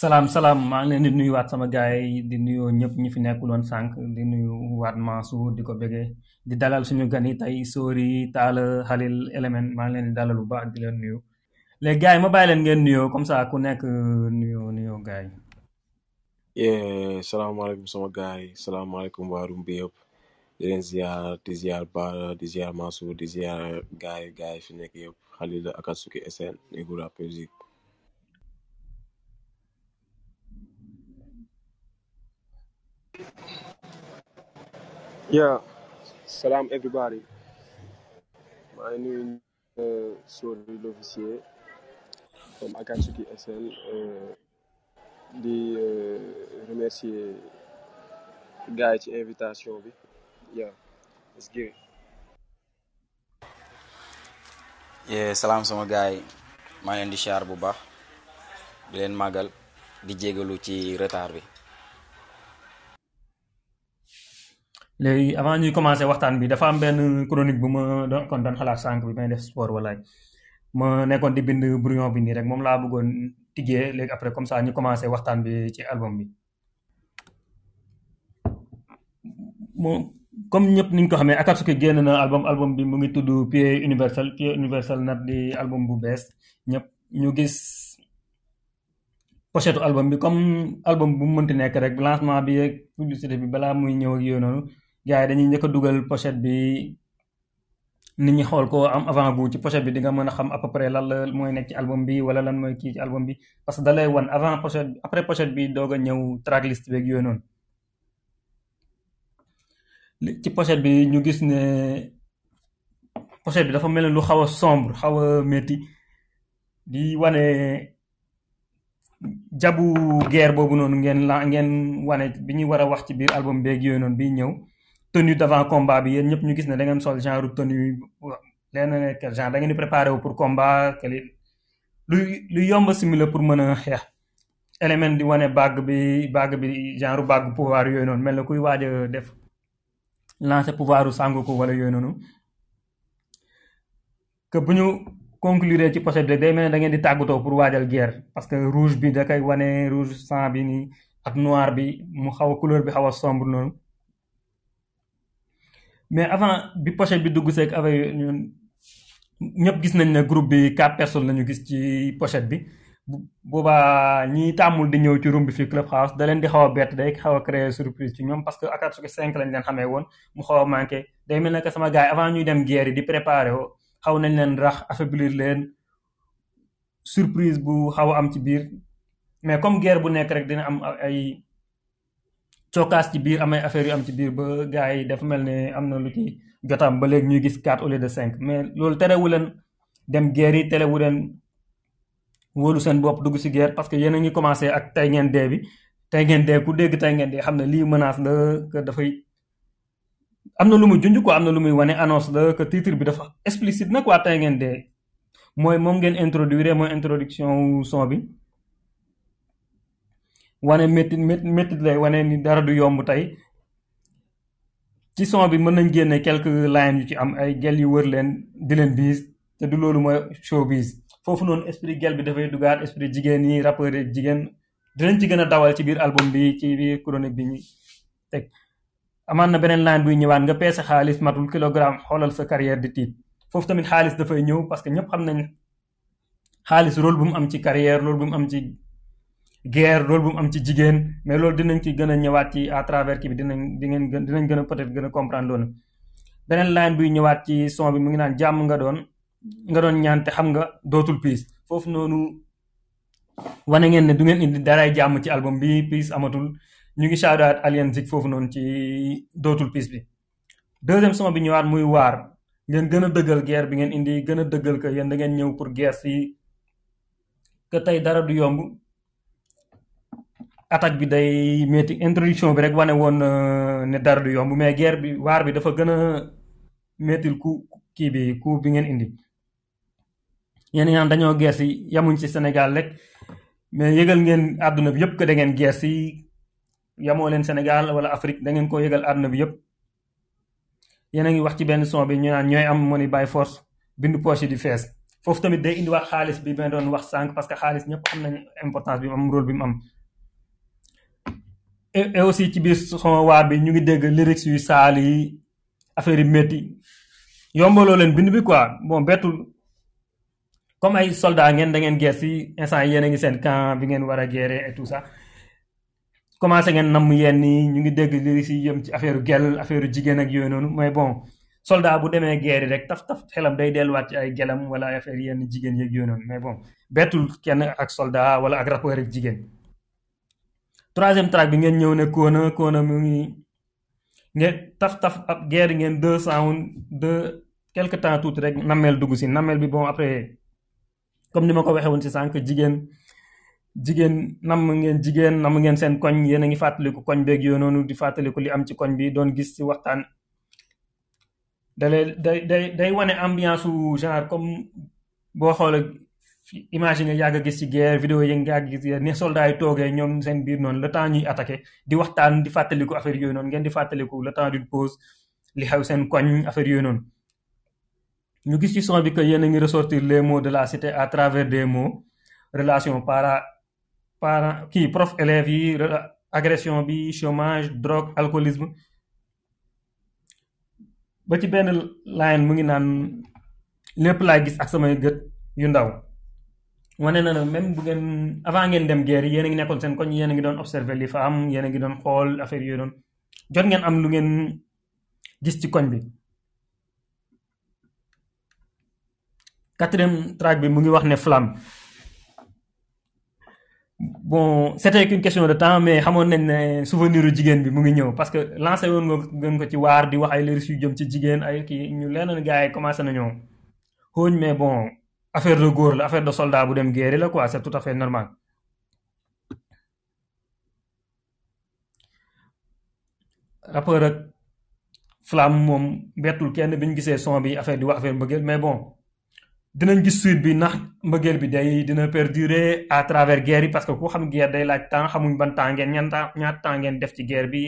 salaam salaam maa ngi leen di nuyuwaat sama gars yi di nuyoo ñëpp ñi fi nekkuloon sànq di nuyu waat Mansour di ko bëggee di dalal suñu gan yi tey Sori Talla Khalil Element maa ngi leen di dalal bu baax di leen nuyu léegi gars yi ma bàyyi leen ngeen nuyoo comme ça ku nekk nuyoo nuyoo gars yi. yee salaamaaleykum sama gars yi salaamaaleykum waa room bi yëpp di leen ziar di ziar Bara di ziar Mansour di ziar gars yi gars yi fi nekk yëpp Khalil Akatsuki SN Negou Rap Music Yeah, salam everybody. maa ngi nuyu euh, Sori l'officier comme Akatsuki SN euh, di euh, remercier gars yi ci invitation bi. Yeah, let's get it. yee salaam sama gars yi maa leen di siyaar bu baax di leen màggal di jégalu ci retard bi léegi avant ñuy commencé waxtaan bi dafa am benn chronique bu ma doon kon doon xalaat sànq bi may def sport walaay ma nekkoon di bind brouillon bi nii rek moom laa bëggoon tijjee léegi après comme ça ñu commencé waxtaan bi ci album bi moom comme ñëpp niñ ko xamee Akatsuki génn na album album bi mu ngi tudd Pie Universal Pie Universal nag di album bu bees ñëpp ñu gis pochette album bi comme album bu mu mënti nekk rek lancement bi ak publicité bi balaa muy ñëw ak yooyu noonu gars yi dañuy njëkk a dugal pochette bi nit ñi xool ko am avant goût ci pochette bi di nga mën a xam à peu près lan la mooy nekk ci album bi wala lan mooy kii ci album bi parce que da lay wan avant pochette après pochette bi doog a ñëw tracklist beeg yooyu noonu li- ci pochette bi ñu gis ne pochette bi dafa mel ne lu xaw a sombre xaw a métti di wane jabu guerre boobu noonu ngeen la ngeen wane bi ñuy war a wax ci biir album beeg yooyu noonu bi ñëw tenue d'avant combat bi yéen ñëpp ñu gis ne da ngeen sol genre tenue leen ne quel genre da ngeen di préparé wu pour combat que lu lu yomb simila pour mën a xeex élément di wane bague bi bague bi genre bague pouvoir yooyu noonu mel na kuy waaj a def lancer pouvoir u sàngu ko wala yooyu noonu que bu ñu conclure ci pochette bi day mel ne da ngeen di tàggatoo pour waajal guerre parce que rouge bi da koy wane rouge sang bi nii ak noir bi mu xaw a couleur bi xaw a sombre noonu mais avant bi pochette bi dugg seeg avec ñun ñëpp gis nañ ne groupe bi quatre personnes la ñu gis ci pochette bi bu boobaa ñi tàmmul di ñëw ci room bi fii club house da leen di xaw a bett day xaw a créer surprise ci ñoom parce que Akatsuki 5 lañ leen xamee woon mu xaw a manqué day mel ne que sama gars yi avant ñuy dem guerre yi di préparer woo xaw nañ leen rax affaiblir leen surprise bu xaw a am ci biir mais comme guerre bu nekk rek dina am ay cookaas ci biir am ay affaires yu am ci biir ba gars yi dafa mel ne am na lu ci jotaam ba léegi ñuy gis 4 au lieu de 5 mais loolu terewu leen dem guerre yi terewu leen wóolu seen bopp dugg si guerre parce que yéen a ngi commencé ak tey ngeen dee bi tey ngeen dee ku dégg tey ngeen dee xam ne lii menace la que dafay am na lu muy junj ko am na lu muy wane annonce la que titre bi dafa explicite nag waa tey ngeen dee mooy moom ngeen introduire mooy introduction wu son bi wane métti métti métti lay wane ni dara du yomb tey ci son bi mën nañ génne quelques lines yu ci am ay gel yu wër leen di leen biis te du loolu mooy showbiz foofu noonu esprit gel bi dafay dugaat esprit jigéen yi rappeur yi jigéen dinañ ci gën a dawal ci biir album bi ci biir chronique bi ñu teg amaan na beneen line buy ñëwaat nga peese xaalis matul kilogramme xoolal sa carrière di tiit foofu tamit xaalis dafay ñëw parce que ñëpp xam nañ xaalis rôle bu mu am ci carrière rôle bu mu am ci guerre rôle bu mu am ci jigéen mais loolu dinañ ci gën a ñëwaat ci à travers kii bi dinañ di ngeen gën dinañ gën a peut-être gën a comprendre loolu beneen line buy ñëwaat ci son bi mu ngi naan jàmm nga doon nga doon ñaan te xam nga dootul piis foofu noonu wane ngeen ne du ngeen indi daraay jàmm ci album bi peace amatul ñu ngi shout out Alien Zik foofu noonu ci dootul peace bi deuxième son bi ñëwaat muy waar ngeen gën a dëggal guerre bi ngeen indi gën a dëggal que yéen da ngeen ñëw pour guerre si que tey dara du yomb attaque bi day metti introduction bi rek wane woon euh, ne dara du yomb mais guerre bi waar bi dafa gën a mettil ku kii bi ku bi ngeen indi ñenn ñi naan dañoo gees yi yamuñ ci Sénégal rek mais yëgal ngeen àdduna bi yëpp que da ngeen gees yi yamoo leen Sénégal wala Afrique da ngeen ko yëgal àdduna bi yëpp yéen a ngi wax ci benn son bi ñu naan ñooy am money by force bindu poche yi di fees foofu tamit day indi wax xaalis bi ma doon wax sànq parce que xaalis ñëpp am nañ importance bi mu am rôle bi mu am et et aussi ci biir son waa bi ñu ngi dégg lyrics yu saal yi affaire yi métti yombaloo leen bind bi quoi bon bettul comme ay soldat ngeen da ngeen guerre si instant yéen a ngi seen camp bi ngeen war a gérer et tout ça commencé ngeen namm yenn yi ñu ngi dégg li si yëm ci affaire gel affaire jigéen ak yooyu noonu mais bon soldat bu demee guerre rek taf taf xelam day delluwaat ci ay gelam wala ay affaire yenn jigéen yeeg yooyu noonu mais bon bettul kenn ak soldat wala ak rapport ak jigéen troisième track bi ngeen ñëw ne Kona Kona mu ngi ngeen taf taf ab guerre ngeen deux cent un deux quelque temps tuuti rek nameel dugg si nameel bi bon après comme ni ma ko waxee woon si sànq jigéen jigéen nam ngeen jigéen nam ngeen seen koñ yéen a ngi fàttaliku koñ beeg yooyu noonu di fàttaliku li am ci koñ bi doon gis si waxtaan da lay day day day wane ambiance su genre comme boo xoolee image yi nga yàgg a gis ci guerre vidéo yi nga yàgg a gis ne soldats yi toogee ñoom seen biir noonu le temps ñuy attaqué di waxtaan di fàttaliku affaire yooyu noonu ngeen di fàttaliku le temps d'une pause li xew seen koñ affaire yooyu noonu. ñu gis ci son bi que yéen a ngi ressortir les mots de la cité à travers des mots relation para parents kii prof élèves yi agression bi chômage drogue alcoolisme. ba ci benn line mu ngi naan lépp laay gis ak samay gët yu ndaw wane na ne même bu ngeen avant ngeen dem guerre yi yéen a ngi nekkoon seen koñ yéen a ngi doon observer li fa am yéen a ngi doon xool affaire yooyu doon jot ngeen am lu ngeen gis ci koñ bi quatrième track bi mu ngi wax ne flamme bon c'était qu'une question de temps mais xamoon nañ ne souvenir u jigéen bi mu ngi ñëw parce que lancé woon nga gën ko ci waar di wax ay lyrics yu jëm ci jigéen ay kii ñu leneen gars yi commencé nañoo xooñ mais bon affaire de góor la affaire de soldat bu dem guerre la quoi c'est tout à fait normal rappeur ak flamme moom bettul kenn bi ñu gisee son bi affaire di wax affaire mbëggeel mais bon dinañ gis suite bi ndax mbëggeel bi day dina perdurer à travers guerre yi parce que ku xam guerre day laaj temps xamuñ ban temps ngeen ñan ñaat temps ngeen def ci guerre bi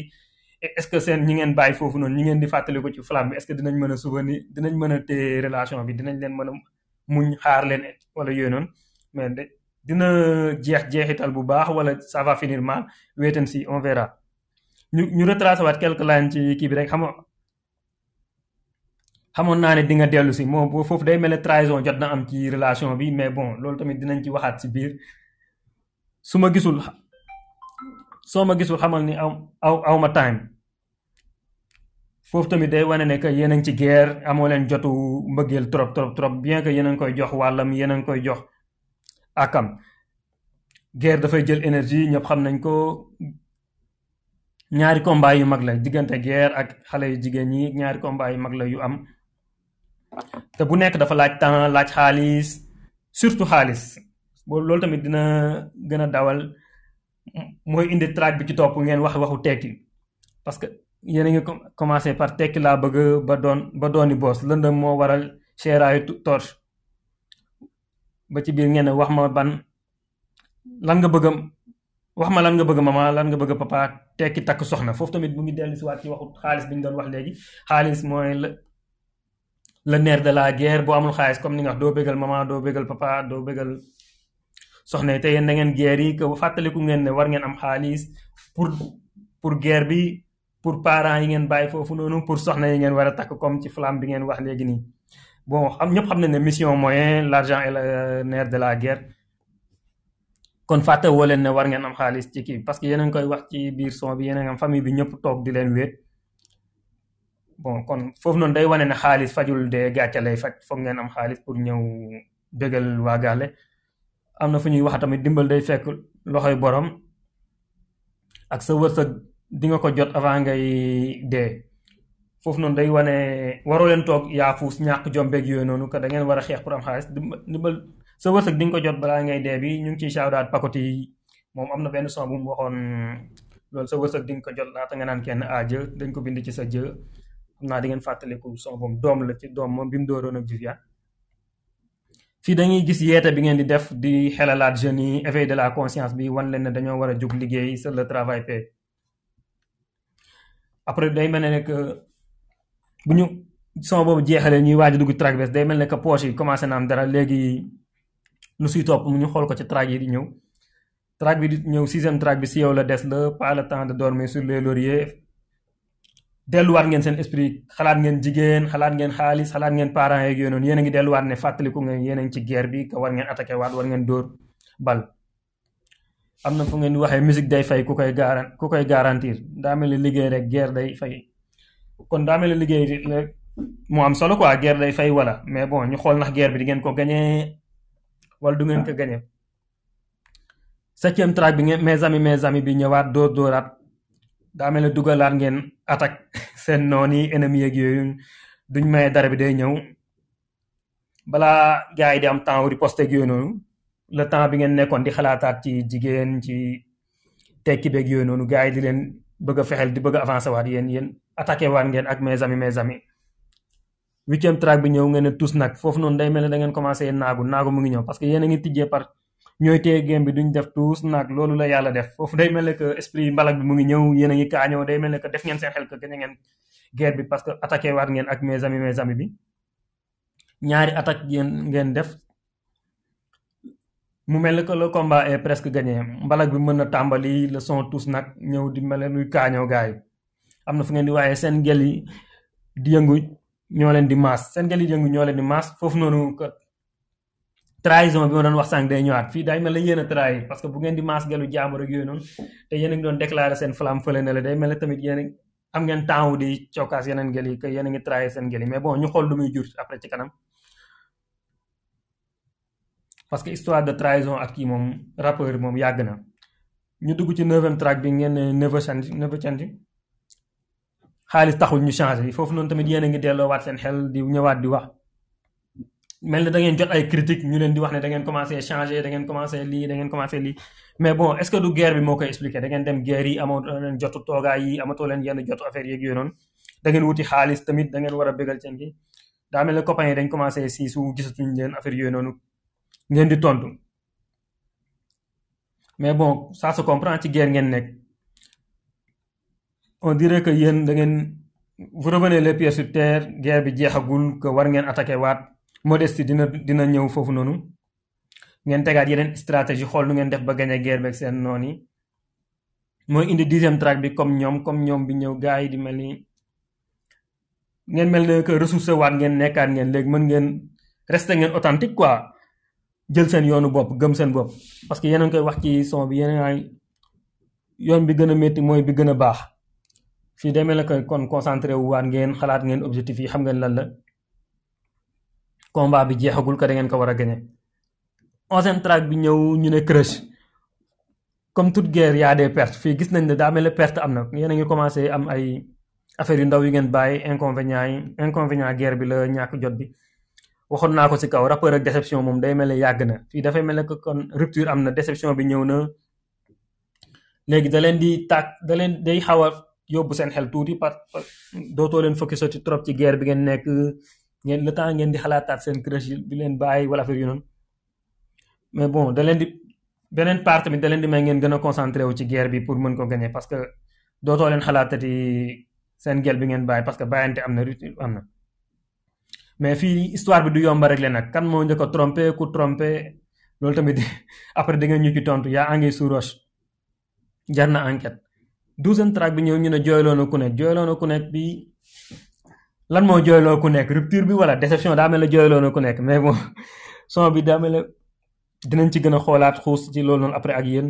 est-ce que seen ñi ngeen bàyyi foofu noonu ñi ngeen di fàttaliku ci flamme bi est-ce que dinañ mën a souvenir dinañ mën a téye relation bi dinañ leen mën a muñ xaar leen wala yooyu noonu mais de dina jeex jeexital bu baax wala ça va finir mal wait and see on verra ñu ñu retracé waat quelques lines ci kii bi rek xam nga xamoon naa ne di nga dellu si moom boo foofu day mel ne trahison jot na am ci relation bi mais bon loolu tamit dinañ ci waxaat si biir su ma gisul soo ma gisul xamal ni aw aw aw ma time foofu tamit day wane ne que yéen a ngi ci guerre amoo leen jotu mbëggeel trop trop trop bien que yéen a ngi koy jox wàllam yéen a ngi koy jox akam guerre dafay jël énergie ñëpp xam nañ ko ñaari combat yu mag la diggante guerre ak xale yu jigéen ñi ñaari combat yu mag la yu am te bu nekk dafa laaj temps laaj xaalis surtout xaalis boobu loolu tamit dina gën a dawal mooy indi track bi ci topp ngeen wax waxu tekki parce que yéen a ngi commencé par tekki laa bëgg ba doon ba dooni boos lëndëm moo waral seeraayu torche ba ci biir ngeen wax ma ban lan nga bëgg wax ma lan nga bëgg mama lan nga bëgg papa tekki takk soxna foofu tamit bu ngi dellu si waat ci waxu xaalis bi ñu doon wax léegi xaalis mooy le nerf de la guerre boo amul xaalis comme ni nga wax doo bégal maman doo bégal papa doo bégal soxna yi te yéen da ngeen guerre yi que fàttaliku ngeen ne war ngeen am xaalis pour pour guerre bi pour parents yi ngeen bàyyi foofu noonu pour soxna yi ngeen war a takk comme ci flamme bi ngeen wax léegi nii bon xam ñëpp xam nañ ne mission moyen l'argent est le nerf de la guerre kon fàtte woo leen ne war ngeen am xaalis ci kii parce que yéen a ngi koy wax ci biir son bi yéen a ngi am famille bi ñëpp toog di leen wéet bon kon foofu noonu day wane ne xaalis fajul de gàcce lay faj foog ngeen am xaalis pour ñëw bégal waa gaale am na fu ñuy wax tamit dimbal day fekk loxoy borom ak sa wërsëg di nga ko jot avant ngay dee foofu noonu day wane waroo leen toog yaafuus ñàkk jombeeg yooyu noonu que da ngeen war a xeex pour am xaalis dimbal sa wërsëg di nga ko jot balaa ngay dee bi ñu ngi ciy shout out pakoti moom am na benn son bu mu waxoon loolu sa wërsëg di nga ko jot laata nga naan kenn aaja dañ ko bind ci sa jë xam naa di ngeen fàttaliku son boobu doom la ci doom moom bi mu dooroon ak Viviane fii dañuy gis yeete bi ngeen di def di xelalaat jeunes yi éveil de la conscience bi wan leen ne dañoo war a jóg liggéey c'est le travail paie après day mel ne ne que bu ñu son boobu jeexalee ñuy waaj a dugg track bees day mel ne que poche yi commencé na am dara léegi lu siy topp mu ñu xool ko ci track yi di ñëw track bi di ñëw sixième track bi si yow la des la pas le temps de dormir sur les lauriers delluwaat ngeen seen esprit xalaat ngeen jigéen xalaat ngeen xaalis xalaat ngeen parents yeeg yooyu noonu yéen a ngi delluwaat ne fàttaliku ngeen yéen a ngi ci guerre bi que war ngeen attaqué waat war ngeen dóor bal am na fu ngeen waxee musique day fay ku koy garan ku koy garantir daa mel ni liggéey rek guerre day fay kon daa mel ni liggéey rek mu am solo quoi guerre day fay wala mais bon ñu xool ndax guerre bi di ngeen ko gagné wala du ngeen ko gagné. septième track bi ngeen mes amis mes amis bi ñëwaat dóor dóoraat daa mel ni dugalaat ngeen attaque seen noon yi ennemis yeeg yooyu duñ maye dara bi day ñëw balaa gars yi di am temps riposte ak yooyu noonu le temps bi ngeen nekkoon di xalaataat ci jigéen ci tekki beeg yooyu noonu gars yi di leen bëgg a fexeel di bëgg a avancé waat yéen yéen attaqué waat ngeen ak mes amis mes amis huitième track bi ñëw ngeen ne tous nag foofu noonu day mel ne da ngeen commencé naagu naagu mu ngi ñëw parce que yéen a ngi tijjee par ñooy téye game bi duñ def tous nag loolu la yàlla def foofu day mel ne que esprit mbalak bi mu ngi ñëw yéen a ngi kaañoo day mel ne que def ngeen seen xel que gën ngeen guerre bi parce que attaqué waat ngeen ak mes amis mes amis bi ñaari attaque ngeen ngeen def mu mel ni que le combat est presque gagné mbalak bi mën na tàmbali le son tous nag ñëw di mel luy kaañoo gaay am na fu ngeen di waaye seen gel yi di yëngu ñoo leen di maas seen gel yi di yëngu ñoo leen di maas foofu noonu trahison bi ma doon wax sànq day ñëwaat fii day mel ne yéen a trahir parce que bu ngeen di maas gelu jaamu rek yooyu noonu te yéen a ngi doon déclarer seen flamme fële ne la day mel ne tamit yéen a ngi- am ngeen temps wu di cokkaas yeneen gel yi que yéen a ngi trahir seen gel yi mais bon ñu xool lu muy jur après ci kanam parce que histoire de trahison ak kii moom rappeur yi moom yàgg na ñu dugg ci neuvième track bi ngeen ne Never Change Never Change xaalis taxul ñu changé yi foofu noonu tamit yéen a ngi delloowaat seen xel di ñëwaat di wax mel na da ngeen jot ay critique ñu leen di wax ne da ngeen commencé changé da ngeen commencé lii da ngeen commencé lii mais bon est ce que du guerre bi moo koy expliqué da ngeen dem guerre yi amoo leen jotu toogaay yi amatoo leen yenn jotu affaire yeeg yooyu noonu da ngeen wuti xaalis tamit da ngeen war a bégal seen kii daa mel ne copains yi dañ commencé si su gisatuñ leen affaire yooyu noonu ngeen di tontu mais bon ça se comprend ci guerre ngeen nekk on dirait que yéen da ngeen vous revenez les pieds sur terre guerre bi jeexagul que war ngeen attaqué waat modestie dina dina ñëw foofu noonu ngeen tegaat yeneen stratégie xool nu ngeen def ba gagné guerre beeg seen noon yi mooy indi dixième track bi comme ñoom comme ñoom bi ñëw gars yi di mel ni ngeen mel ne que ressource waat ngeen nekkaat ngeen léegi mën ngeen rester ngeen authentique quoi jël seen yoonu bopp gëm seen bopp parce que yéen a ngi koy wax ci son bi yéen a ngi yoon bi gën a métti mooy bi gën a baax fii demee la que kon concentré wu waat ngeen xalaat ngeen objectif yi xam ngeen lan la combat bi jeexagul que da ngeen ko war a gagné. onzième track bi ñëw ñu ne crush comme toute guerre y a des pertes fii gis nañ ne daa mel ne perte am na yéen a ngi commencé am ay affaires yu ndaw yu ngeen bàyyi inconvénients yi inconvénient guerre bi la ñàkk jot bi waxoon naa ko ci kaw rappeur ak déception moom day mel ne yàgg na fii dafay mel ne que kon rupture am na déception bi ñëw na léegi da leen di tàkk da leen day xaw a yóbbu seen xel tuuti parce que dootoo leen focusati trop ci guerre bi ngeen nekk ngeen le temps ngeen di xalaataat seen crush yi di leen bàyyi wala affaire yu noonu mais bon da leen di beneen part tamit da leen di may ngeen gën a concentré wu ci guerre bi pour mën ko gagné parce que dootoo leen xalaatati seen gel bi ngeen bàyyi parce que bàyyante am na rupture am na. mais fii histoire bi du yomba rek leen nag kan moo njëkk a trompé ku trompé loolu tamit après da ngeen ñu ci tontu yaa anguille sous roche. jar na enquête douzième track bi ñëw ñu ne jooyloo na ku nekk jooyloo na ku nekk bi lan moo jooyloo ku nekk rupture bi wala déception daa mel ne jooyloo na ku nekk mais bon son bi daa mel ne dinañ ci gën a xoolaat xuus ci loolu noonu après ak yéen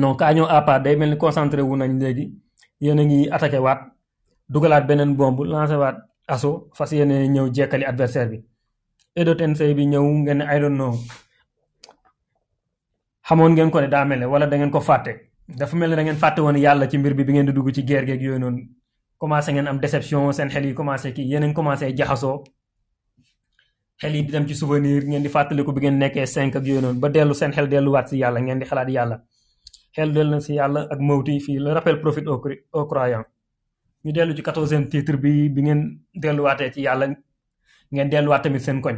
non kaa ñëw à part day mel ni concentré wu nañ léegi yéen a ngi attaqué waat dugalaat beneen bomb lancé waat asso fas yéene ñëw jekkali adversaire bi Edo Tensei bi ñëw ngeen ne I don't know xamoon ngeen ko ne daa mel ne wala da ngeen ko fàtte dafa mel ne da ngeen fàtte woon yàlla ci mbir bi bi ngeen di dugg ci guerre geeg yooyu noonu commencé ngeen am déception seen xel yi commencé kii yeneen commencé jaxasoo xel yi di dem ci souvenir ngeen di fàttaliku bi ngeen nekkee cinq ak yooyu noonu ba dellu seen xel delluwaat si yàlla ngeen di xalaat yàlla xel dellu na si yàlla ak mawti fii le rappel profite au au croyant ñu dellu ci quatorzième titre bi bi ngeen delluwaatee ci yàlla ngeen delluwaat tamit seen koñ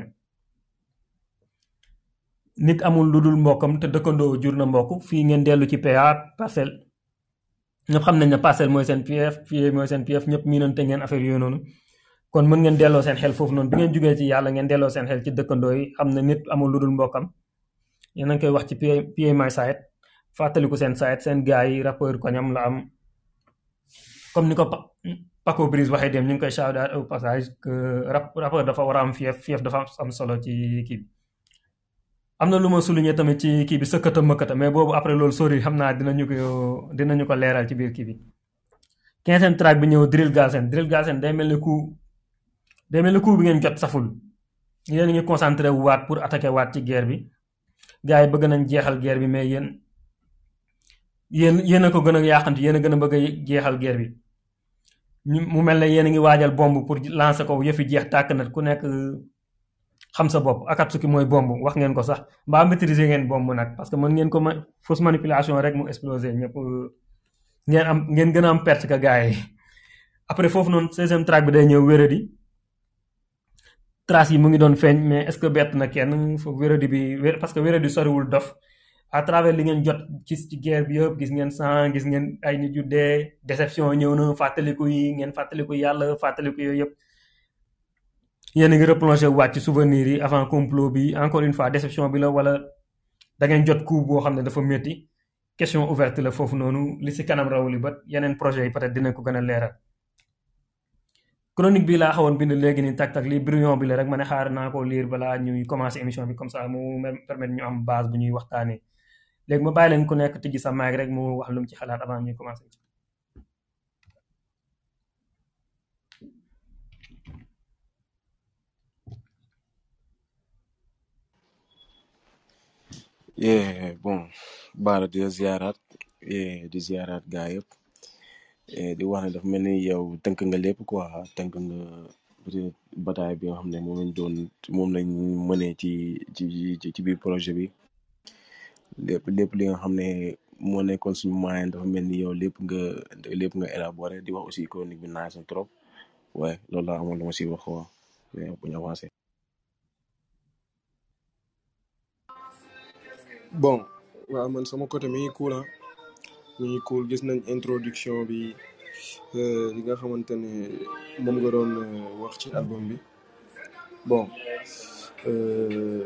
nit amul lu dul mbokkam te dëkkandoo jur na mbokk fii ngeen dellu ci PA parcelle ñëpp xam nañ ne parcelle mooy seen PF fii mooy seen PF ñëpp miinante ngeen affaire yooyu noonu kon mën ngeen delloo seen xel foofu noonu bi ngeen jugee ci yàlla ngeen delloo seen xel ci dëkkandoo yi xam ne nit amul lu dul mbokkam yéen a ngi koy wax ci PA my site fàttaliku seen site seen gars yi rappeur koñam la am comme ni ko Paco Briz waxee dem ñu ngi koy shout out au passage que rappeur dafa war a am fief fief dafa am solo ci kii bi am na lu ma souligné tamit ci kii bi sëkkata mëkkata mais boobu après loolu sori xam naa dinañu ko dinañu ko leeral ci biir kii bi quinzième track bi ñëw drill galsen drill galsen day mel ni ku day mel ni ku bi ngeen jot saful yéen a ngi concentré wu waat pour attaquer waat ci guerre bi gars yi bëgg nañ jeexal guerre bi mais yéen yéen yéen a ko gën a yàqanti yéen a gën a bëgg a jeexal guerre bi ñu mu mel ne yéen a ngi waajal bomb pour lancer ko yëfi jeex tàkk na ku nekk xam sa bopp Akatsuki mooy bomb wax ngeen ko sax mbaa maîtriser ngeen bomb nag parce que mën ngeen ko ma fausse manipulation rek mu exploser ñëpp ngeen am ngeen gën a am perte ka gars yi après foofu noonu seizième track bi day ñëw wéradi trace yi mu ngi doon feeñ mais est-ce que bett na kenn foofu wéradi bi parce que wéradi soriwul dof à travers li ngeen jot ci ci guerre bi yëpp gis ngeen sang gis ngeen ay nit yu dee déception ñëw na fàttaliku yi ngeen fàttaliku yàlla fàttaliku yooyu yëpp yéen a ngi replongé waat ci souvenirs yi avant complot bi encore une fois déception bi la wala da ngeen jot coup boo xam ne dafa métti question ouverte la foofu noonu li si kanam raw li ba yeneen projet yi peut-être dinañ ko gën a leeral. chronique bi laa xawoon bind léegi nii tak tak lii brouillon bi la rek ma ne xaar naa ko liir balaa ñuy commencé émission bi comme ça mu permettre ñu am base bu ñuy waxtaanee léegi ma bàyyi leen ku nekk tijji sa maag rek mu wax lu mu ci xalaat avant ñuy commencé. Yeah, bon baara di la ziaraat yeah, di ziaraat gaa yëpp yeah, di wax ne dafa mel ni yow tënk nga lépp quoi tënk nga peut-être bataille bi nga xam ne moom lañ doon moom lañ mënee ci ci ci ci biir projet bi lépp lépp li nga xam ne moo nekkoon suñu moyen dafa mel ni yow lépp nga lépp nga élaboré di wax aussi chronique bi nice na trop waaye loolu laa amoon lu ma si wax quoi mais bu ñu avancé bon waaw man sama côté mi ngi cool ah mi ngi cool gis nañ introduction bi euh, li nga xamante ne moom nga doon euh, wax ci album bi bon euh,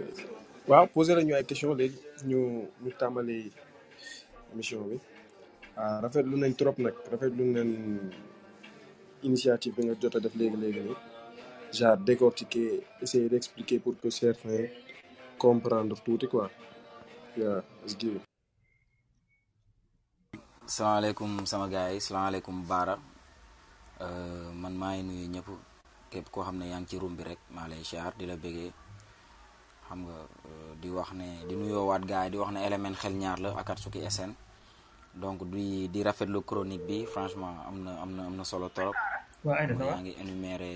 waaw posé nañu ay question léegi ñu ñu tàmbali émission bi ah rafetlu nañ trop nag rafetlu nañ initiative bi nga jot a def léegi léegi nii genre décortiquer essayer d'expliquer pour que certains comprendre tuuti quoi yeah it's good salaamaaleykum sama gars yi salaamaaleykum Baara euh, man maa ngi nuyu ñëpp képp koo xam ne yaa ngi ci room bi rek maa lay siyaar di la bëggee xam nga euh, di wax ne di nuyoo waat gars yi di wax ne élément xel ñaar la Akatsuki SN donc di di rafetlu chronique bi franchement am na am na am na solo trop. waaw yaa ngi énuméré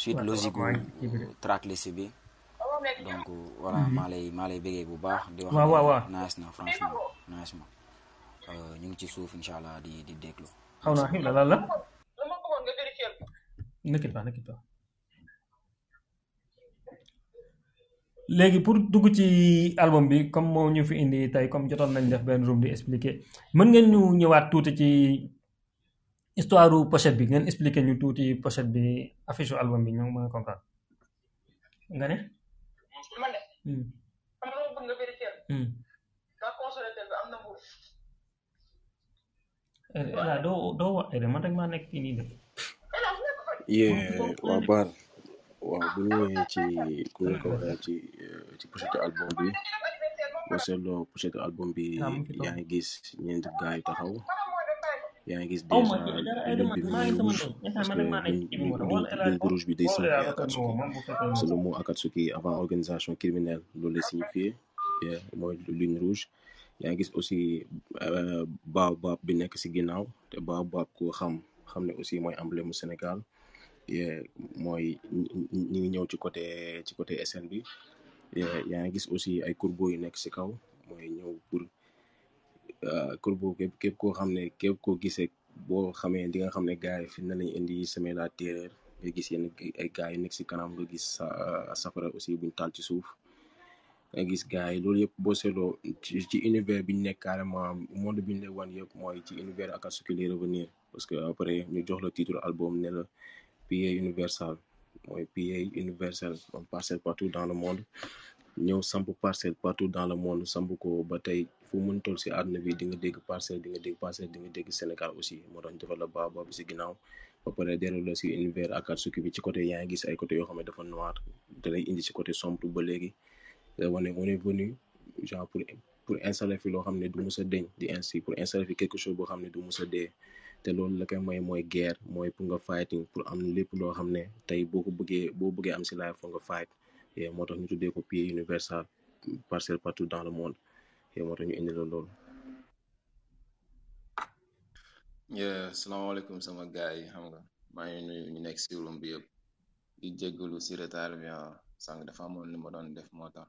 suite logique tracklist bi. donc voilà maa lay maa lay bégee bu baax. di wax waaw waaw waaw. ne nice na franchement nice ma Euh, ñu ngi ci suuf incha allah di di déglu. xaw naa xim la lan la dama bëggoon nga vérifier ko. nekkit baax nekkit baax léegi pour dugg ci album bi comme moo ñu fi indi tey comme jotoon nañ def benn room di expliquer mën ngeen ñu ñëwaat tuuti ci histoire pochette bi ngeen expliquer ñu tuuti pochette bi affiche album bi ñu mën a comprendre nga ne man de hmm. man dama bëgg nga vérifier hmm. nga consolé bi am na mbuus voilà eh, doo doo wax eh, man rek maa nekk fii nii de yee waa baar waaw bu ñu ñëwee ci ku nga ko waxee ci eh, ci pochette album bi boo seetloo pochette album bi yaa ngi gis ñeenti gars yi taxaw yaa ngi gis oh, déjà lune bi muy rouge parce que lune rouge bi day signifier Akatsuki c'est le mot Akatsuki avant organisation criminelle loolu lay signifier mooy lune rouge yaa ngi gis aussi euh, baobab bi nekk si ginnaaw te baobab ku xam xam ne aussi mooy emblème mu Sénégal mooy ñi ngi ñëw ci côté ci côté SN bi yaa ngi gis aussi ay courbeau yu nekk si kaw mooy ñëw pour ah, kur boobu képp képp koo xam ne képp koo gisee boo xamee di nga xam ne gars yi fi na lañ indi semer la terreur nga gis yenn ay gars yu nekk si kanam nga gis sa ah, safara aussi buñ taal ci suuf nga gis gars yi loolu yëpp boo seetloo ci ci univers bi ñu nekk carrément monde bi ñu lay wan yëpp mooy ci univers Akatsuki lay revenir parce que après ñu jox la titre album ne la PA Universal mooy PA Universal moom parcelle partout dans le monde ñëw samp parcelle partout dans le monde samp ko ba tey fu mun toll si àdduna bi di nga dégg parcelle di nga dégg parcelle di nga dégg Sénégal aussi moo tax ñu defal la baa baa bi si ginnaaw ba pare dellu la si univers ak Akatsuki bi ci côté yaa ngi gis ay côté yoo xam ne dafa noir da lay indi si côté sombre ba léegi da wane on est venu genre pour pour installer fi loo xam ne du musa deñ di ainsi pour installer fi quelque chose boo xam ne du musa dee te loolu la koy may mooy guerre mooy pour nga fighting pour am lépp loo xam ne tey boo ko bëggee boo bëggee am si life foo nga fight moo tax ñu tuddee ko pied universal parcelle partout dans le monde moo tax ñu indi la loolu yeah salaamaaleykum sama gars yi xam nga maa ngi nuyu ñu nekk si room bi yëpp di jéggalu si retard bi ah, sànq dafa amoon li ma doon def moo tax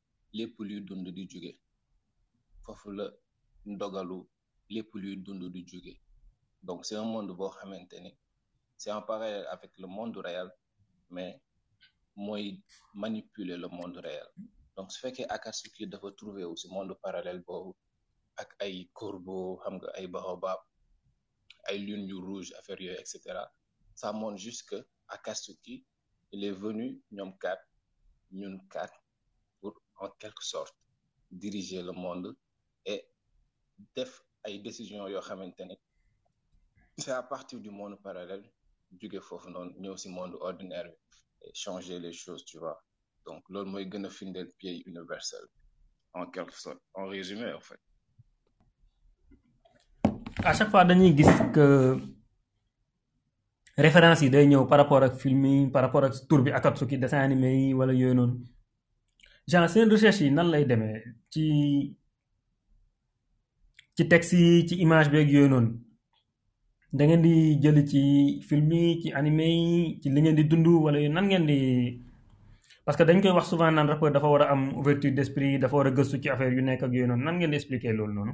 lépp luy dund di jóge foofu la ndogalu lépp luy dund di jóge donc c'est un monde boo xamante ni c'est en parallèle avec le monde réel mais mooy manipuler le monde réel donc su fekkee Akatsuki dafa trouvé wu si monde parallèle boobu ak ay corbeau xam nga ay baobab ay lune yu rouge affaire yooyu et cetera ça montre juste que Akatsuki il est venu ñoom quatre ñun quatre pour en quelque sorte diriger le monde et def ay décisions yoo xamante ne c'est à partir du monde parallèle jóge foofu noonu ñëw si monde ordinaire et changer les choses tu vois donc loolu mooy gën a firndeel pied universel en quelque sorte en résumé en fait. à chaque fois dañuy gis que. référence yi day ñëw par rapport ak film yi par rapport ak tur bi Akatsuki dessin animé yi wala yooyu noonu genre seen recherche yi nan lay demee ci ci texte yi ci image beeg yooyu noonu da ngeen di jël ci film yi ci animé yi ci li ngeen di dund wala yooyu nan ngeen di parce que dañ koy wax souvent naan rappeur dafa war a am ouverture d'esprit dafa war a gëstu ci affaire yu nekk ak yooyu noonu nan ngeen di expliquer loolu noonu.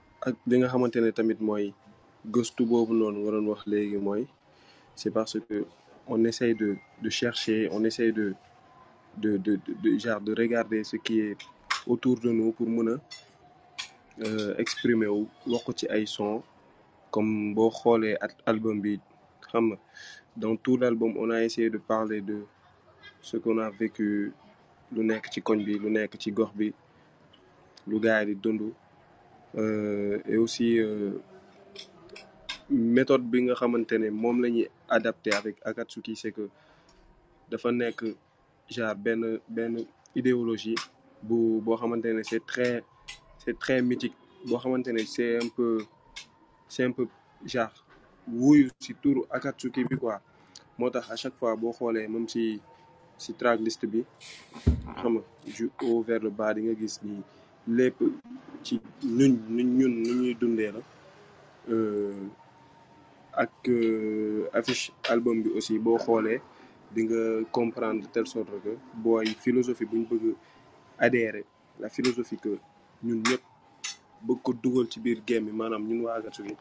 ak li nga xamante ne tamit mooy gëstu boobu noonu nga doon wax léegi mooy c'est parce que on essaye de de chercher on essaye de de de de genre de regarder ce qui est autour de nous pour mën a euh, exprimer wu wax ko ci ay son comme boo xoolee at album bi xam nga dans tout l'album on a essayé de parler de ce qu'on a vécu lu nekk ci koñ bi lu nekk ci gox bi lu gars yi di dund euh, et aussi euh, méthode bi nga xamante ne moom la ñuy adapté avec Akatsuki c'est que dafa nekk genre benn benn idéologie bu boo xamante ne c'est très c'est très mythique boo xamante ne c'est un peu c'est un peu genre wuyu si turu Akatsuki bi quoi moo tax à chaque fois boo xoolee même si si track liste bi xam nga du haut vers le bas di nga gis ni lépp ci ñun ñun ñun nu ñuy dundee la Euh, ak euh, affiche album bi aussi boo xoolee di nga comprendre de telle sorte que booy philosophie bu ñu bëgg adhérer la philosophie que ñun ñëpp bëgg ko dugal ci biir game bi maanaam ñun waa Agatsu bi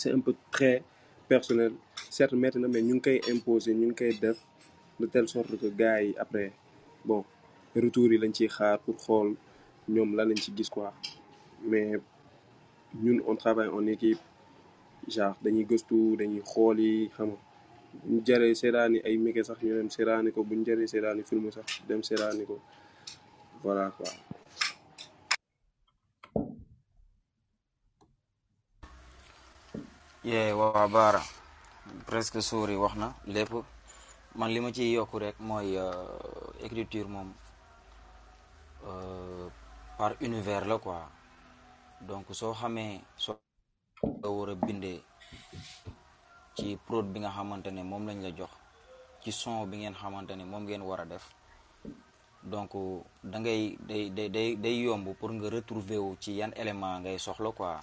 c'est un peu très personnel certes métti na mais ñu ngi koy imposer ñu ngi koy def de telle sorte que gars yi après bon retour yi lañ ciy xaar pour xool ñoom lan lañ ci gis quoi mais ñun on travaille en équipe genre dañuy gëstu dañuy xool yi xam nga buñ jaree seetaani ay meke sax ñu dem seetaani ko buñ jaree seetaani film sax dem seetaani ko voilà quoi. yee waa Baara presque suuri wax na lépp man li ma ciy yokku rek mooy écriture moom par univers la quoi donc soo xamee soo war a bindee ci prod bi nga xamante ne moom lañ la jox ci son bi ngeen xamante ne moom ngeen war a def donc da ngay day day day day yomb pour nga retrouver wu ci yan élément ngay soxla quoi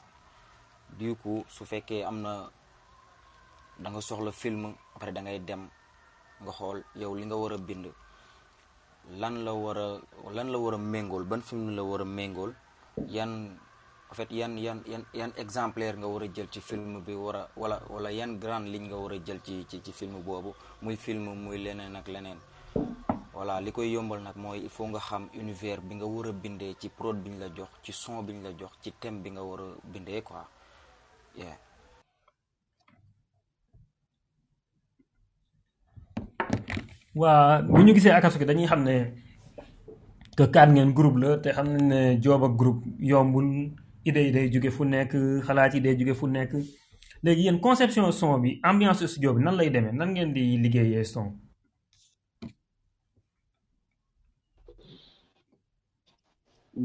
du coup su fekkee am na da nga soxla film après da ngay dem nga xool yow li nga war a bind lan la war a lan la war a méngool ban film la war a méngool yan en fait yan yan yan yan exemplaire nga war a jël ci film bi war a wala wala yan grande ligne nga war a jël ci ci ci film boobu muy film muy leneen ak leneen voilà li koy yombal nag mooy il faut nga xam univers bi nga war a bindee ci prod bi ñu la jox ci son bi ñu la jox ci thème bi nga war a bindee quoi yeah. waa bu ñu gisee Akatsuki dañuy xam ne que kaat ngeen groupe la te xam nañ ne joob ak groupe yombul idée yi day jóge fu nekk xalaat yi day jóge fu nekk léegi yéen conception son bi ambiance studio bi nan lay demee nan ngeen di liggéeyee son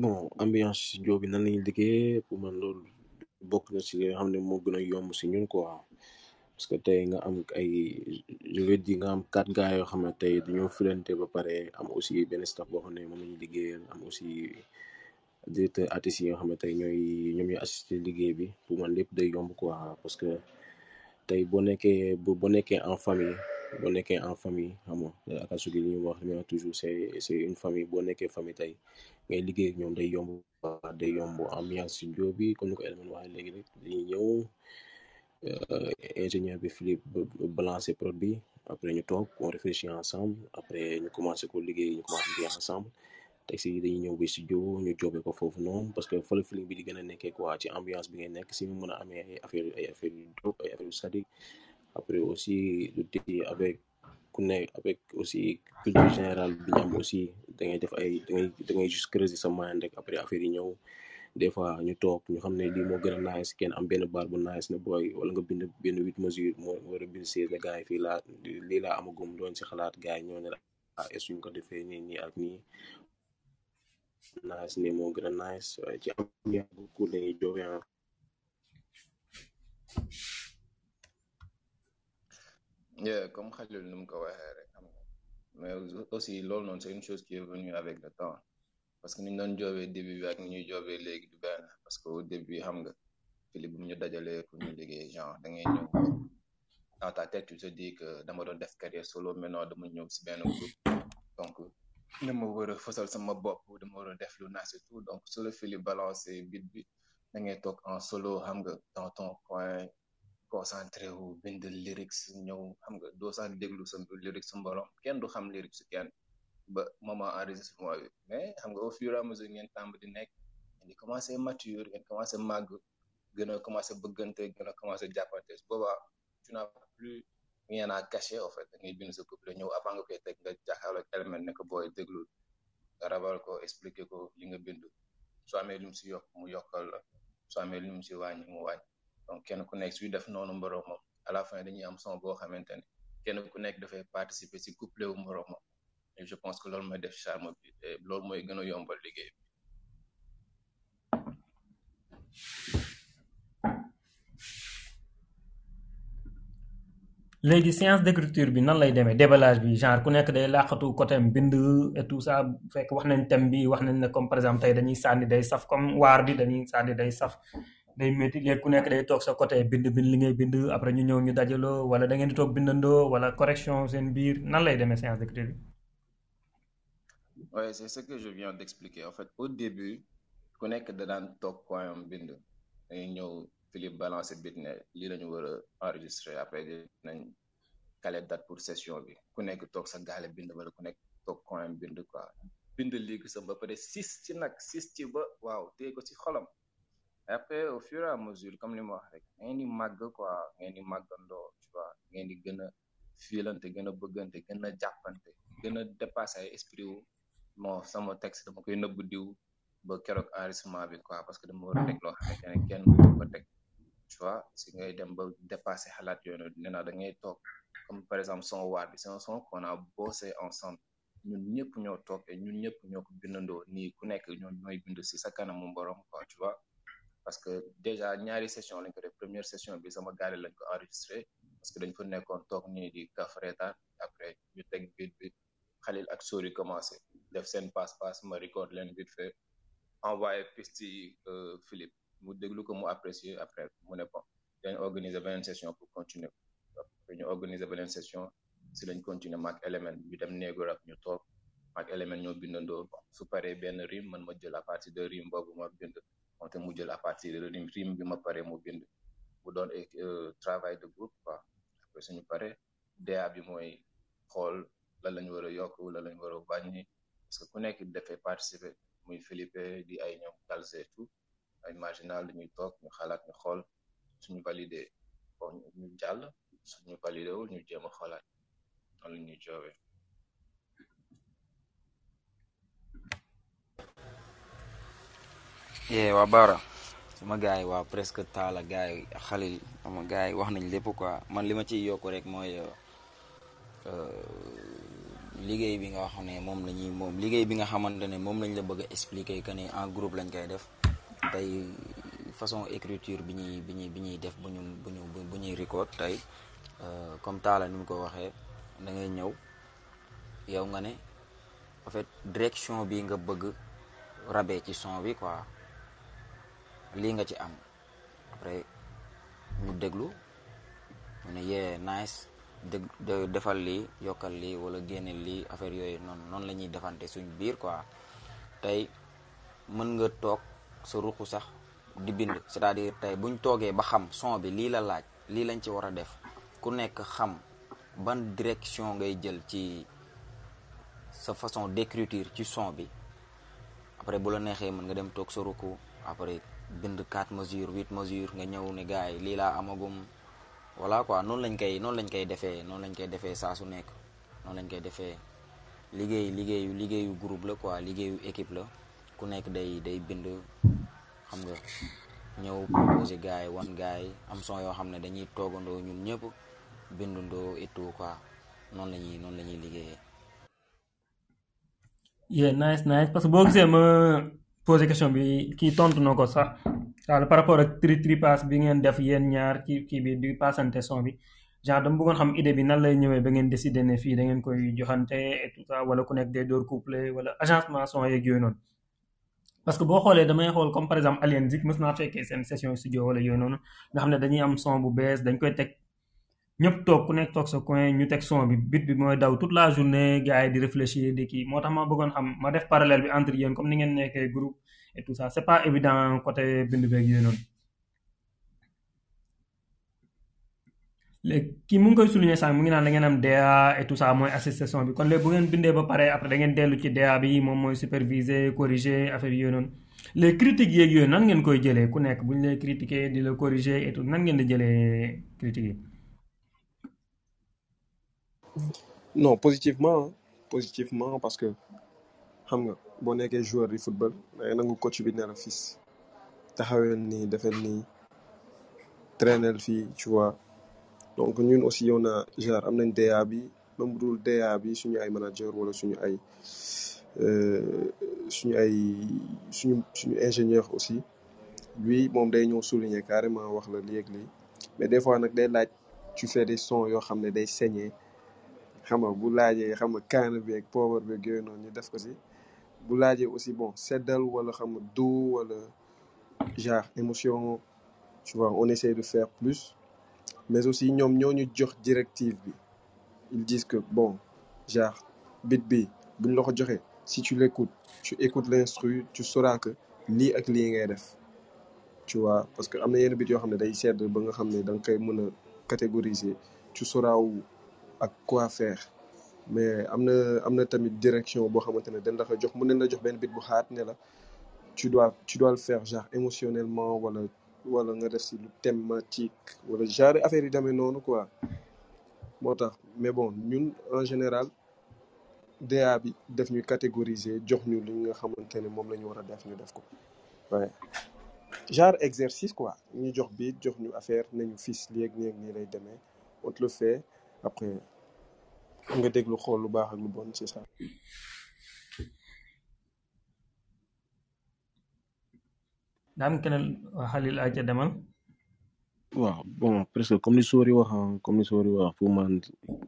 bon ambiance studio bi nan lañuy liggéey pour man loolu bokk na si li nga xam ne moo gën a yomb si ñun quoi parce que tey nga am ay je veux dire nga am quatre gars yoo xam ne tey dañoo filante ba pare am aussi benn staff boo xam ne moom la ñuy liggéeyal am aussi directeur artistes yi nga xam ne tey ñooy ñoom ñooy assister liggéey bi pour man lépp day yomb quoi parce que tey boo nekkee boo boo nekkee en famille boo nekkee en famille xam nga euh, Akatsuki li ñuy wax li ñuy wax toujours c'est c'est une famille boo nekkee famille tey ngay liggéey ak ñoom day yomb quoi day yomb ambiance studio bi comme ni ko Elimane waxee léegi rek dañuy ñëw euh, ingénieur bi Philippe balancer prod bi après ñu toog on réfléchit ensemble après ñu commencé ko liggéey ñu commencé liggéey ensemble texte yi dañuy ñëw ba studio ñu joobee ko foofu noonu parce que fa la feeling bi di gën a nekkee quoi ci ambiance bi ngay nekk si ñu mën a amee ay affaire ay affaire yu dope ay affaire yu sadique après aussi lu tëj avec ku ne avec aussi culture générale bi ñu am aussi da ngay def ay da ngay da ngay juste creuser sa mind rek après affaire yi ñëw des fois ñu toog ñu xam ne lii moo gën a nice kenn am benn baar bu nice na booy wala nga bind benn huit mesure moo war a bind seize ne gars yi fii laa lii laa amagum doon si xalaat gars yi ñoo ne la ah est-ce que ñu ko defee nii nii ak nii nice nii moo gën a nice waaye ci am ñaar bu cool la ñuy jógee ah. Yeah, comme Khalil nu mu ko waxee rek xam nga mais aussi loolu noonu c'est une chose qui est venue avec le temps parce que ni ñu doon joobee début bi ak ni ñuy joobee léegi du benn parce que au début xam nga Philippe bu ñu dajalee pour ñu liggéey genre da ngay ñëw dans ta tête tu te dis que dama doon def carrière solo maintenant dama ñëw si benn groupe donc dama war a fësal sama bopp dama war a def lu naas et tout donc su la Philippe balancé bit bi da ngay toog en solo xam nga dans ton coin concentré wu bind lyrics ñëw xam nga doo sax déglu sa lyrics mborom kenn du xam lyrics kenn ba moment enregistrement bi mais xam nga au fur et à mesure ngeen tàmb di nekk ngeen di commencé mature ngeen commencé màgg gën a commencé bëggante gën a commencé jàppante boobaa tu n'as plus rien à cacher en fait da ngay bind sa couple ñëw avant nga koy teg nga jaaxal ak Elmel ne ko booy déglu nga rabal ko expliquer ko li nga bind soo amee lu mu si yokk mu yokkal la soo amee lu mu si wàññi mu wàññi donc kenn ku nekk suy def noonu mboroo moom à la fin dañuy am son boo xamante ne kenn ku nekk dafay participer si couple wu mboroo moom et je pense que loolu mooy def charme bi loolu mooy gën a yombal liggéey bi léegi séance d'écriture bi nan lay demee déballage bi genre ku nekk day làqatu côté am bind et tout ça bu fekk wax nañ thème bi wax nañ ne comme par exemple tey dañuy sànni day saf comme waar bi dañuy sànni day saf day métti léegi ku nekk day toog sa côté bind bind li ngay bind après ñu ñëw ñu dajaloo wala da ngeen di toog bindandoo wala correction seen biir nan lay demee séance d'écriture bi. Oui, c'est ce que je viens d'expliquer. En fait, au début, ku nekk da daan toog coin bind dañuy ñëw Philippe balancer bit ne lii la ñu war a enregistrer après dinañ caler date pour session bi ku nekk toog sa gaale bind wala ku nekk toog coin bind quoi bind lii sa ba pare sis ci nag sis ci ba waaw téye ko ci xolam après au fur et à mesure comme li ma wax rek ngeen di màgg quoi ngeen di màggandoo tu vois ngeen di gën a fiilante gën a bëggante gën a jàppante gën a dépassé ay esprit wu non sama texte dama koy nëbb diw ba keroog enregistrement bi quoi parce que dama war a teg loo xamante ne kenn du ko teg tu vois si ngay dem ba dépassé xalaat yooyu noonu nee naa da ngay toog comme par exemple son waat bi c'est un son qu'on a bossé ensemble ñun ñëpp ñoo toog et ñun ñëpp ñoo ko bindandoo nii ku nekk ñoo ñooy bind si sa kanamu borom quoi tu vois parce que déjà ñaari session lañ ko def première session bi sama gaale lañ ko enregistré parce que dañ fa nekkoon toog nii di kaf reetaan après ñu teg beat bi Khalil ak Sori commencé def seen passe-passe ma record leen vite fait envoyé piste yi Philippe mu déglu ko mu apprécié après mu ne bon dañ organiser beneen session pour continuer après ñu organiser beneen session si lañ continuer maak élément ñu dem néegu rab ñu toog maak élément ñoo bindandoo bon su paree benn rime man ma jël à partir de rime boobu ma bind moom te mu jël à partir de rime rime bi ma paree mu bind mu doon euh, travail de groupe quoi après suñu paree DA bi mooy xool lan lañ war a yokk lan lañ war a wàññi parce que ku nekk dafay participer muy Felipe di ay ñoom Talse et tout ay marginal dañuy toog ñu xalaat ñu xool suñu validé bon ñu jàll suñu validé wul ñu jéem a xoolaat noonu la ñuy joobee yee waa Baara sama gars yi waa presque taala gars yi xalil sama gars yi wax nañ lépp quoi man li ma ciy yokk rek mooy liggéey bi nga xam ne moom la ñuy moom liggéey bi nga xamante ne moom lañ la bëgg a expliquer que ni en groupe lañ koy def tey façon écriture bi ñuy bi ñuy bi ñuy def bu ñu bu ñu bu ñuy record tey comme taala ni mu ko waxee da ngay ñëw yow nga ne en fait direction bi nga bëgg rabee ci son bi quoi lii nga ci am après ñu déglu mu ne yee nice dégg de- defal lii yokkal lii wala génne lii affaire yooyu noonu noonu la ñuy defante suñ biir quoi tey mën nga toog sa ruq sax di bind c'est-à-dire tey buñ toogee ba xam son bi lii la laaj lii lañ ci war a def ku nekk xam ban direction ngay jël ci sa façon d'écriture ci son bi après bu la neexee mën nga dem toog sa ruku après bind 4 mesures 8 mesures nga ñëw ne gars yi lii laa amagum voilà quoi noonu lañ koy noonu lañ koy defee noonu lañ koy defee saa su nekk noonu lañ koy defee liggéey liggéeyu liggéeyu groupe la quoi liggéeyu équipe la ku nekk day day bind xam nga ñëw proposé gars yi wan gars yi am son yoo xam ne dañuy toogandoo ñun ñëpp bindandoo et tout quoi noonu la ñuy noonu la ñuy liggéeyee. yeah nice nice parce que boo gisee ma posé question bi kii tontu na ko sax waaw par rapport ak tri tripas bi ngeen def yéen ñaar ci kii bi di passante son bi genre dama bëggoon xam idée bi nan lay ñëwee ba ngeen décidé ne fii da ngeen koy joxante et tout ça wala ku nekk day door couplé wala agencement son yeeg yooyu noonu. parce que boo xoolee damay xool comme par exemple Alien Zik mës naa fekkee seen session studio wala yooyu noonu nga xam ne dañuy am son bu bees dañ koy teg ñëpp toog ku nekk toog sa coin ñu teg son bi bit bi mooy daw toute la journée gars yi di réfléchir di kii moo tax ma bëggoon xam ma def parallèle bi entre yéen comme ni ngeen nekkee groupe et tout ça c'est pas évident côté bind beeg yooyu noonu. léegi kii mu ngi koy souligner sànq mu ngi naan da ngeen am DA et tout ça mooy assister son bi kon léegi bu ngeen bindee ba pare après da ngeen dellu ci DA bi moom mooy superviser corriger affaire yooyu noonu. les critiques yeeg yooyu nan ngeen koy jëlee ku nekk bu ñu lay critiquer di la corriger et tout nan ngeen di jëlee critiques yi. non positivement hein. positivement parce que xam nga boo nekkee joueur de football da ngay nangu coach bi ne la fils taxawel nii defel nii traînel fii tu vois donc ñun aussi yow na genre am nañ DA bi même bu dul DA bi suñu ay manager wala suñu ay euh, suñu ay suñu suñu ingénieur aussi lui moom day ñëw souligner carrément wax la lii ak lii mais des fois nag day laaj tu fais des sons yoo xam ne day saigner xam nga bu laajee xam nga kaana bi ak poobar bi ak yooyu noonu ñu def ko si bu laajee aussi bon seddal wala xam nga do wala genre émotion tu vois on essaie de faire plus mais aussi ñoom ñoo ñu jox directive bi ils disent que bon genre bit bi buñ la ko joxee si tu l'écoutes tu écoutes l'instru tu sauras que lii ak lii ngay def tu vois parce que am na yenn bit yoo xam ne day sedd ba nga xam ne da nga koy mën a catégoriser tu sauras où ak quoi faire mais am na am na tamit direction boo xamante ne dañ la ko jox mën nañ la jox benn bit bu xaat ne la tu dois tu dois le faire genre émotionnellement wala wala nga def si lu thématique wala genre affaire yi demee noonu quoi moo tax mais bon ñun en général DA bi def ñu catégoriser jox ñu li nga xamante ne moom la ñu war a def ñu def ko waaye genre exercice quoi ñu jox bi jox ñu affaire nañu fis léeg léeg nii lay demee on te le fait après nga déglu xool lu baax ak lu bon c'est ça daa am keneen waa Xalil ay ca demal waaw bon presque comme ni Sori wax ah, comme ni Sori wax pour man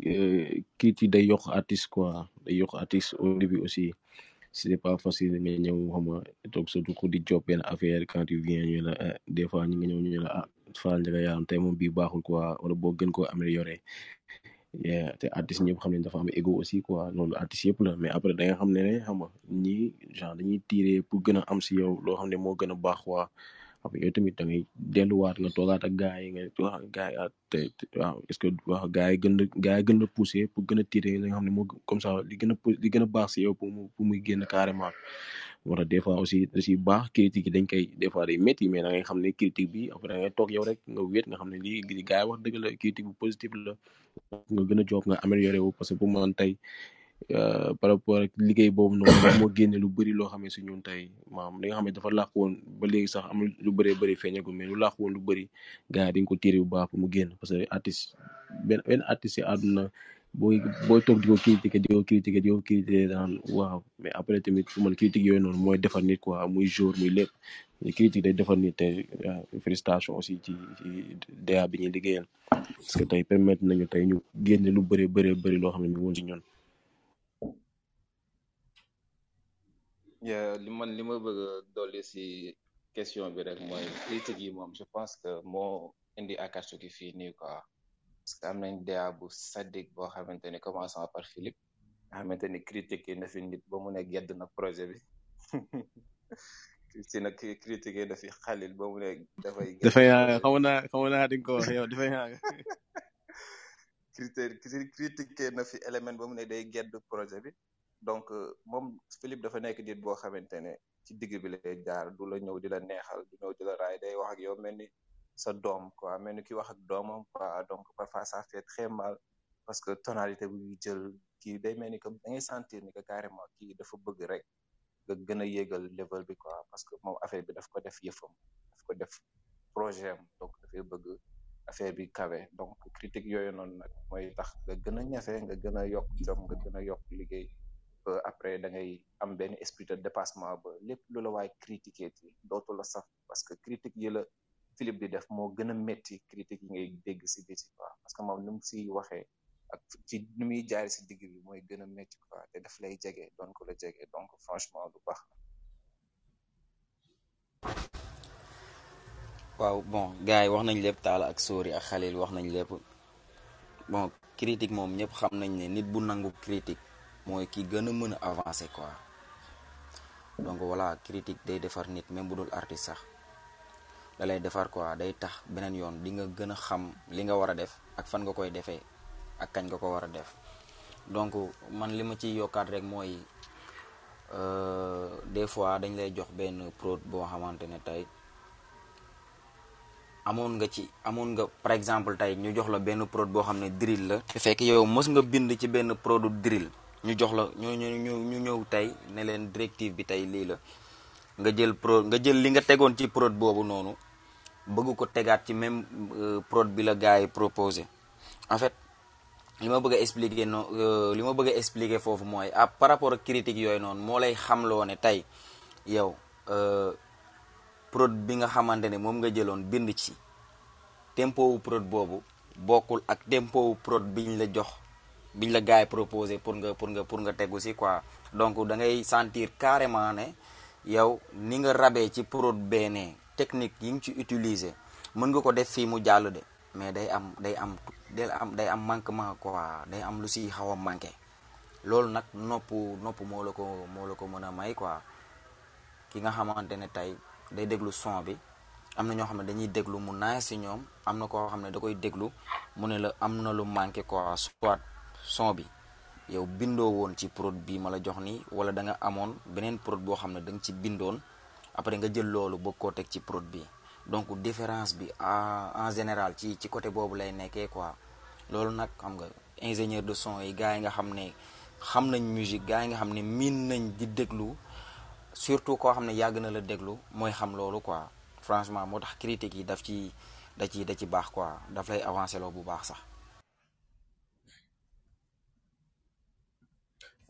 euh, kii ci day yokk artiste quoi day yokk artiste au début aussi c'est pas facile nga ñëw xam nga toog sa dugg di job benn affaire quand tu viens ñu ne la eh, des fois ñu ngi ñëw ñu ne la ah Fara Ndiaga Yaram tey moom bii baaxul quoi wala boo gën koo amélioré te artistes ñëpp xam ne dafa am égo aussi quoi loolu artistes yëpp la mais après da nga xam ne ne xam nga ñii genre dañuy tiré pour gën a am si yow loo xam ne moo gën a baax quoi xam nga yow tamit da ngay delluwaat nga toogaat ak gars yi nga wax gars yi ah te te waaw est-ce que waaw gars yi gën la gars yi gën la poussé pour gën a tiré li nga xam ne moo comme ça li gën a pou- li gën a baax si yow pour mu pour muy génn carrément wala des fois aussi da si baax critique yi dañ koy des fois day métti mais da ngay xam ne critique bi après da ngay toog yow rek nga wéet nga xam ne lii li gars yi wax dëgg la critique bu positif la nga gën a job nga amélioré wu parce que pour man tey euh, par rapport ak liggéey boobu noonu moom moo génne lu bëri loo xam ne si ñun tey maam li nga xam ne dafa làq woon ba léegi sax am lu bëree bëri feeñagul mais lu làq woon lu bëri gars yi dañ ko tiré bu baax pour mu génn parce que artiste benn benn artiste si àdduna booy booy toog di ko critiquer di ko critiquer di ko critiquer daan waaw mais après tamit pour man critique yooyu noonu mooy defar nit quoi muy jour muy lépp mais critique day defar nit te euh, félicitation aussi ci ci DA bi ñuy liggéeyal parce que tey permettre nañu tey ñu génne lu bëri bëri bëri loo xam ne mi ngi woon ci ñun Yeah, li man li ma bëgg a dolli si question bi rek mooy critique yi moom je pense que moo indi Akatsuki fii nii quoi parce que am nañ DA bu sadique boo xamante ni commençant par Philippe nga xamante ni critiqué na fi nit ba mu ne gedd na projet bi si nag critiqué na fi Khalil ba mu ne dafay gedd dafay projet xaw bi naa xaw naa di nga ko wax yow dafay critique critiqué na fi élément ba mu ne day gedd projet bi donc moom Philippe dafa nekk nit boo xamante ne ci digg bi lay jaar du la ñëw di la neexal du ñëw di la raay day wax ak yow mel ni sa doom quoi mel ni ki wax ak doomam quoi donc parfois ça fait très mal parce que tonalité bu ñu jël kii day mel ni que da ngay sentir ni que carrément kii dafa bëgg rek nga gën a yéegal level bi quoi parce que moom affaire bi daf ko def yëfam daf ko def projet am donc dafay bëgg affaire bi kawe donc critique yooyu noonu nag mooy tax nga gën a ñafe nga gën a yokk jom nga gën a yokk liggéey ba après da ngay am benn esprit de dépassement ba lépp lu la waay critiquer ci dootu la saf parce que critique yi la Philippe di def moo gën a métti critique yi ngay dégg si biti quoi parce que moom ni mu si waxee ak fi nu muy jaar si digg bi mooy gën a métti quoi te daf lay jege doon ko la jege donc franchement lu baax la. waaw bon gars yi wax nañ lépp taala ak sóori ak xalil wax nañ lépp bon critique moom ñëpp xam nañ ne nit bu nangu critique mooy ki gën a mën a avancer quoi donc voilà critique day defar nit même bu dul artiste sax da lay defar quoi day tax beneen yoon di nga gën a xam li nga war a def ak fan nga koy defee ak kañ nga ko war a def donc man li ma ciy yokkaat rek mooy des fois dañ lay jox benn prod boo xamante ne tey amoon nga ci amoon nga par exemple tey ñu jox la benn prod boo xam ne drill la te fekk yow mës nga bind ci benn produ drill ñu jox la ñu ñu ñu ñëw tey ne leen directive bi tey lii la nga jël pro nga jël li nga tegoon ci prod boobu noonu bëgg ko tegaat ci même euh, prod bi la gars yi proposé en fait li ma bëgg a expliquer no euh, li ma bëgg a expliquer foofu mooy ah par rapport ak critique yooyu noonu moo lay xamloo ne tey yow euh, prod bi nga xamante ne moom nga jëloon bind ci tempo wu prod boobu bokkul ak tempo wu prod biñ la jox biñ la gars yi proposé pour nga pour nga pour nga tegu si quoi donc da ngay sentir carrément ne yow ni nga rabee ci prod benee technique yi nga ci utiliser mën nga ko def fii mu jàll de mais day am day am day am day am manquement quoi day am lu si xaw a manqué loolu nag nopp nopp moo la ko moo la ko mën a may quoi ki nga xamante ne tey day déglu son bi am na ñoo xam ne dañuy déglu mu naaj si ñoom am na koo xam ne da koy déglu mu ne la am na lu manqué quoi soit son bi yow bindoo woon ci prod bii ma la jox nii wala da nga amoon beneen prod boo xam ne da nga ci bindoon après nga jël loolu bëgg koo teg ci prod bi donc différence bi en en général ci ci côté boobu lay nekkee quoi loolu nag xam nga ingénieur de son yi gars yi nga xam ne xam nañ musique gars yi nga xam ne miin nañ di déglu surtout koo xam ne yàgg na la déglu mooy xam loolu quoi franchement moo tax critiques yi daf ci da ci da ci baax quoi daf lay avancer loo bu baax sax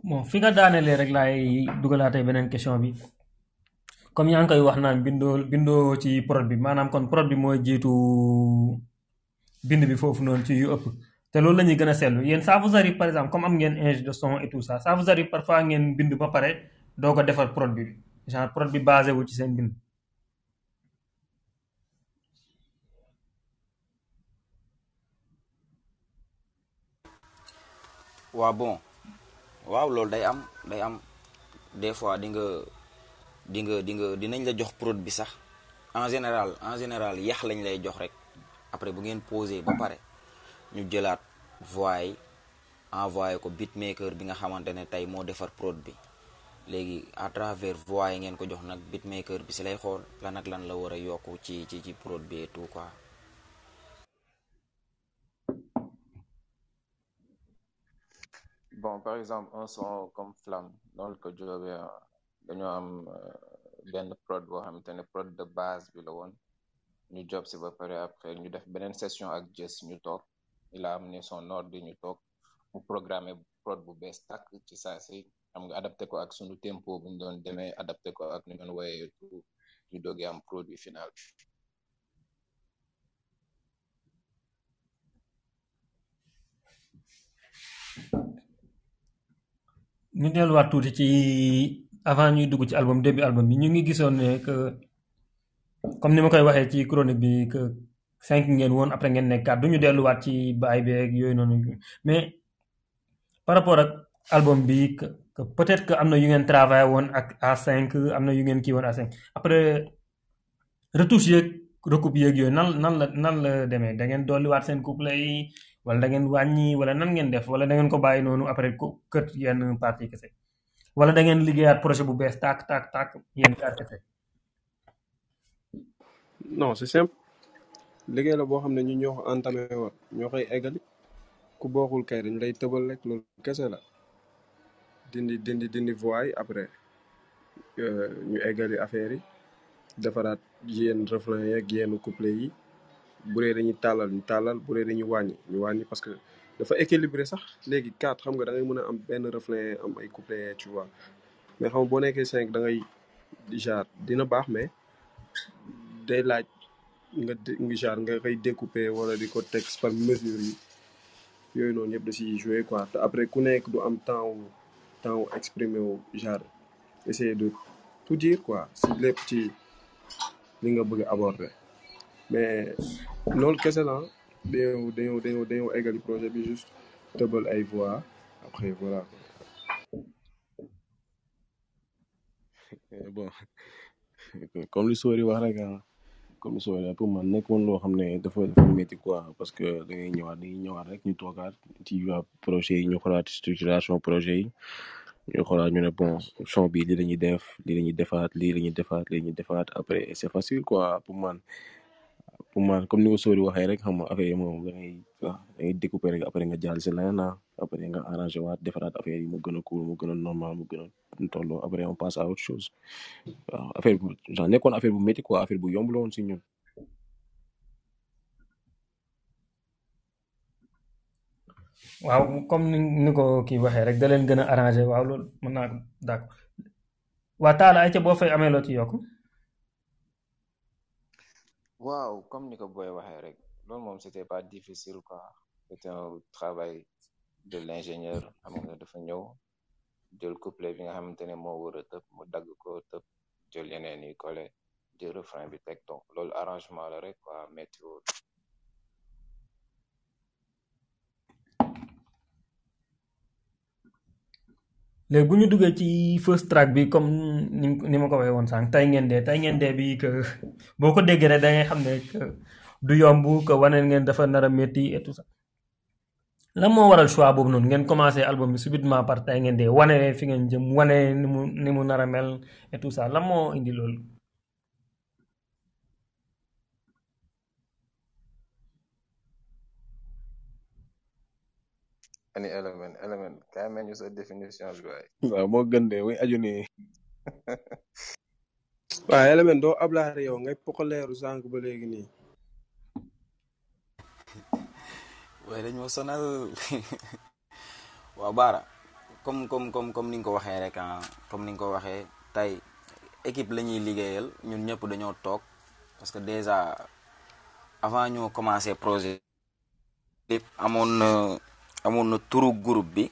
bon fi nga daanelee rek laay dugalaatee beneen question bi comme yaa ngi koy wax naan bindoo bindoo ci prod bi maanaam kon prod bi mooy jiitu bind bi foofu noonu ci yu ëpp te loolu la ñuy gën a seetlu yéen ça vous arrive par exemple comme am ngeen ingé de son et tout ça ça vous arrive parfois ngeen bind ba pare doo ko defar prod bi genre prod bi basé wu ci seen bind waa bon waaw loolu day am day am des fois di nga di nga di nga dinañ la jox prod bi sax en général en général yax lañ lay jox rek après bu ngeen posé ba pare ñu jëlaat voix yi envoyé ko beatmaker bi nga xamante ne tey moo defar prod bi léegi à travers voix yi ngeen ko jox nag beatmaker bi si lay xool lan ak lan la war a yokk ci ci ci prod bi et tout quoi. bon par exemple un son comme flamme noonu ko joobee dañoo am benn prod boo xamante ne prod de base bi la woon ñu job si ba pare après ñu def beneen session ak jës ñu toog il a amené son ordre ñu toog mu programmé prod bu bees tàkk ci saa si xam nga adapté ko ak sunu tempo bu ñu doon demee adapté ko ak nu ñu doon woyee tout ñu doogee am produit final bi. ñu delluwaat tuuti ci avant ñuy dugg ci album début album bi ñu ngi gisoon ne que comme ni ma koy waxee ci chronique bi que cinq ngeen woon après ngeen nekk quatre du ñu delluwaat ci baay beeg yooyu noonu mais par rapport ak album bi que que peut-être que am na yu ngeen travaillé woon ak A5 am na yu ngeen kii woon A5 après retouche yeeg recoupe yeeg yooyu nan nan la nan la demee da ngeen dolliwaat seen couple yi wala da ngeen wàññi wala nan ngeen def wala da ngeen ko bàyyi noonu après ko kët yenn partie kese wala da ngeen liggéeyaat projet bu bees tàkk tàkk tàkk yéen kaar kese non c'est simple liggéey la boo xam ne ñu ñoo ko entamé woon ñoo koy eggali ku bokkul kay dañ lay tëbal rek loolu kese la dindi dindi dindi voix yi après euh, ñu eggali affaire yi defaraat yenn refrain yeeg yenn couplet yi bu dee dañuy tàllal ñu tàllal bu dee dañuy wàññi ñu wàññi parce que dafa équilibré sax léegi quatre xam nga da ngay mën a am benn refrain am ay couplet tu vois mais xam nga boo nekkee cinq da ngay genre dina baax mais day laaj nga dé- nga genre nga koy découper wala di ko teg par mesure yi yooyu noonu yëpp da siy jouer quoi te après ku nekk du am temps wu temps wu exprimer wu genre essayer de tout dire quoi si lépp ci li nga bëgg a aborder mais loolu kese la dañoo dañoo dañoo dañoo eggali projet bi juste tëbal ay voix après voilà. Eh, bon comme li Sori wax rek ah comme li Sori pour man nekkoon loo xam ne dafa dafa métti quoi parce que da ngay ñëwaat dañuy ñëwaat rek ñu toogaat ci waa projet yi ñu xoolaat structuration projet yi ñu xoolaat ñu ne bon son bi lii la ñuy def lii la ñuy defaat lii la ñuy defaat lii la ñuy defaat après c'est facile quoi pour man pour man comme ni ko Sori waxee rek xam nga affaire yi moom da ngay waaw da ngay découper rek après nga jàll si leneen ah après nga arrangé waat defaraat affaire yi mu gën a cool mu gën a normal mu gën a tolloo après on passe à autre chose waaw affaire bu genre nekkoon affaire bu métti quoi affaire bu yomb la woon si ñun. waaw comme ni ni ko kii waxee rek da leen gën a arrangé waaw loolu mën naa ko d'accord waa taala ay ca boo fay amee loo ci yokk waaw comme ni ko booy waxee rek loolu moom c'était pas difficile quoi c'était un travail de l'ingénieur xam nga dafa ñëw jël couplet bi nga xamante ne moo war a tëb mu dagg ko tëb jël yeneen yi collé jël refrain bi teg donc loolu arrangement la rek quoi météo léegi bu ñu duggee ci first track bi comme ni ni ma ko waxee woon sànq tey ngeen dee tey ngeen dee bi que boo ko déggee rek da ngay xam ne que du yomb que wane ngeen dafa nar a métti et tout ça lan moo waral choix boobu noonu ngeen commencé album bi subitement par tey ngeen dee wane fi ngeen jëm wane ni mu ni mu nar a mel et tout ça lan moo indi loolu. any element element kaay ma ñu sa définition bi waay waaw moo gën de muy aju nii waaw element doo ablaar yow ngay pokoleeru sànq ba léegi nii waaye dañ ma sonal waaw Baara comme comme comme comme ni nga ko waxee rek ah comme ni nga ko waxee tey équipe la ñuy liggéeyal ñun ñëpp dañoo toog parce que déjà avant ñoo commencé projet bi amoon na amoon na turu groupe bi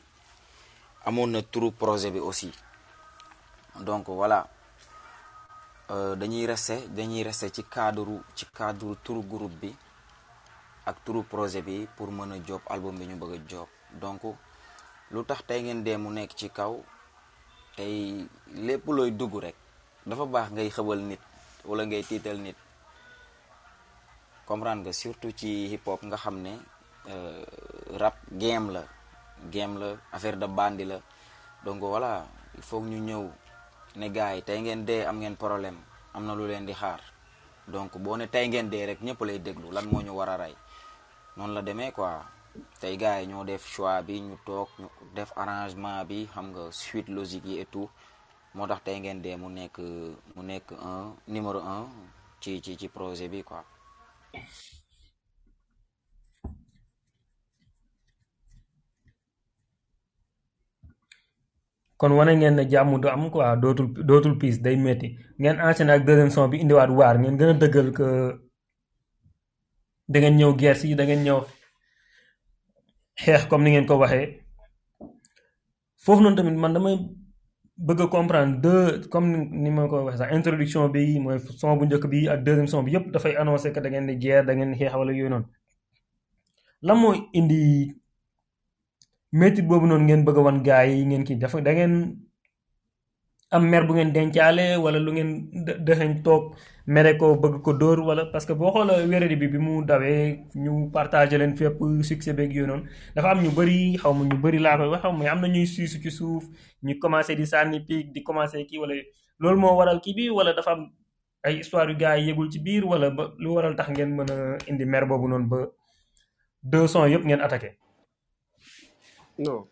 amoon na turu projet bi aussi donc voilà dañuy rester dañuy rester ci cadre ci cadre turu groupe bi ak turu projet bi pour mën a job album bi ñu bëgg a job donc lu tax tey ngeen dee mu nekk ci kaw tey lépp looy dugg rek dafa baax ngay xëbal nit wala ngay tiital nit comprendre nga surtout ci hip hop nga xam ne euh, rap game la game la affaire de bandi la donc voilà il faut ñu ñëw ne gars yi tey ngeen dee am ngeen problème am na lu leen di xaar donc boo ne tey ngeen dee rek ñëpp lay déglu lan moo ñu war a rey noonu la demee quoi tey gars yi ñoo def choix bi ñu toog ñu def arrangement bi xam nga suite logique yi et tout moo tax tey ngeen dee mu nekk mu nekk un numéro un ci ci ci projet bi quoi. kon wane ngeen ne jàmm du am quoi dootul dootul piis day metti ngeen enchaîné ak deuxième son bi indiwaat waar ngeen gën a dëggal que da ngeen ñëw guerre si da ngeen ñëw xeex comme ni ngeen ko waxee foofu noonu tamit man damay bëgg a comprendre deux comme ni ma ko waxee sax introduction bi mooy son bu njëkk bi ak deuxième son bi yëpp dafay annoncé que da ngeen di guerre da ngeen di xeex wala yooyu noonu lan mooy indi métit boobu noonu ngeen bëgg a wan gaa yi ngeen kii dafa da ngeen am mer bu ngeen dencaale wala lu ngeen dëxañ toog mere ko bëgg ko dóor wala parce que boo xoola wéradi bi bi mu dawee ñu partagé leen fépp succès beeg yooyu noonu dafa am ñu bëri xaw ma ñu bëri laa koy wax xaw ma am na ñuy siisu ci suuf ñu commencé di sànni piig di commencé kii wala loolu moo waral kii bi wala dafa am ay histoire yu gars yi yëgul ci biir wala ba lu waral tax ngeen mën a indi mer boobu noonu ba deux sons yëpp ngeen attaqué. non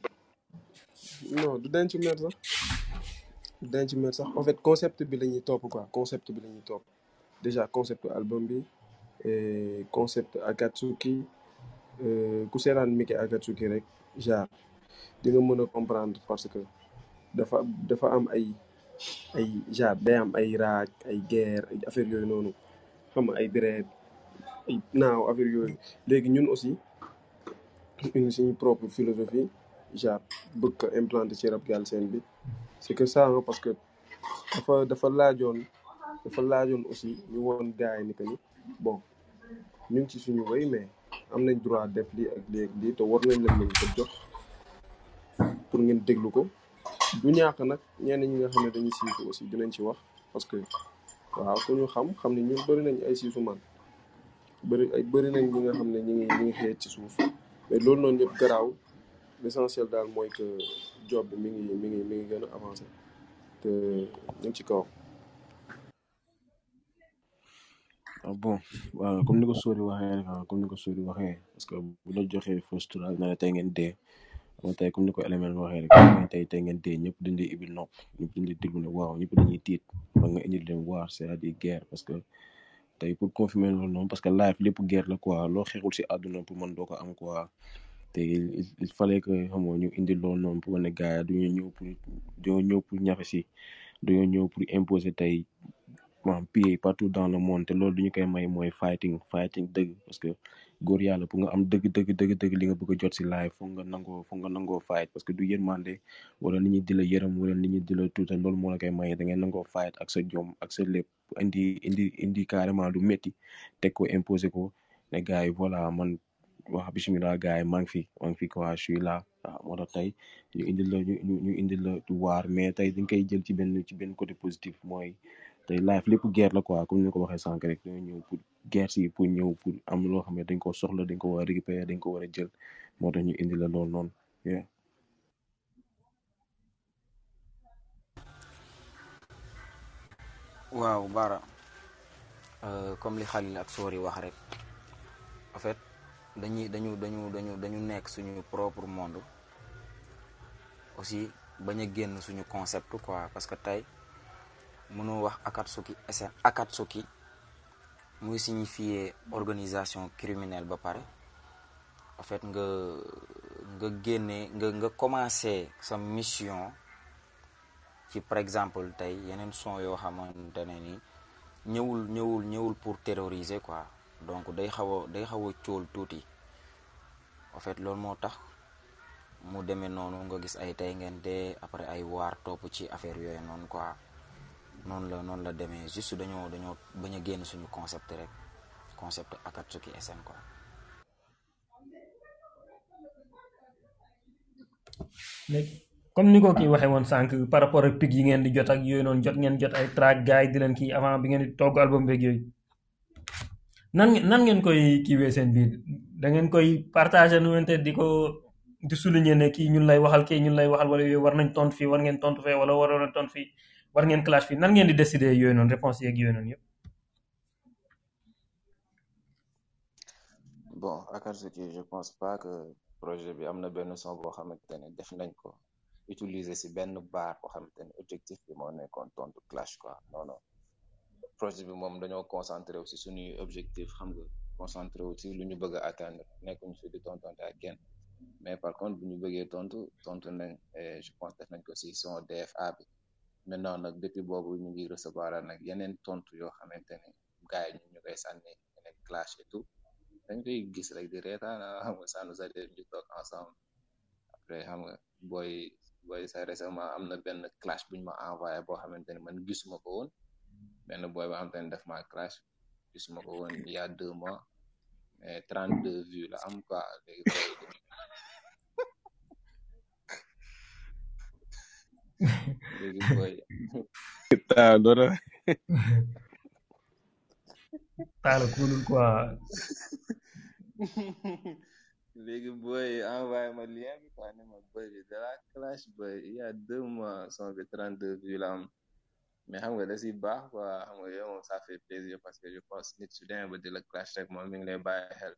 non du denc mer sax du denc mer sax en fait concept bi la ñuy topp quoi concept bi la ñuy topp déjà concept album bi et concept Akatsuki euh, ku seetaan Mickey Akatsuki rek genre di nga mën a comprendre parce que dafa dafa am ay ay genre day am ay raag ay guerre ay affaire yooyu noonu xam nga ay deret ay naaw affaire yooyu léegi ñun aussi ñu suñu propre philosophie genre bëgg ko implanter ci rap galsen bi c'est que ça hein, parce que dafa dafa laajoon dafa laajoon aussi ñu woon gars yi ni que ni bon ñu ngi ci suñu way mais am nañ droit def lii ak lii ak lii te war nañ leen mën ko jox pour ngeen déglu ko du ñàkk nag ñenn ñi nga xam ne dañuy siifu aussi dinañ ci wax parce que waaw ku ñu xam xam ne ñun bëri nañ ay siifu man bëri ay bëri nañ ñi nga xam ne ñi ngi ñi ngi xëy ci suuf mais loolu noonu yëpp garaaw l'essentiel daal mooy que job bi mi ngi mi ngi mi ngi gën a avancé te ñu ngi ci kaw ah bon waaw comme ni ko Sori waxee rek ah comme ni ko Sori waxee parce que bu la joxee fausse tour ak na la tey ngeen dee xam nga tey comme ni ko élément waxee rek xam nga tey tey ngeen dee ñëpp dañ lay ibil nopp ñëpp dañ lay déglu ne waaw ñëpp dañuy tiit ba nga indil leen waar c'est-à-dire guerre parce que tey pour confirmer loolu noonu parce que live lépp guerre la quoi loo xeexul si àdduna pour man doo ko am quoi te il il il fallait que xam nga ñu indil loolu noonu pour wane gars yi du ñu ñëw pour doo ñëw pour ñafe si dañoo ñëw pour imposer tey maanaam piller partout dans le monde te loolu du ñu koy may mooy fighting fighting dëgg parce que góor yàlla pour nga am dëgg dëgg dëgg dëgg li nga bëgg a jot si live foog nga nangoo foog nga nangoo fight parce que du yërmande wala nit ñi di la yërëm wala nit ñi di la tuutal loolu moo la koy may da ngay nangoo fight ak sa jom ak sa lépp. indi indi indi carrément lu métti teg ko imposé ko ne gars yi voilà man wax bisimilah gars yi maa ngi fi maa ngi fi quoi je suis là waaw ah, moo tax tey ñu indil la ñu ñu indil la waar mais tey dañ koy jël ci benn ci benn côté positif mooy tey life lépp guerre la quoi comme ni ko waxee sànq rek dañoo ñëw pour guerre si pour ñëw pour am loo xam ne dañ ko soxla dañ ko war a récupérer dañ ko war a jël moo tax ñu indil la loolu noonu waaw Bara euh, comme li Khalil ak Sori wax rek en fait dañuy dañu dañu dañu dañu nekk suñu propre monde aussi bañ a génn suñu concept quoi parce que tey mënoo wax Akatsuki SN Akatsuki muy signifier organisation criminelle ba pare en fait nga nga génne nga nga commencé sa mission ci par exemple tey yeneen son yoo xamante ne ni ñëwul ñëwul ñëwul pour terroriser quoi donc day xaw a day xaw a cóol tuuti en fait loolu moo tax mu demee noonu nga gis ay tey ngeen dee après ay waar topp ci affaire yooyu noonu quoi noonu la noonu la demee juste dañoo dañoo bañ a génn suñu concept rek concept Akatsuki SN quoi. mais comme ni ko kii waxee woon sànq par rapport ak pic yi ngeen di jot ak yooyu noonu jot ngeen jot ay track gars yi di leen kii avant bi ngeen di togg album beeg yooyu. nan nan ngeen koy kiiwee seen biir da ngeen koy partagé nu wente di ko di souligner ne kii ñun lay waxal kii ñun lay waxal wala yooyu war nañ tontu fii war ngeen tontu fee wala waroon a tontu fii war ngeen clash fii nan ngeen di décider yooyu noonu réponse yeeg yooyu noonu yëpp. bon Akatsuki je pense pas que projet bi am na benn son boo xamante ne def nañ ko utiliser si benn baar boo xamante ne objectif bi moo nekkoon tontu clash quoi non non projet bi moom dañoo concentré wu si suñuy objectif xam nga concentré wu si lu ñu bëgg a atteindre nekkuñu fi di tontonte ak kenn mais par contre bu ñu bëggee tontu tontu nañ et je pense def nañ ko si son DFA bi maintenant nag depuis boobu ñu ngi recevoir nag yeneen tontu yoo xamante ne gars yi ñu ñu koy sànni yeneen clash et tout dañ koy gis rek di reetaan ah, xam nga ça nous arrive ñu toog ensemble après xam nga booy booy sa récemment am na benn clash bu ñu ma envoyé boo xamante ne man gisuma ko woon benn booy boo xamante ne daf ma clash gisuma ko woon il y a deux mois mais trente deux vues la am quoi léegi booy léegi booy ah loolu taala kuulul quoi léegi boy envoyé ma lien bi quoi ne ma boy bi de la clash boy il y a deux mois son bi 32 vues la am mais xam nga da si baax quoi xam nga yow moom ça fait plaisir parce que je pense nit su demee ba di la clash rek moom mi ngi lay bàyyi xel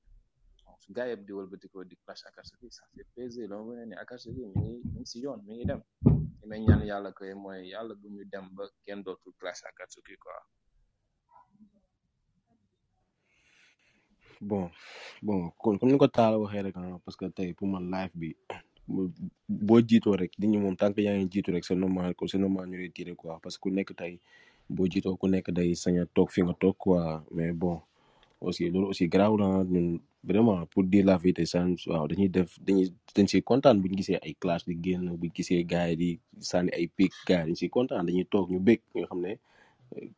gaa yëpp di wëlbati ko di clash Akasha bi ça fait plaisir loolu mu ne ni Akasha bi mi ngi mi ngi si yoon mi ngi dem li may ñaan yàlla koy mooy yàlla bu ñu dem ba kenn dootul clash Akasha bi quoi bon bon kon comme ni ko taala waxee rek ah parce que tey pour man life bi mu- boo jiitoo rek nit ñi moom tant que yaa ngi jiitu rek c'est normal ko c'est normal ñu lay tirer quoi parce que ku nekk tey boo jiitoo ku nekk day sañ a toog fi nga toog quoi mais bon aussi loolu aussi garaaw na ñun vraiment pour dire la vérité ça nous- waaw dañuy def dañuy dañ siy kontaan bu ñu gisee ay clash di génn bu ñu gisee gars yi di sànni ay pic gars yi dañ siy kontaan dañuy toog ñu bég nga xam ne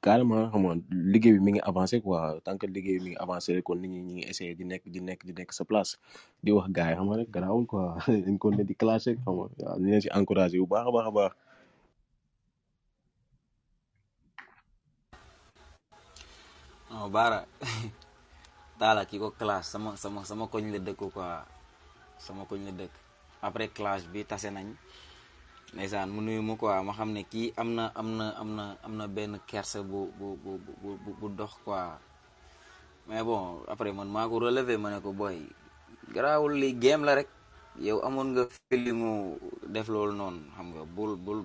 carrément xam nga liggéey bi mi ngi avancé quoi tant que liggéey bi mi ngi avancé rek kon nit ñi ñu ngi essayé di nekk di nekk di nekk sa place di wax gars yi xam nga rek garaawul quoi dañ ko ne di clash rek xam nga waaw ñu leen si encouragé bu baax a baax a baax non baara taala ki ko classe sama sama sama koñ la dëkk quoi sama koñ la dëkk après classe bi tase nañ ndeysaan mu nuyu ma quoi ma xam ne kii am na am na am na am na benn kersa bu bu bu bu bu dox quoi mais bon après man maa ko relevé ma ne ko booy garaawul li game la rek yow amoon nga feelingu def loolu noonu xam nga bul bul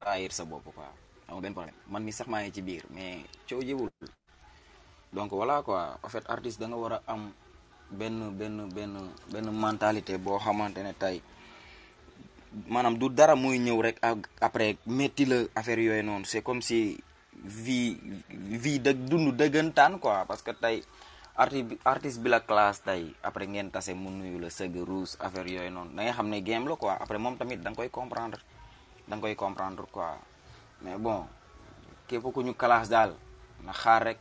trahir sa bopp quoi amul benn problème man mi sax maa ngi ci biir mais coow jiwul donc voilà quoi en fait artiste da nga war a am benn benn benn benn mentalité boo xamante ne tey maanaam du dara muy ñëw rek ak après métti la affaire yooyu noonu c'est comme si vie vie dëgg dund dëggantaan quoi parce que tey arti artiste bi la classe tey après ngeen tase mu nuyu la sëgg ruus affaire yooyu noonu da nga xam ne game la quoi après moom tamit da nga koy comprendre da nga koy comprendre quoi mais bon képp ku ñu classe daal na xaar rek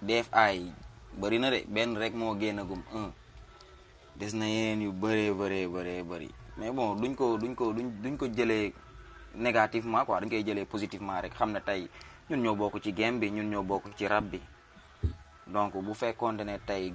def ay bëri na de benn rek moo génn gum un des na yeneen yu bëree bëree bëree bëri mais bon duñ ko duñ ko duñ duñ ko jëlee négativement quoi dañ koy jëlee positivement rek xam ne tey ñun ñoo bokk ci game bi ñun ñoo bokk ci rab bi donc bu fekkoonte ne tey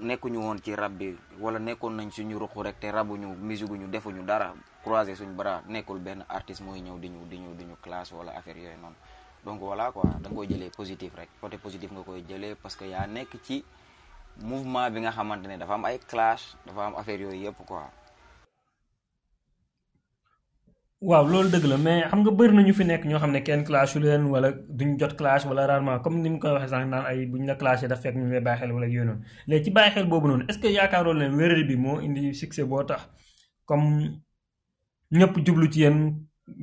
nekkuñu woon ci rab bi wala nekkoon nañ suñu ruq rek te rabuñu ñu defuñu dara croiser suñu bras nekkul benn artiste mooy ñëw di ñu di ñu di ñu classe wala affaire yooyu noonu donc voilà quoi da nga koy jëlee positif rek côté positif nga koy jëlee parce que yaa nekk ci mouvement bi nga xamante ne dafa am ay clash dafa am affaire yooyu yëpp quoi. waaw loolu dëgg la mais xam nga bëri na ñu fi nekk ñoo xam ne kenn clash yu leen wala duñ jot clash wala rarement comme ni mu ko waxee sànq naan ay buñ la clashé daf fekk ñu lay bàyyi xel wala yooyu noonu léegi ci bàyyi xel boobu noonu est-ce que yaakaaroon leen wéradi bi moo indi succès boo tax comme ñëpp jublu ci yéen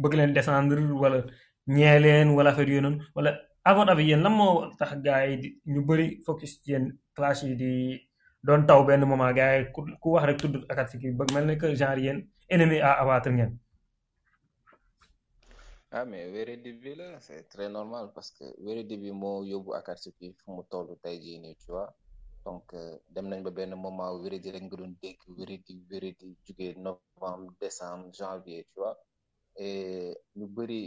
bëgg leen descendre wala ñee leen wala affaire yooyu noonu wala à votre avis yéen lan moo tax gars yi di ñu bëri focus ci yéen clash yi di doon taw benn moment gars yi ku ku wax rek tudd Akatsuki ba mel ne que genre yéen ennemi à abattre ngeen. ah mais wéradi bi la c'est très normal parce que wéradi bi moo yóbbu Akatsuki fu mu toll tey jii nii tu vois donc euh, dem nañ ba benn moment wéradi rek nga doon dégg wéradi wéradi jugee novembre décembre janvier tu vois et ñu bëri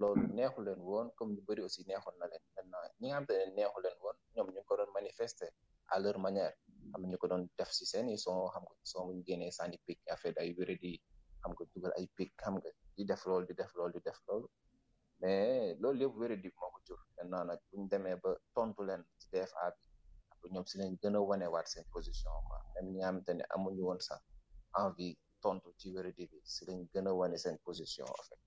loolu neexu leen woon comme ñu bëri aussi neexoon na leen maintenant ñi nga xam te ne neexu leen woon ñoom ñu ngi ko doon manifester à leur manière am na ñu ko doon def si seen i son xam nga son bu ñu génnee sànni pic affaire day wéré di xam nga dugal ay pic xam nga di def loolu di def loolu di def loolu mais loolu yëpp wéré di moo ko jur maintenant nag bu ñu demee ba tontu leen ci DFA bi après ñoom si lañ gën a wanewaat seen position quoi même ñi nga xamante ne amuñu woon sax envie tontu ci wéré di bi si lañ gën a wane seen position en fait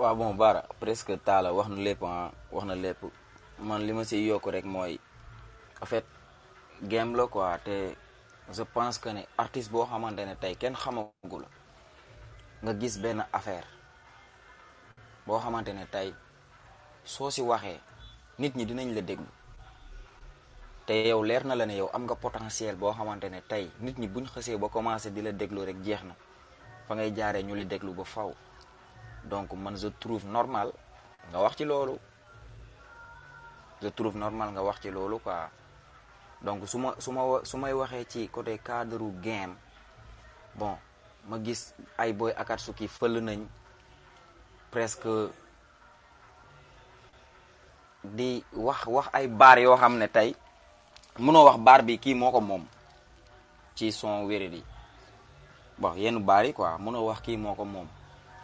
waaw bon Bara presque Talla wax na lépp ah wax na lépp man li ma siy yokk rek mooy en fait game la quoi te je pense que ne artiste boo xamante ne tey kenn xamagu la nga gis benn affaire boo xamante ne tey soo si waxee nit ñi dinañ la déglu te yow leer na la ne yow am nga potentiel boo xamante ne tey nit ñi buñ xësee ba commencé di la déglu rek jeex na fa ngay jaaree ñu la déglu ba faw donc man je trouve normal nga wax ci loolu je trouve normal nga wax ci loolu quoi donc su ma su ma su may waxee ci côté cadre game bon ma gis ay booy Akatsuki fël nañ presque di wax wax ay baar yoo xam ne tey mënoo wax baar bi kii moo ko moom ci son wéréd yi bon yenn baar yi quoi mënoo wax kii moo ko moom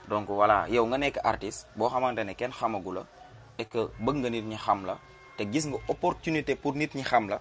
donc voilà yow nga nekk artiste boo xamante ne kenn xamagu la et que bëgg nga nit ñi xam la te gis nga opportunité pour nit ñi xam la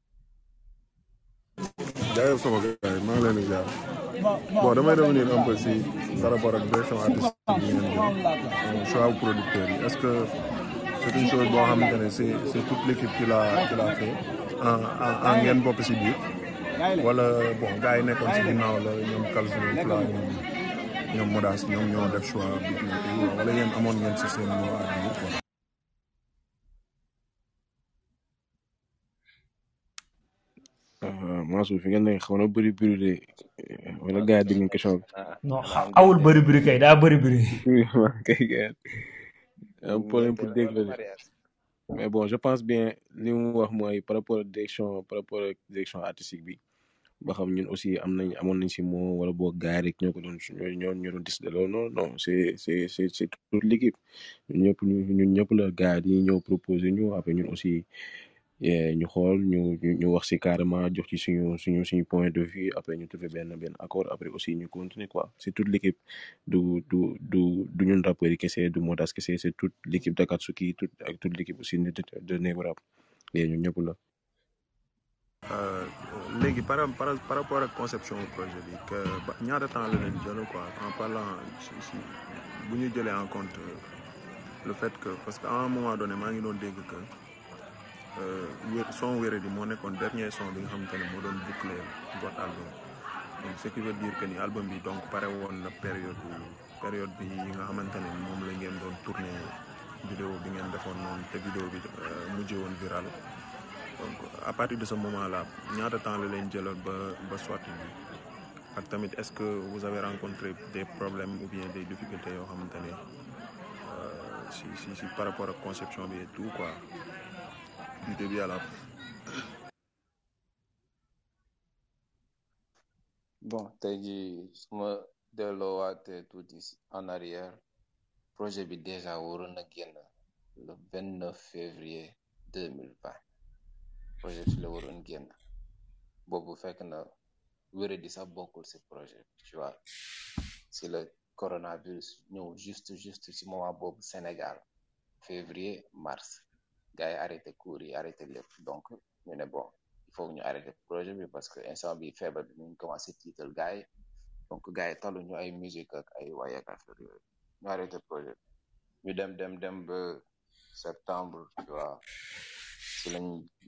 jaayal sama gars yi maa ngi leen di jaar bon damay revenir un peu si par rapport ak direction artistique bi ngeen jël choix wu producteur yi est-ce que c'est une chose boo xamante ne c'est c'est toute l'équipe qui l'a qui l'a fait en en en ngeen bokk si biir wala bon gars yi nekkoon si ginnaaw la ñoom Kalsou Fla ñoom ñoom Modas ñoom ñoo def choix bi wala yéen amoon ngeen si seen mot à dire quoi. ah Mansour fi nga nekk xaw na bëri bruit de wala gars yi dégg question bi. ah non xa xanaa awul bëri buri kay daa bëri buri waaw kay gars yi am problème pour dégg la de. mariage mais bon je pense bien li mu wax mooy par rapport ak direction par rapport ak direction artistique bi. ba xam ñun aussi am nañ amoon nañ si moo wala boo gaay rek ñoo ko doon ñoo ñoo doon décidé loolu non non c'est c'est c'est c'est toute l'équipe ñun ñëpp ñu ñun ñëpp la gaay yi ñëw proposé ñu après ñun aussi eh, ñu xool ñu ñu ñu wax si carrément jox ci suñu suñu suñu point de vue après ñu trouvé benn benn accord après aussi ñu continuer quoi c'est toute l'équipe du du du du ñun rappeurs yi kese du Modas kese c'est toute l'équipe d'Akatsuki toute ak toute l'équipe aussi de de de Négo Rap léegi ñun ñëpp la. léegi par par par rapport ak conception du projet bi que ba ñaata temps la leen jël quoi en parlant si si bu ñu jëlee en compte le fait que parce que à un moment donné maa ngi doon dégg que wé son wéré di moo nekkoon dernier son bi nga xamante ne moo doon boucler votre album donc ce qui veut dire que ni album bi donc pare woon na période période bi nga xamante ne moom la ngeen doon tourné vidéo bi ngeen defoon noonu te vidéo bi euh, mujjee woon viral donc à partir de ce moment là ñaata temps la leen jëloon ba ba sotti bi ak tamit est-ce que vous avez rencontré des problèmes ou bien des difficultés yoo xamante ne euh, si si si par rapport ak conception bi et tout quoi du début à la fin. bon tey jii su ma delloowaatee tuuti si- en arrière projet bi déjà waroon na génn le vingt neuf février deux mille vingt projet bi la waroon génn boobu fekk na wéré di sax bokkul si projet bi tu vois si la coronavirus ñëw juste juste ci moment boobu Sénégal février mars gars yi arrêté cours yi arrêté lépp donc ñu ne bon il faut ñu arrêté projet bi parce que instant bi feebar bi ñu commencé tiital gars yi donc gars yi talu ñu ay musique ak ay waay ak affaire yooyu ñu arrêté projet bi ñu dem dem dem ba septembre tu vois si lañ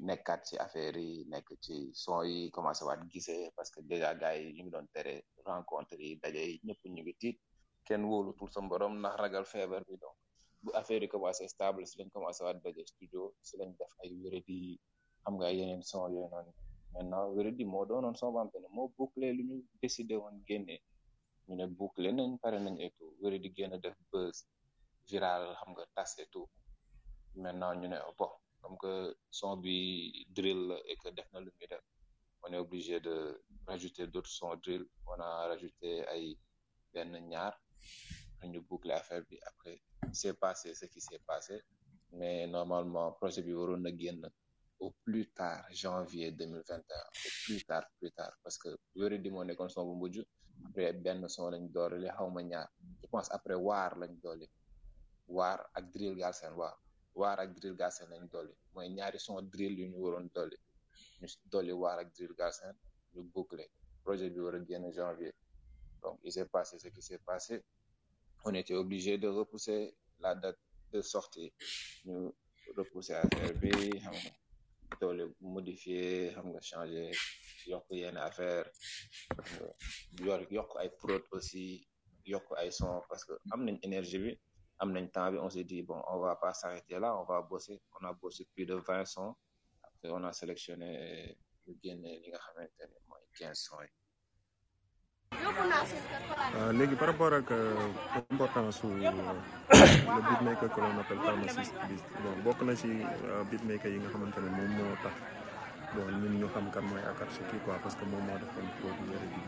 nekkaat ci affaire yi nekk ci son yi commencé waat gisee parce que déjà gars yi ñu ngi doon tere rencontre yi daje yi ñëpp ñu ngi tiit kenn wóolutul sa borom ndax ragal feebar bi donc bu affaire yi commencé stable si lañ commencé waat daje studio si lañ def ay wéré di xam nga yeneen son yooyu noonu maintenant wéradi moo doonoon son bamte ne moo bouclé lu ñu décidé woon génnee ñu ne bouclé nañ pare nañ et tout wéradi génn def buzz viral xam nga tas et tout maintenant ñu ne bon comme que son bi drill la et que def na lu muy def on est obligé de rajouter d'autres sons drill on a rajouté ay benn ñaar ñu boucler affaire bi après c'est passé ce qui s'est passé mais normalement projet bi waroon na génn au plus tard janvier deux mille vingt et un au plus tard plus tard parce que wéri di moo nekkoon son bu mujj après benn son lañ doorali xaw ma ñaar je pense après waar lañ dooli waar ak drill gal seen waar waar ak drill gal seen lañ dooli mooy ñaari son drill yu ñu waroon dooli ñu dooli waar ak drill gal seen ñu boucler projet bi war a génn janvier donc il s'est passé ce qui s'est passé on était obligé de repousser la date de sortie ñu repousser affaire bi xam nga doole modifier xam nga changer yokk yenn affaire yor yokk ay prod aussi yokk ay son parce que am nañ énergie bi am nañ temps bi on s'est dit bon on va pas s'arrêter là on va bosser on a bossé plus de vingt sons après on a sélectionné ñu génne li nga xamante ne mooy quinze sons yi Euh, léegi par rapport ak euh, comportement su euh, le beatmaker que l'on appelle pharmaciste bi bon bokk na ci euh, beatmaker yi nga xamante ne moom moo tax bon ñun ñu xam kan mooy Akatsou kii quoi parce que moom moo def kon produit yëre bi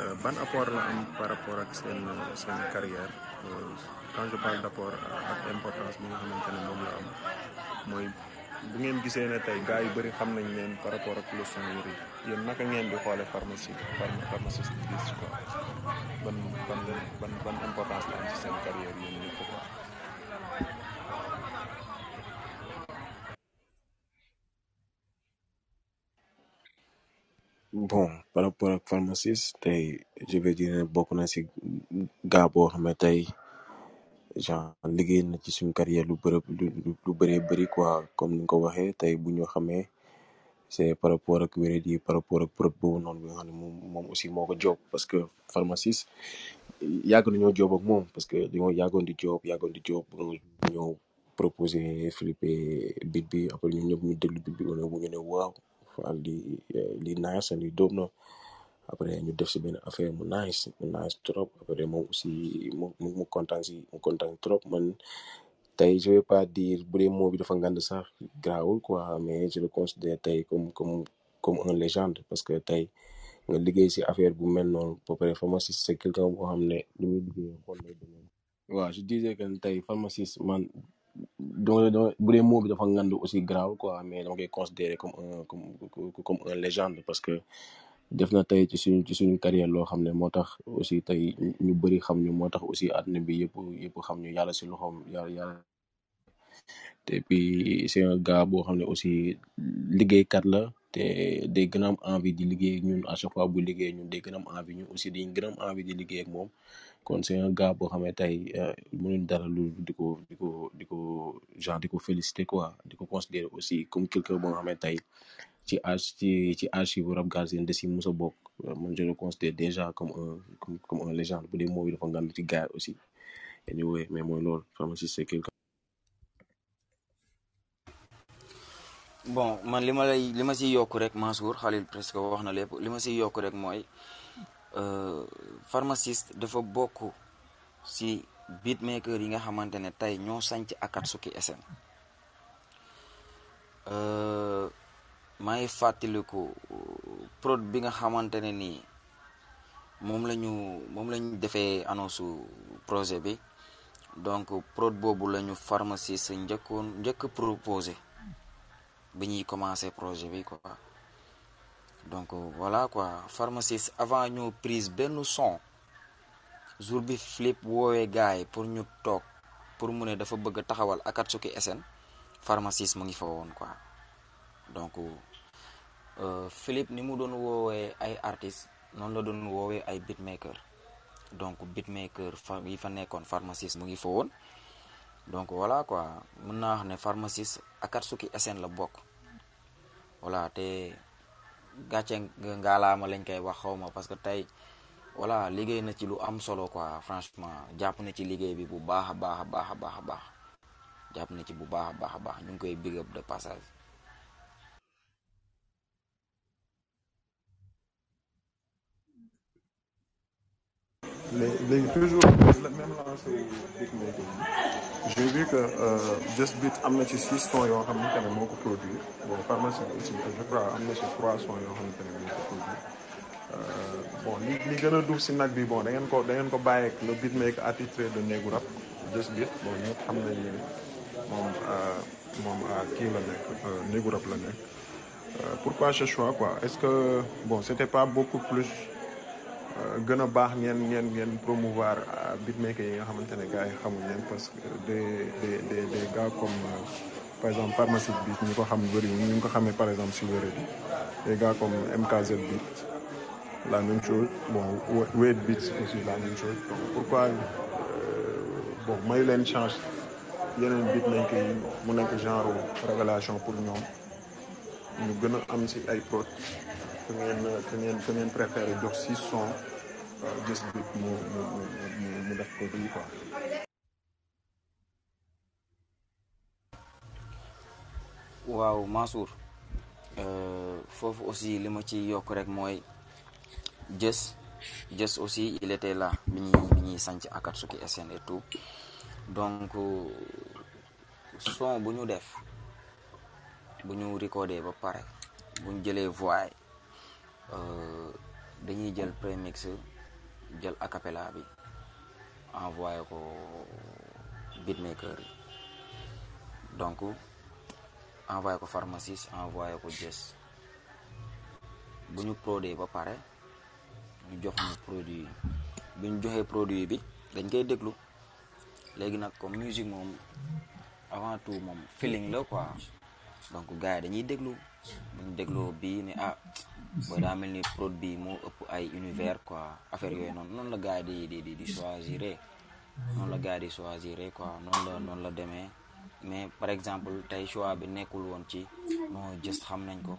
Euh, ban apport la am par rapport ak seen seen carrière euh, quand je parle d'apport ak importance bi nga xamante ne moom la am mooy bu ngeen gisee ne tey gars yu bëri xam nañ leen par rapport ak leçon yi rek yéen naka ngeen di xoole pharmacie pharma pharmaciste bi gis quoi ban ban ban ban importance la am ci seen carrière yéen ñëpp quoi. bon par rapport ak pharmacies tey je vais dire ne bokk na si gaa boo xam ne tey genre liggéey na ci suñu carrière lu bëri lu lu lu bëree bëri quoi comme ni nga ko waxee tey bu ñu xamee c'est par rapport ak wéré yi par rapport ak prod boobu noonu bi nga xam ne moom moom aussi moo ko job parce que pharmaciste yàgg nañoo job ak moom parce que dañoo yàggoon di job yàggoon di job ba nga ñëw proposé Felipe bit bi après ñun ñëpp ñu déglu bit bi wala bu ñu ne waaw faal li eh, li nice and li dope na après ñu def si benn affaire mu nice mu nice trop après moom aussi mu mu mu kontaan si mu kontaan trop man tey je vais pas dire bu dee moo bi dafa ngand sax grawul quoi mais je le considère tey comme comme comme un légende parce que tey nga liggéey si affaire bu mel noonu ba pare pharmaciste c'est quelqu'un boo xam ne li muy liggéey xool lay demee waaw je disais que tey pharmaciste man dama la dama bu dee mot bi dafa ngand aussi grave quoi mais dama koy considérer comme un comme comme un légende parce que def na tey ci suñu ci suñu carrière loo xam ne moo tax aussi tey ñu bëri xam ñu moo tax aussi àdduna bi yëpp yëpp xam ñu yàlla si loxoom yàlla yàlla te puis c'est un gars boo xam ne aussi liggéeykat la te day gën a am envie di liggéey ak ñun à chaque fois bu liggéey ñun day gën a am envie ñun aussi dañuy gën a am envie di liggéey ak moom kon c'est un gars boo xam ne tey euh, mënuñ dara lu di ko di ko di ko genre di ko féliciter quoi di ko considérer aussi comme quelqu'un boo xam ne tey ci arch ci ci archive rap Galsen da si mos a bokk Euh, man je le considère déjà comme un comme, comme un légende bu dee mooy dafa ngand ci gars yi aussi anyway mais mooy loolu pharmacie c'est quelque bon man li ma lay li ma siy yokk rek Mansour Khalil presque wax na lépp li ma siy yokk rek mooy euh, pharmaciste dafa bokk si beatmaker yi nga xamante ne tey ñoo sanc Akatsuki SN euh, maa ngi fàttaliku euh, prod bi nga xamante ne nii moom la ñu moom la ñu defee annonce projet bi donc prod boobu la ñu pharmacie sa njëkkoon njëkk proposé bi ñuy commencé projet bi quoi donc voilà quoi pharmacie avant ñu prise benn son jour bi Flip woowee gars yi pour ñu toog pour mu ne dafa bëgg taxawal Akatsuki SN pharmacie mu ngi fa woon quoi donc euh, Flip ni mu doon woowee ay artistes noonu la doon woowee ay beatmaker donc beatmaker fa yi fa nekkoon pharmacie mu ngi fa woon donc voilà quoi mën naa wax ne pharmacie Akatsuki SN la bokk. voilà te gàcce ngaalaama lañ koy wax xaw ma parce que tey voilà liggéey na ci lu am solo quoi franchement jàpp na ci liggéey bi bu baax a baax a baax a baax a baax jàpp na ci bu baax a baax a baax ñu ngi koy big up de passage. mais léegi toujours même lancé wu Big Maker bi j'ai vu que euh, Just Beat am na ci six sons yoo xam ne tamit moo ko produire bon pharmacie bi aussi je crois am na ci trois sons yoo xam ne tamit moo ko produire Euh, bon li li gën a duuf si nag bi bon da ngeen ko da ngeen ko bàyyi ak le Big Maker attitré de néegu rap Just Beat bon ñëpp xam nañ ne moom euh, moom euh, kii la nekk euh, néegu rap la nekk Euh, pourquoi ce choix quoi est-ce que bon c'était pas beaucoup plus euh, gën a baax ngeen ngeen ngeen promouvoir euh, beatmaker yi nga xamante ne gars yi xamuñ leen parce que des des des des gars comme par exemple pharmacie bi ñu ko xam bëri ñu ngi ko xamee par exemple si wéré bi des gars comme MKZ Beat la même chose bon Wade Beats aussi la même chose donc pourquoi bon may leen chance yeneen beatmaker yi mu nekk genre révélation pour ñoom ñu gën a am si ay prod que ngeen que ngeen que ngeen préféré jox si son gis bi mu mu mu mu def ko lii quoi. waaw Mansour foofu aussi li ma ci yokk rek mooy jës jës aussi il était là bi ñuy bi ñuy sanc Akatsuki SN et tout donc son bu ñu def bu ñu recordé ba pare bu ñu jëlee voix yi euh, dañuy jël prémix jël acapella bi envoyé ko beatmaker yi donc envoyé ko pharmaciste envoyé ko jës bu ñu produit ba pare ñu jox ñu produit bi ñu joxee produit bi dañ koy déglu léegi nag comme musique moom avant tout moom feeling la quoi donc gars yi dañuy déglu bu ñu dégloo bii ne ah booy daa mel ni prod bi moo ëpp ay univers quoi affaire yooyu noonu noonu la gars yi di di di choisir noonu la gars yi di choisir quoi noonu la noonu la demee mais par exemple tey choix bi nekkul woon ci non just xam nañ ko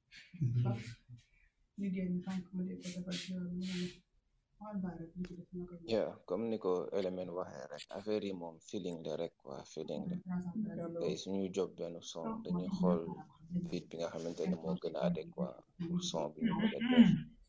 ba ñu génn tànk ma di ko defal ci yoon mu ne xool baa rek ñu ko def na ko def yeah comme ni ko élément waxee rek affaire yi moom feeling la rek quoi feeling la tey suñu job benn son dañuy xool beat bi nga xamante ne moo gën a adéquat pour son bi ñu bëgg a def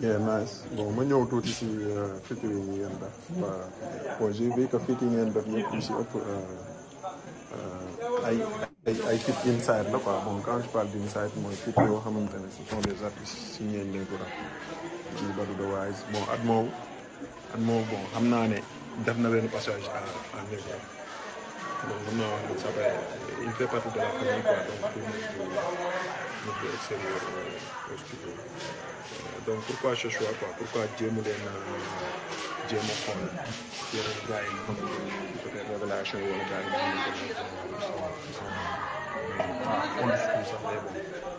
Yeah, nice. Bon, ma ñëw tuuti si euh, featuring yi ngeen def. Euh, bon, j'ai vu que featuring ngeen def yëpp yu si ëpp euh, ay ay ay feat inside la quoi. Bon, quand je parle d'inside mooy feat yoo xamante ne ce sont des artistes signés Ndeye Coura. Ci Badou de Wise. Bon, at moomu at moom bon xam naa ne def na benn passage à à Ndege donc mën naa wax ne ça fait il fait partie de la famille quoi donc pour nous nous de extérieur au studio donc pourquoi ce choix quoi pourquoi jéem a leen jéem a xool yeneen gars yi xam peut-être révélation wala gars yi ñu ngi ko waaw on discute sax mais bon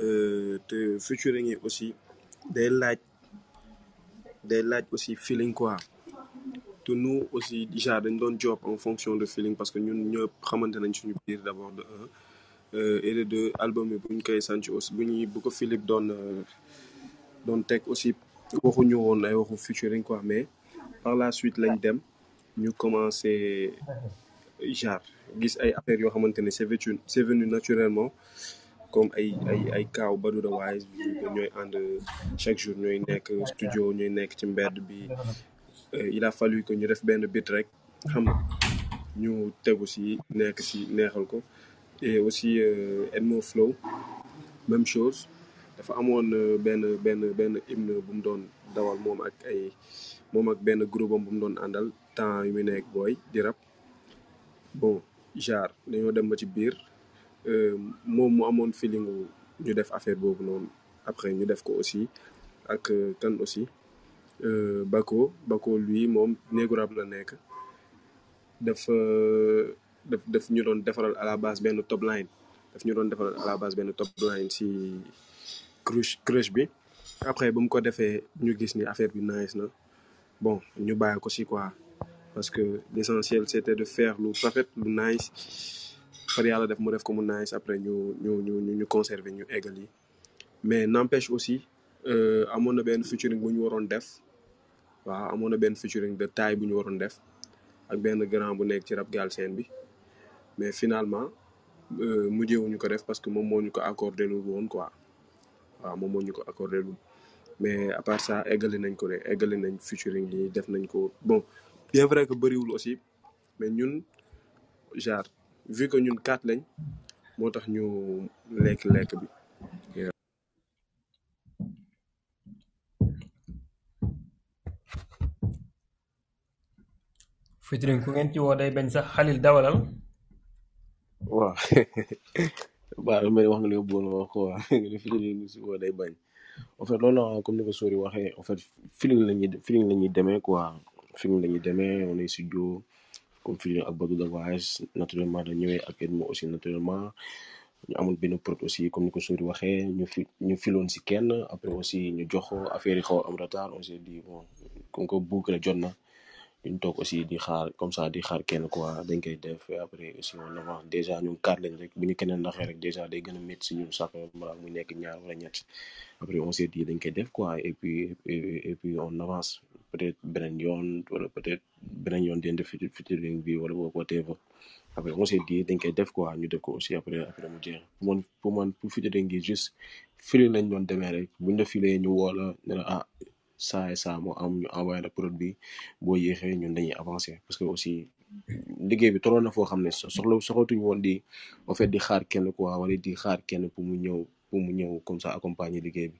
euh, te featuring yi aussi day laaj day laaj aussi feeling quoi te nous aussi déjà dañ doon job en fonction de feeling parce que ñun ñëpp xamante nañ suñu biir d'abord de un euh, et de deux album yi buñ koy sànc aussi bu ñuy bu ko Philippe doon euh, doon teg aussi waxuñu woon ay waxu featuring quoi mais par la suite lañ dem ñu commencé genre gis ay affaires yoo xamante ne c'est venu c'est venu naturellement comme ay ay ay kaaw Badou da waaye ñooy ànd chaque jour ñooy nekk studio ñooy nekk ci mbedd bi Euh, il a fallu que ñu def benn bit rek xam nga ñu tegu si nekk si neexal ko et aussi euh, Edmo Flow même chose dafa amoon euh, benn benn benn hymne bu mu doon dawal moom ak ay moom ak benn groupe am bu mu doon àndal temps yu mu nekk booy di rap bon genre dañoo dem ba ci biir euh, moom mu amoon feeling wu ñu def affaire boobu noonu après ñu def ko aussi ak euh, kan aussi euh, Bako Bako lui moom néegu rap la nekk dafa daf daf ñu doon defaral à la base benn top line daf ñu doon defaral à la base benn top line si crush crush bi après bu mu ko defee ñu gis ni affaire bi nice na bon ñu bàyyi ko si quoi parce que l'essentiel c'était de faire lu rafet lu nice par yàlla def mu def ko mu nice après ñu ñu ñu ñu ñu conserver ñu eggal yi mais n'empêche aussi euh, amoon na benn featuring bu ñu waroon def waaw amoon na benn featuring de taille bu ñu waroon def ak benn grand bu nekk ci rap galsen bi mais finalement euh, mujjewuñu ko def parce que moom moo ñu ko accordé lul woon quoi waaw moom moo ñu ko accordé lul mais à part ça eggali nañ ko de eggali nañ featuring yi def nañ ko bon bien vrai que bëriwul aussi mais ñun genre vu que ñun quatre lañ moo tax ñu lekk lekk bi featuring ku ngeen ci woo day bañ sax xalil dawalal waaw waaw mel ni wax nga li nga bëggoon wax quoi nga ne featuring si woo day bañ en fait loolu la comme ni ko Sori waxee en fait feeling la ñuy feeling la ñuy demee quoi feeling la ñuy demee on est studio comme feeling ak Badou Davache naturellement da ñëwee ak Edmo aussi naturellement ñu amul benn prod aussi comme ni ko Sori waxee ñu fi ñu filoon si kenn après aussi ñu jox ko affaire yi xaw a am retard on s'est dit bon comme que boucle jot na duñ toog aussi di xaar comme ça di xaar kenn quoi dañ koy def et après aussi on avance déjà ñun quatre lañ rek bu ñu keneen naxee rek déjà day gën a métti si ñun sax wala mu nekk ñaar wala ñett après on s'est dit dañ koy def quoi et puis et, et puis on avance peut-être beneen yoon wala peut-être beneen yoon dinañ def featu- featuring bi wala whatever après on s'est dit dañ koy def quoi ñu def ko aussi après après mu jeex pour man pour man pour featuring gi juste fili lañ doon demee rek buñ la filee ñu woo la ne la ah ça et ça moo am ñu envoyé la produit bi boo yéexee ñun dañuy avancer parce que aussi liggéey bi tolloon na foo xam ne so- soxla soxlatuñu woon di au fait di xaar kenn quoi wala di xaar kenn pour mu ñëw pour mu ñëw comme ça accompagner liggéey bi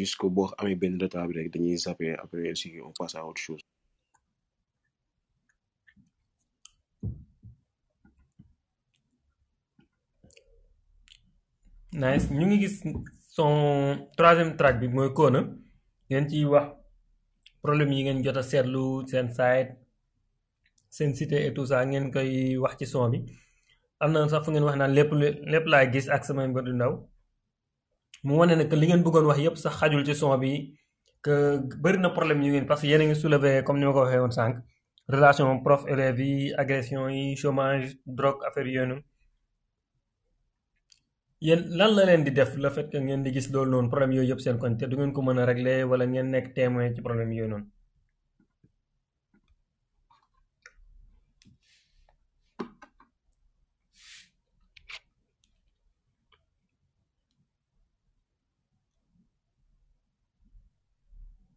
jusque boo amee benn retard bi rek dañuy zapper après aussi on passe à autre chose. nice ñu ngi gis son troisième track bi mooy Kona ngeen ciy wax problème yi ngeen jot a seetlu seen site seen site et tout ça ngeen koy wax ci son bi am na sax fu ngeen wax naan lépp lépp laay gis ak samay mbër du ndaw mu wane ne que li ngeen bëggoon wax yëpp sax xajul ci son bi que bëri na problème yu ngeen parce que yéen a ngi soulever comme ni ma ko waxee woon sànq relation prof élève yi agression yi chômage drogue affaire yooyu noonu yéen lan la leen di def le fait que ngeen di gis loolu noonu problème yooyu yëpp seen koñ te du ngeen ko mën a régler wala ngeen nekk témoin ci problème yooyu noonu.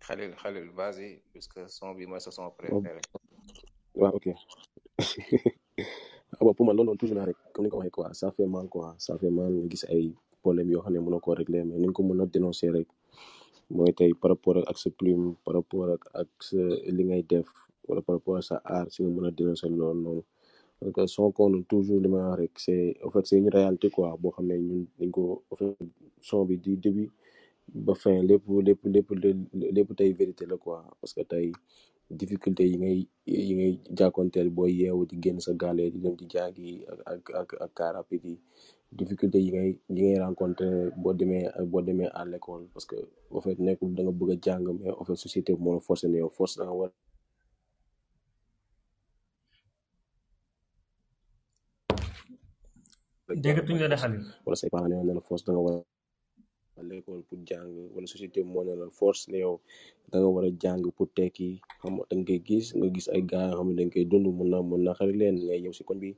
Khalil Khalil vas-y puisque son bi mooy sa son préféré waaw ok ah bon pour man loolu toujours la rek comme ni ko waxee quoi ça fait mal quoi ça fait mal nga gis ay problème yoo xam ne mënoo koo régler mais ni nga ko mën a dénoncer rek mooy tey par rapport ak sa plume par rapport ak ak sa li ngay def wala par rapport ak sa art si nga mën a dénoncer loolu noonu parce que son koon toujours li may wax rek c' est en fait c' est une réalité quoi boo xam ne ñun dañ ko en fait son bi du début ba fin lépp lépp lépp lépp tey vérité la quoi parce que tey difficulté yi ngay yi ngay jàkkoonteel booy yeewu di génn sa gaale di dem ci jaag yi ak ak ak ak car rapide yi difficulté yi ngay yi ngay rencontré boo demee boo demee à l'école parce que en fait nekkul da nga bëgg a jàng mais en fait société bi moo la forcé ne yow force da nga war a jàng déggatuñ la de Xalil wala say parents ne la force da nga war l'école pour jàng wala société moo ne la force ne yow da nga war a jàng pour tekki xam nga da nga koy gis nga gis ay gars yoo xam ne dañ koy dund mun na mun na xari leen ngay ñëw si koñ bi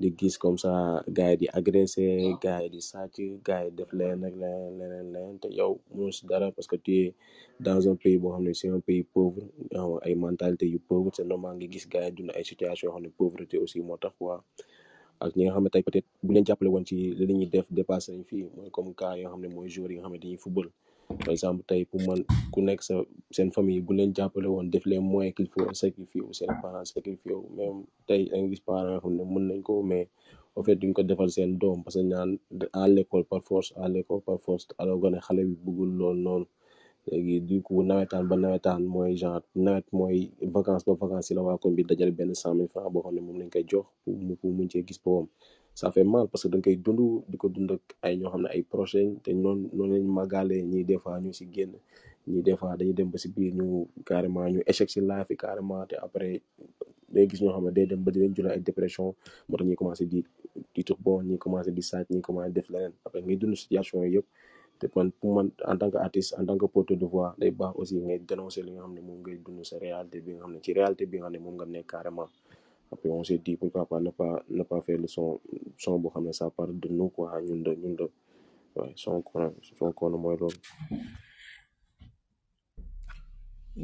di gis comme ça gars yi di agressé gars yi di sàcc gars yi def leen ak leneen leneen leneen te yow mënoo si dara parce que tu es dans un pays boo xam ne c'est un pays pauvre nga xam ay mentalité yu pauvre c'est normal nga gis gars yi dund ay situation yoo xam ne pauvreté aussi moo tax quoi ak ñi nga xam ne tey peut-être bu leen jàppale woon ci li ñuy def dépassé nañ fii mooy comme cas yoo xam ne mooy joueurs yi nga xam ne dañuy football par exemple tey pour man ku nekk sa seen famille bu leen jàppale woon def les moyens qu'il faut sacrifier wu seen parents sacrifier wu même tey da nga gis parents yoo xam ne mën nañ ko mais au fait duñ ko defal seen doom parce que ñaan à l'école par force à l'école par force alors que ne xale bi bëggul loolu noonu léegi du coup nawetaan ba nawetaan mooy genre nawet mooy vacances ba vacances yi la waa koñ bi dajale benn cent mille francs boo xam ne moom lañ koy jox pour mu pour mu cee gis boppam ça fait mal parce que da nga koy dund di ko dund ak ay ñoo xam ne ay proches lañ te noonu noonu lañ màggaalee ñii des fois ñu si génn ñii des fois dañuy dem ba si biir ñu carrément ñu échec si life yi carrément te après day gis ñoo xam ne day dem ba di leen jural ay dépression moo tax ñuy commencé di di tux bon ñuy commencé di sàcc ñuy commencé def leneen après ngay dund situation yi yëpp te man pour man en tant que artiste en tant que porteur de voix day baax aussi ngay dénoncer li nga xam ne moom ngay dund sa réalité bi nga xam ne ci réalité bi nga xam ne moom nga nekk carrément après on s'est dit pourquoi pas ne pas ne pas faire le son son boo xam ne ça parle de nous quoi ñun de ñun de waaye son kono son kono mooy loolu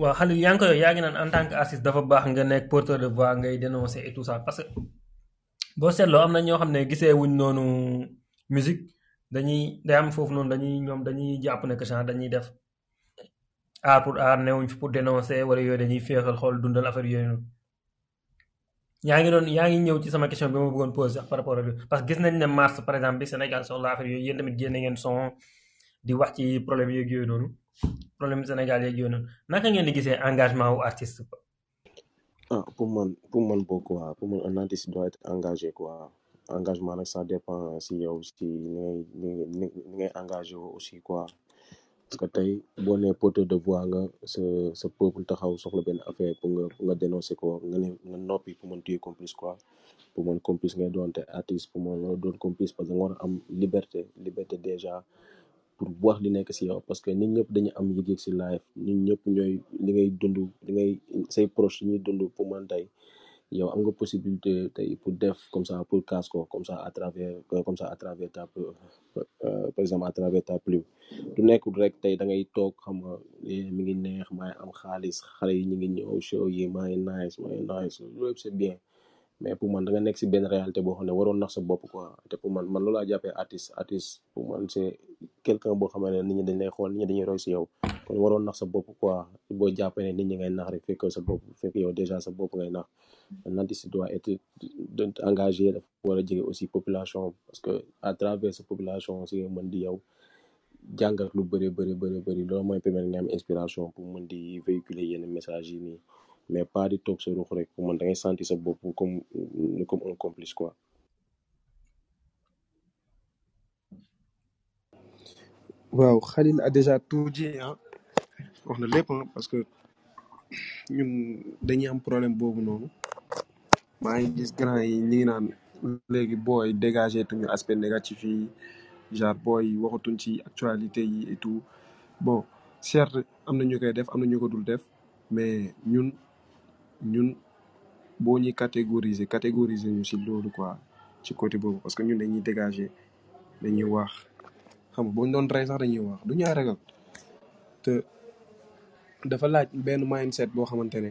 waaw xale yaa ngi koy yaa ngi naan en tant que artiste dafa baax nga nekk porteur de voix ngay dénoncer et tout ça parce que boo seetloo am na ñoo xam ne gisee wuñ noonu musique dañuy day am foofu noonu dañuy ñoom dañuy jàpp ne que genre dañuy def aar pour aar newuñ fi pour dénoncer wala yooyu dañuy féexal xool dundal affaire yooyu noonu yaa ngi doon yaa ngi ñëw ci sama question bi ma bëggoon posé sax par rapport ak parce que gis nañ ne mars par exemple bi Sénégal soxla affaire yooyu yéen tamit génne ngeen son di wax ci problème yeeg yooyu noonu problème Sénégal yeeg yooyu noonu naka ngeen di gisee engagement wu artiste ah pour man pour man boo quoi pour man un artiste doit être engagé quoi engagement nag ça dépend si yow si ni ngay ni ngay ni ngay engagé woo aussi quoi parce que tey boo nee porteur de voix nga sa sa peuple taxaw soxla benn affaire pour nga pour nga dénoncer ko nga ne nga noppi pour man tu es complice quoi pour man complice ngay doon te artiste pour man nga doon complice parce que nga war a am liberté liberté déjà pour wax li nekk si yow parce que nit ñëpp dañu am yëg-yëg si life nit ñëpp ñooy li ngay dund li ngay say proche ñuy dund pour man tey yow am nga possibilité tey pour def comme ça pour casse ko comme ça à travers euh, comme ça à travers ta euh, euh, par exemple à travers ta plume du nekkul rek tey da ngay toog xam nga eh, mi ngi neex maa ngi am xaalis xale yi ñu ngi ñëw show yi maa ngi nice maa ngi nice loolu yëpp c'est bien mais pour man da nga nekk si benn réalité boo xam ne waroon nax sa bopp quoi te pour man man loolaa jàppee artiste artiste pour man c'est quelqu'un boo xam ne nit ñi dañ lay xool nit ñi dañuy roy si yow kon waroon nax sa bopp quoi boo jàppee ne nit ñi ngay nax rek fekk sa bopp fekk yow déjà sa bopp ngay nax un artiste doit être doit être engagé dafa war a jege aussi population parce que à travers sa population si nga mën di yow jàngat lu bëri bëri bëri bëri loolu mooy permettre nga am inspiration pour mën di véhiculer yenn message yi nii mais pas di toog sa ruux rek pour man da ngay sentir sa bopp comme comme un complice quoi. waaw Khalil a déjà tout dit ah wax na lépp ah parce que ñun dañuy am problème boobu noonu maa ngi gis grand yi ñu ngi naan léegi booy dégagé tuñu aspect négatif yi genre booy yi waxatuñ ci actualité yi et tout bon certes am na ñu koy def am na ñu ko dul def mais ñun ñun boo ñuy catégoriser catégoriser ñu si loolu quoi ci côté boobu parce que ñun dañuy dégagé dañuy wax xam nga boo ñu doon rey sax dañuy wax du ñaay ragal te dafa laaj benn mindset boo xamante ne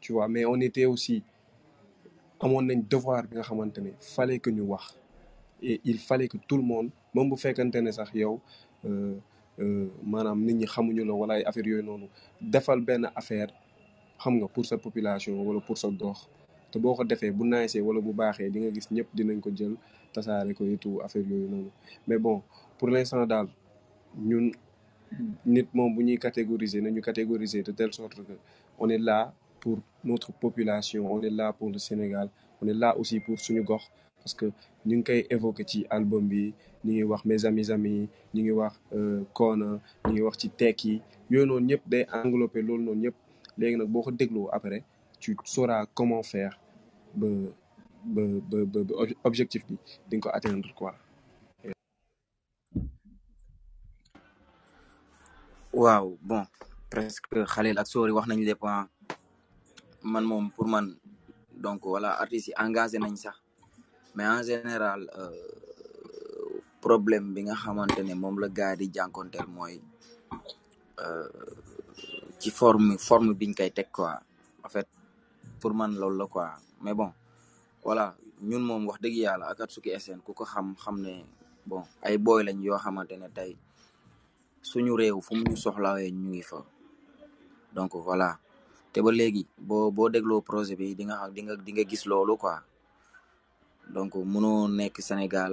tu vois mais on était aussi amoon nañ devoir bi nga xamante ne fallait que ñu wax et il fallait que tout le monde même bu fekkante ne sax yow euh, euh, maanaam nit ñi xamuñu la wala ay affaire yooyu noonu defal benn affaire xam nga pour sa population wala pour sa gox te boo ko defee bu naajsee wala bu baaxee di nga gis ñëpp dinañ ko jël tasaare ko et tout affaire yooyu noonu mais bon pour l'instant daal ñun nit moom bu ñuy catégoriser nañu catégoriser de telle sorte que on est là pour notre population on est là pour le Sénégal on est là aussi pour suñu gox parce que ñu ngi koy évoqué ci album bi ñu ngi wax mes amis amis ñu ngi wax euh, koona ñu ngi wax ci tekk yi yooyu noonu ñëpp day englobé loolu noonu ñëpp léegi nag boo ko dégloo après tu sauras comment faire ba ba ba ba objectif bi di nga ko atteindre quoi waaw bon presque Khalil ak Sori wax nañ lépp ah. man moom pour man donc voilà artistes yi engagé nañ sax mais en général euh, problème bi nga xamante ne moom la gars di jànkonteel mooy euh, ci forme forme biñ koy teg quoi en fait pour man loolu la quoi mais bon voilà ñun moom wax dëgg yàlla Akatsuki SN ku ko xam xam ne bon ay booy lañ yoo xamante ne tey suñu réew fu mu ñu soxlawee ñu ngi fa donc voilà te ba léegi boo boo dégloo projet bi di nga xam di nga di nga gis loolu quoi donc mënoo nekk Sénégal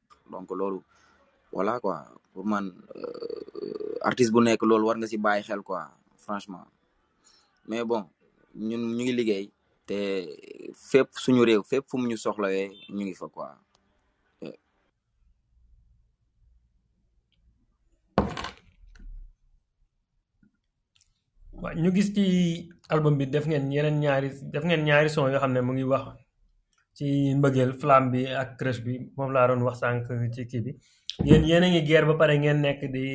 donc loolu voilà quoi pour man euh, artiste bu nekk loolu war nga si bàyyi xel quoi franchement mais bon ñun ñu ngi liggéey te fépp suñu réew fépp fu mu ñu soxlawee ñu ngi fa quoi. waaw ñu gis ci album bi def ngeen yeneen ñaari def ngeen ñaari son yoo xam ne mu ngi wax ci mbëggeel flamme bi ak crush bi moom laa doon wax sànq ci kii bi yéen yéen a ngi guerre ba pare ngeen nekk di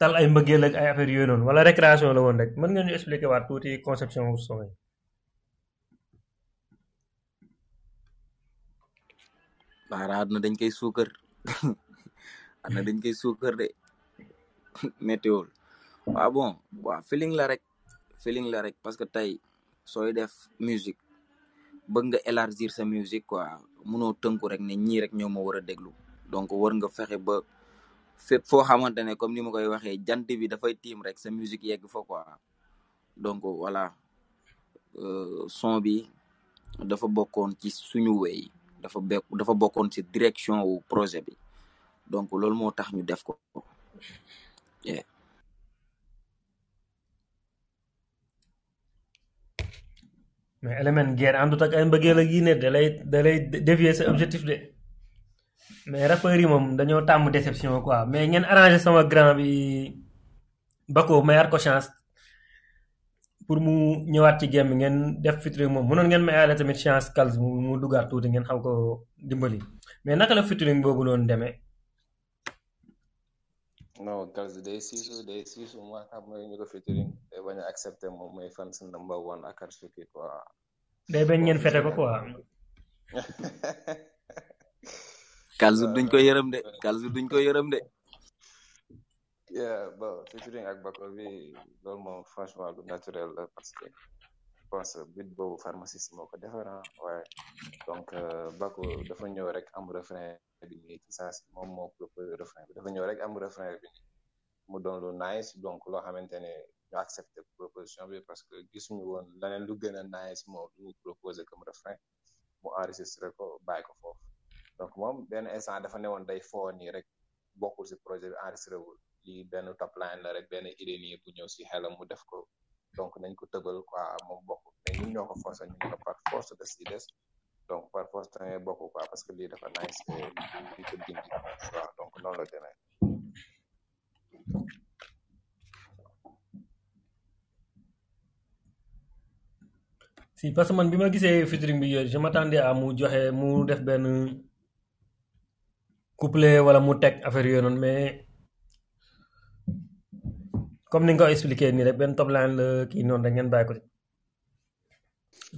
tal ay mbëggeel ak ay affaire yooyu noonu wala récréation la woon rek mën ngeen ñu expliquer waat tuuti conception wu son yi baara aduna dañ koy suukar aduna dañ koy suukar de météo waaw bon waaw feeling la rek feeling la rek parce que tey sooy def musique bëgg nga élargir sa musique quoi mënoo tënku rek ne ñii rek ñoo ma war a déglu donc war nga fexe ba fépp foo xamante ne comme ni ma koy waxee jant bi dafay tiim rek sa musique yegg fa quoi donc voilà euh, son bi dafa bokkoon ci suñu wey dafa bekk dafa bokkoon ci direction wu projet bi donc loolu moo tax ñu def ko yeah. mais élément guerre àndut ak ay mbëggeel ak yi ne da lay da lay dévier sa objectif de mais rappeurs yi moom dañoo tàmm déception quoi mais ngeen arrangé sama grand bi Bako mayaat ko chance pour mu ñëwaat ci game bi ngeen def futur moom mënoon ngeen mayaale tamit chance Kals mu mu duggaat tuuti ngeen xam ko dimbali mais naka la featuring boobu doon demee. non Kals day siisu day siisu moo tax mooy ñu ko featuring day bañ a accepté moom mooy fan si number one ak Arsuki quoi. day bañ ngeen fete ko quoi. Kals duñ ko yërëm de Kals duñ ko yërëm de. yeah bon featuring ak Bako bi loolu moom franchement lu naturel la parce que je pense but boobu pharmaciste moo ko defar ah waaye donc euh, Bako dafa ñëw rek am refrain bi nii ci saa si moom moo proposé refrain bi dafa ñëw rek am refrain bi nii mu doon lu nice donc loo xamante ne ñu accepté proposition bi parce que gisuñu woon leneen lu gën a nice moom lu mu proposé comme refrain mu enregistré ko bàyyi ko foofu donc moom benn instant dafa newoon day foo nii rek bokkul si projet bi enregistré wul lii benn top line la rek benn idée nii bu ñëw si xelam mu def ko donc nañ ko tëbal quoi moom bokk mais ñun ñoo ko forcé ñu ne ko par force de si des donc par force da ngay bokk quoi parce que lii dafa nice et lii ko dindi waaw donc noonu la demee si parce que man bi ma gisee featuring bi je m'attendais à mu joxe mu def benn couplet wala mu teg affaire yooyu noonu mais comme ni nga ko expliqué nii rek benn top line la kii noonu rek ngeen bàyyi ko ci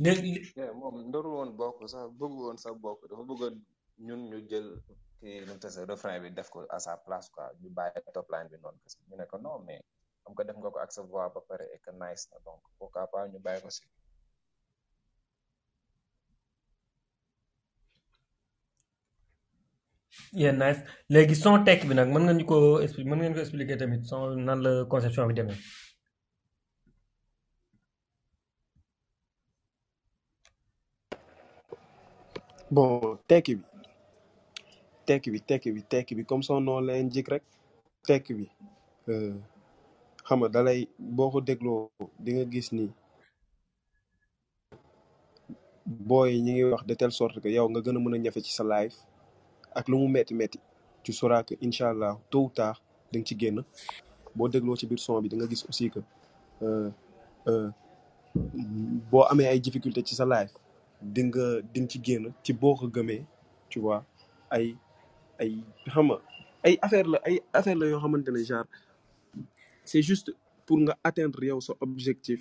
léegi moom ndoru woon bokk sax bëgg woon sax bokk dafa bëggoon ñun ñu jël kii nu tase refrain bi def ko à sa place quoi ñu bàyyi top line bi noonu parce que ñu ne ko non mais xam nga def nga ko ak sa voix ba pare et que nice na donc pourquoi pas ñu bàyyi ko si yeah nice léegi son tekk bi nag mën nga ñu ko expli mën ngeen ko expliquer tamit son nan la conception bi demee bon tekki bi tekki bi tekki bi tekki bi comme son nom l'indique rek tekki bi euh, xam nga dalay boo ko dégloo di nga gis ni booy ñi ngi wax de telle sorte que yow nga gën a mën a ñafe ci sa life ak lu mu metti metti tu sauras que incha allah tôt ou tard da nga ci génn boo dégloo ci biir son bi da nga gis aussi que euh, euh, boo amee ay difficulté ci sa life di nga di nga ci génn ci boo ko gëmee tu vois ay ay xam nga ay affaire la ay affaire la yoo xamante ne genre c'est juste pour nga atteindre yow sa objectif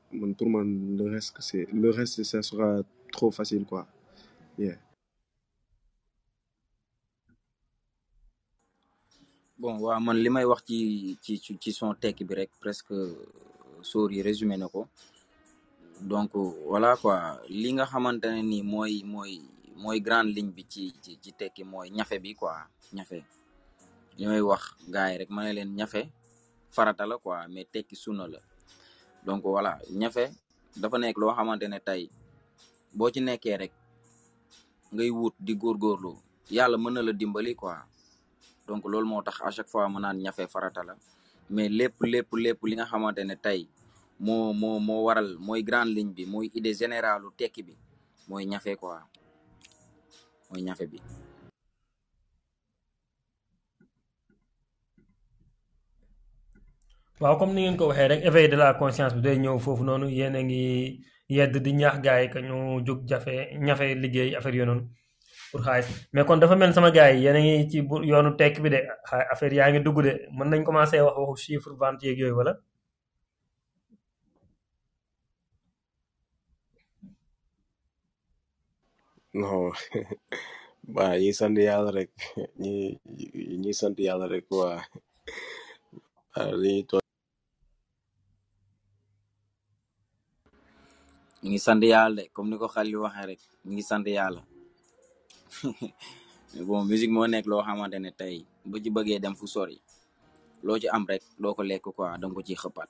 man pour man le reste que c'est le reste ça sera trop facile quoi yeah bon waaw man li may wax ci ci ci ci son tekki bi rek presque sóor yi résumé na ko donc voilà quoi li nga xamante ne nii mooy mooy mooy grande ligne bi ci ci ci tekki mooy ñafe bi quoi ñafe li may wax gars yi rek ma ne leen ñafe farata la quoi mais tekki sunna la donc voilà ñafe dafa nekk loo xamante ne tey boo ci nekkee rek ngay wut di góorgóorlu yàlla mën na la dimbali quoi donc loolu moo tax à chaque fois ma naan ñafe farata la mais lépp lépp lépp li nga xamante ne tey moo moo moo waral mooy grande ligne bi mooy idée générale lu tekki bi mooy ñafe quoi mooy ñafe bi waaw comme ni ngeen ko waxee rek éveil de la conscience bi day ñëw foofu noonu yéen a ngi yedd di ñaax gars yi que ñu jóg jafe ñafe liggéey affaire yooyu noonu pour xaalis mais kon dafa mel sama gars yi yéen a ngi ci bu yoonu tekk bi de xa- affaire yaa ngi dugg de mën nañ commencé wax waxu chiffre vente yeeg yooyu wala non waa ñuy sant yàlla rek ñi ñuy sant yàlla rek waa ah, li ñuy toog ñu ngi sant yàlla de comme ni ko Xalil waxee rek ñu ngi sant yàlla mais bon musique moo nekk loo xamante ne tey bu ci bëggee dem fu sori loo ci am rek doo ko lekk quoi da nga ko ciy xëppaat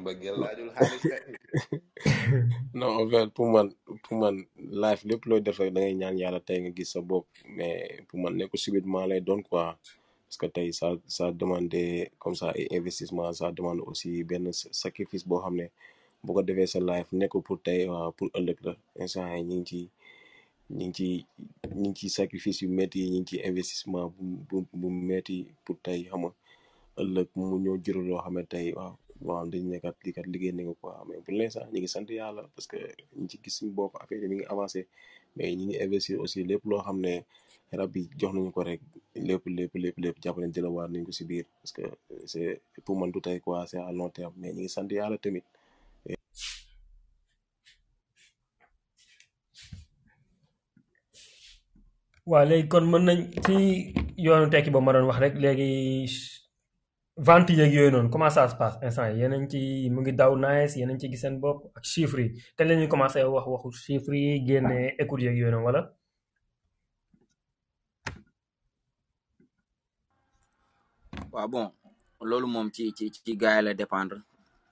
mbëggeel laajul xaalis de. non en fait pour man pour man life lépp looy def rek da ngay ñaan yàlla tey nga gis sa bopp mais pour man nekku subitement lay doon quoi parce que tey ça ça demande des- comme ça ay investissement ça demande aussi benn sa- sacrifice boo xam ne bu ko defee sa life nekku pour tey waa pour ëllëg la instant yi ñu ngi ci ñu ngi ci ñu ngi ci sacrifice yu métti yi ñu ngi ci investissement bu bu métti pour tey xam nga ëllëg mu ñoo jural loo xam ne tey waaw waaw dañ nekkat lii kat liggéey nañ ko quoi mais pour l'instant ñu ngi sant yàlla parce que ñu ci gis suñu bopp affaire yi mi ngi avancé mais ñu ngi investir aussi lépp loo xam ne rab yi jox nañu ko rek lépp lépp lépp lépp jàpp nañ jëlawaat nañ ko si biir parce que c'est pour man du tey quoi c'est à long terme mais ñu ngi sant yàlla tamit waaw léegi kon mën nañ ci yoonu tekki ba ma doon wax rek léegi vente yeeg yooyu noonu comment ça se passe instant yi yeneen ci mu ngi daw nice yeneen ci gis seen bopp ak chiffres yi kañ la ñuy commencé wax waxu chiffres yi génne écoute yeeg yooyu noonu wala waaw bon loolu moom ci ci ci gars yi la dépendre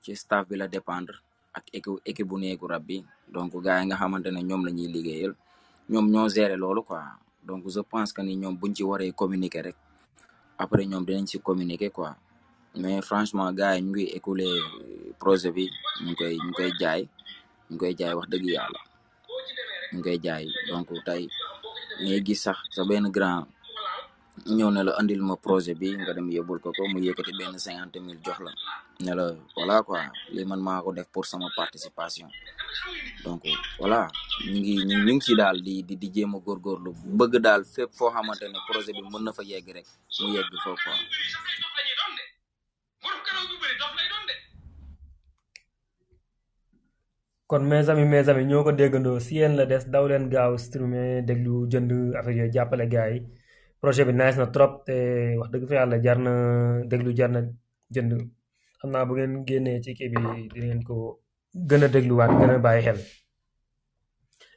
ci staff bi la dépendre ak équipe équipe bu néegu rab bi donc gars yi nga xamante ne ñoom la ñuy liggéeyal ñoom ñoo gérer loolu quoi donc je pense que ni ñoom buñ ci waree communiquer rek après ñoom dinañ ci communiquer quoi mais franchement gars yi ñu ngi écouler projet bi ñu ngi koy ñu ngi koy jaay ñu ngi koy jaay wax dëgg yàlla. ñu koy jaay donc tey ngay gis sax sa benn grand ñëw ne la andil ma projet bi nga dem yóbbul ko ko mu yëkkati benn cinquante mille jox la ne la voilà quoi lii man maa ko def pour sama participation donc voilà ñu ngi ñu ngi ci daal di di di jéem a góorgóorlu bëgg daal fépp foo xamante ne projet bi mën na fa yegg rek mu yegg foofu quoi. borom karaw gu bëri dof lay doon de kon mes amis mes amis ñoo ko déggandoo si yéen la des daw leen gaaw streamer déglu jënd affaire yooyu jàppale gars yi projet bi nice na trop te wax dëgg fa yàlla jar na déglu jar na jënd xam naa bu ngeen génnee ci kii bi di ngeen ko gën a dégluwaat gën a bàyyi xel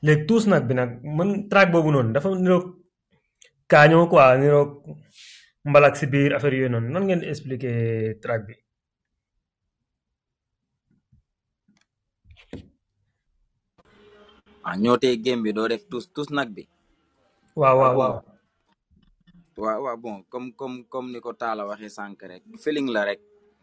léegi tuus nag bi nag mën track boobu noonu dafa niroog kaañoo quoi niroo mbalak si biir affaire yooyu noonu nan ngeen di expliquer track bi ah ñoo tey game bi doo def tous tous nag bi waaw waaw waaw waaw waaw bon comme comme comme ni ko Talla waxee sànq rek feeling la rek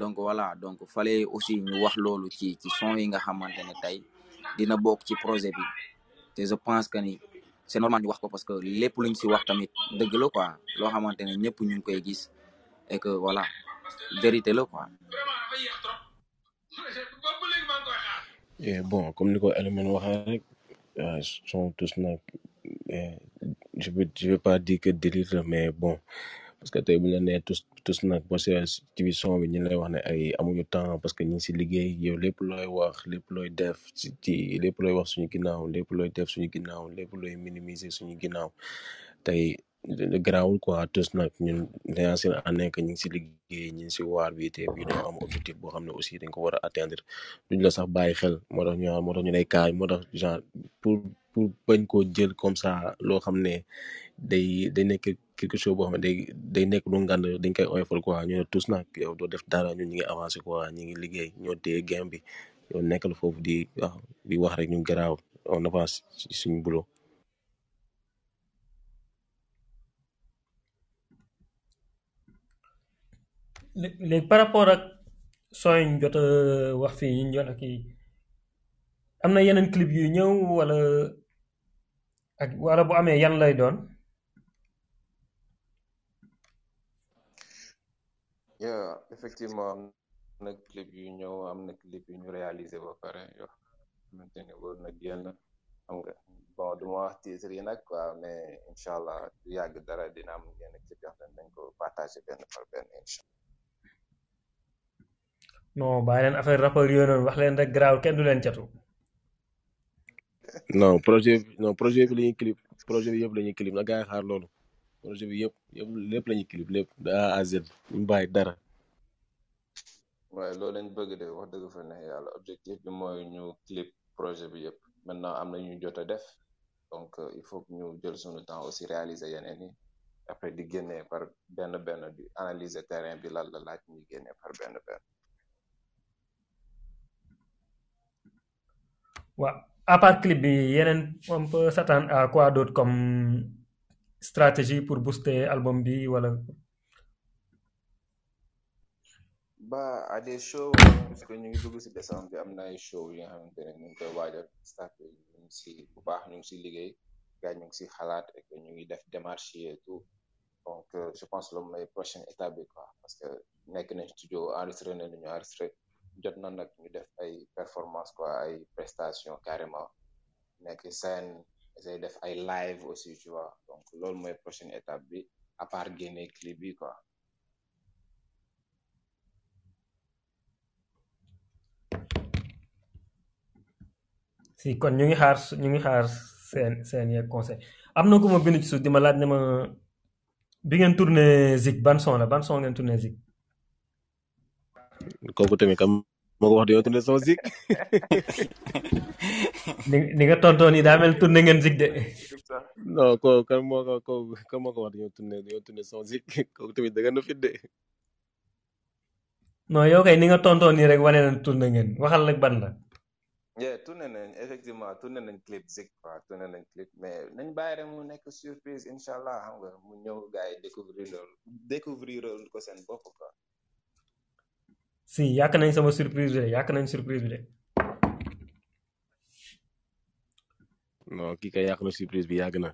donc voilà donc fale aussi ñu wax loolu ci ci son yi nga xamante ne tey dina bokk ci projet bi te je pense que ni c'est normal ñu wax ko parce que lépp luñ si wax tamit dëgg la quoi loo xamante ne ñëpp ñu ngi koy gis et que voilà vérité la quoi. Eh, bon comme ni ko Elimane waxee rek euh, sont tous nag eh, je veux je veux pas dire que délire la mais bon parce que tey bu ñu la nee tous tous nag boo seet ci biir son bi ñu lay wax ne ay amuñu temps parce que ñu ngi si liggéey yow lépp looy wax lépp looy def ci ci lépp looy wax suñu ginnaaw lépp looy def suñu ginnaaw lépp looy minimiser suñu ginnaaw tey. garaawul quoi tous nag ñun dañaa seen a nekk ñu ngi si liggéey ñu ngi si waar bi te bii dañoo am objectif boo xam ne aussi dañ ko war a atteindre duñ la sax bàyyi xel moo tax ñu moo tax ñu lay kaay moo tax genre pour pour bañ koo jël comme ça loo xam ne day day nekk quelque chose boo xam ne day day nekk lu ngand dañ koy oyofal quoi ñu ne tous nag yow doo def dara ñun ñu ngi avancé quoi ñu ngi liggéey ñoo téye game bi yow nekkal foofu di waaw di wax rek ñu garaaw on avance ci suñu boulot léegi par rapport ak son yi ñu jot a wax fii yi ñu jot a kii am na yeneen clip yu ñëw wala ak wala bu amee yan lay doon yeah effectivement am na clip yu ñëw am na clip yu ñu réalisé ba pare yoo xamante ni war na génn xam nga bon du ma wax titre yi nag quoi mais incha allah du yàgg dara dina am yenn clip yoo xam ne dañ ko partagé benn par benn incha non bàyyi leen affaire rapport yooyu noonu wax leen rek garaaw kenn du leen catu. non projet non projet bi la ñuy clip projet bi yëpp la ñuy clip na gars yi xaar loolu projet bi yëpp yëpp lépp la ñuy clip lépp de A à Z ñu bàyyi dara. waaye loolu lañ bëgg de wax dëgg fa ne yàlla objectif bi mooy ñu clip projet bi yëpp maintenant am na ñu jot a def donc euh, il faut que ñu jël suñu temps aussi réaliser yeneen yi après di génne par benn benn di analyser terrain bi lan la laaj ñuy génne par benn benn. waaw à part clip bi yeneen on peut s'attendre à quoi d'autre comme stratégie pour booster album bi wala ba à des shows parce que ñu ngi dugg si décembre bi am na ay show yi nga xamante ne ñu ngi koy waajal staff bi ñu ngi si bu baax ñu ngi si liggéey gars ñu ngi si xalaat et que ñu ngi def démarche yi et tout donc euh, je pense loolu mooy prochaine étape bi quoi parce que nekk nañ studio enregistré nañ ñu enregistré jot na nag ñu def ay performance quoi ay prestation carrément nekk scène essay def ay live aussi tu vois donc loolu mooy prochaine étape bi à part génne clip bi quoi si kon ñu ngi xaar ñu ngi xaar seen seen yeeg conseil am na ku ma bind ci suuf di ma laaj ne ma bi ngeen tourné Zik ban son la ban son ngeen tourné Zik kooku tamit kam moo ko wax di yow tourné sama zik ni ni nga tontoo nii daa mel tourné ngeen zig de non kooku kan moo ko kooku kan moo ko wax di yow tourné di yow tourné sama zik kooku tamit dëgg na fit de non yow kay ni nga tontoo nii rek wane na tourné ngeen waxal rek ban la yeah tourné nañ effectivement tourné nañ clip zik quoi tourné nañ clip mais nañ bàyyi rek mu nekk surprise incha allah xam nga mu ñëw gars yi découvrir loolu découvrir loolu ko seen bopp quoi. si yàq nañ sama surprise bi de yàq nañ surprise bi de. non kii kay yàq na surprise bi yàgg na.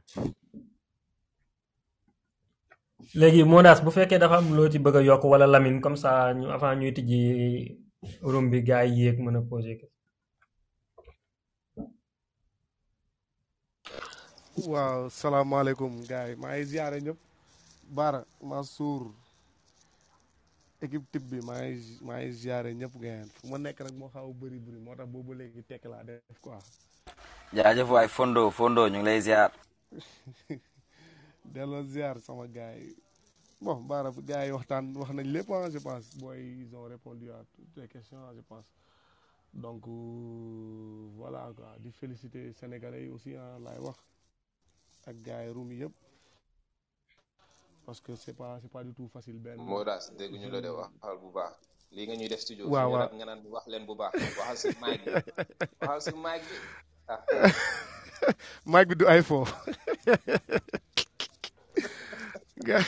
léegi Monaas bu fekkee dafa am loo ci bëgg a yokk wala Lamine comme ça ñu avant ñuy tijji room bi gars yi yéeg mën a posé ko. waaw salaamaaleykum gars yi maa ngi ziare ñëpp Bara Mansour équipe type bi maa ngi maa ngi ziare ñëpp ngeen fu ma nekk rek moo xaw a bëri bëri moo tax boobu léegi tekk laa def quoi. jaajëf waay Fondo Fondo ñu ngi lay ziar. delloo ziar sama gars yi bon baara gars yi waxtaan wax nañ lépp ah je pense booy ils ont répondu à toutes les questions ah, je pense donc euh, voilà quoi di féliciter sénégalais yi aussi ah laay wax ak gars yi ruum yëpp. parce que c'est pas c'est pas du tout facile benn moo daas dégg ñu la de wax xal bu baax lii nga ñuy def studio waaw waaw nga naan wax leen bu baax waxal si mic bi waxal si mic bi ah. mic bi du ay fo gaa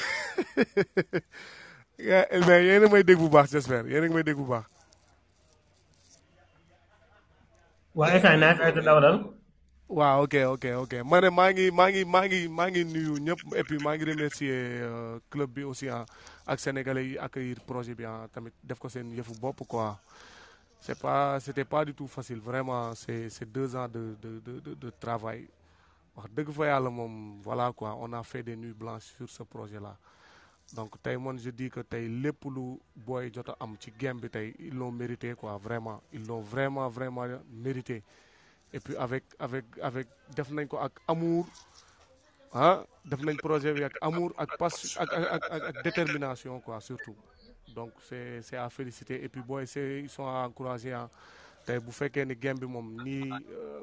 gaa mais yéen a may dégg bu baax j'espère yéen a ngi may dégg bu baax waa état naaj ay te dawalal. waaw ok ok ok ma ne maa ngi maa ngi maa ngi maa ngi nuyu ñëpp et puis maa ngi remercier euh, club bi aussi ah ak sénégalais yi accueillir projet bi ah tamit def ko seen yëfu bopp quoi. c'est pas c'était pas du tout facile vraiment c'est c'est deux ans de de de de travail. wax dëgg fa yàlla moom voilà quoi on a fait des nuits blanches sur ce projet là donc tey man je dis que tey lépp lu booy jot a am ci game bi tey ils l'ont mérité quoi vraiment ils l'ont vraiment vraiment mérité et puis avec avec avec def nañ ko ak amour ah def nañ projet bi ak amour ak passion ak ak ak ak détermination quoi surtout donc c'est c'est à féliciter et puis booy c'est ils sont à encourager ah tey bu fekkee ni game bi moom nii. euh,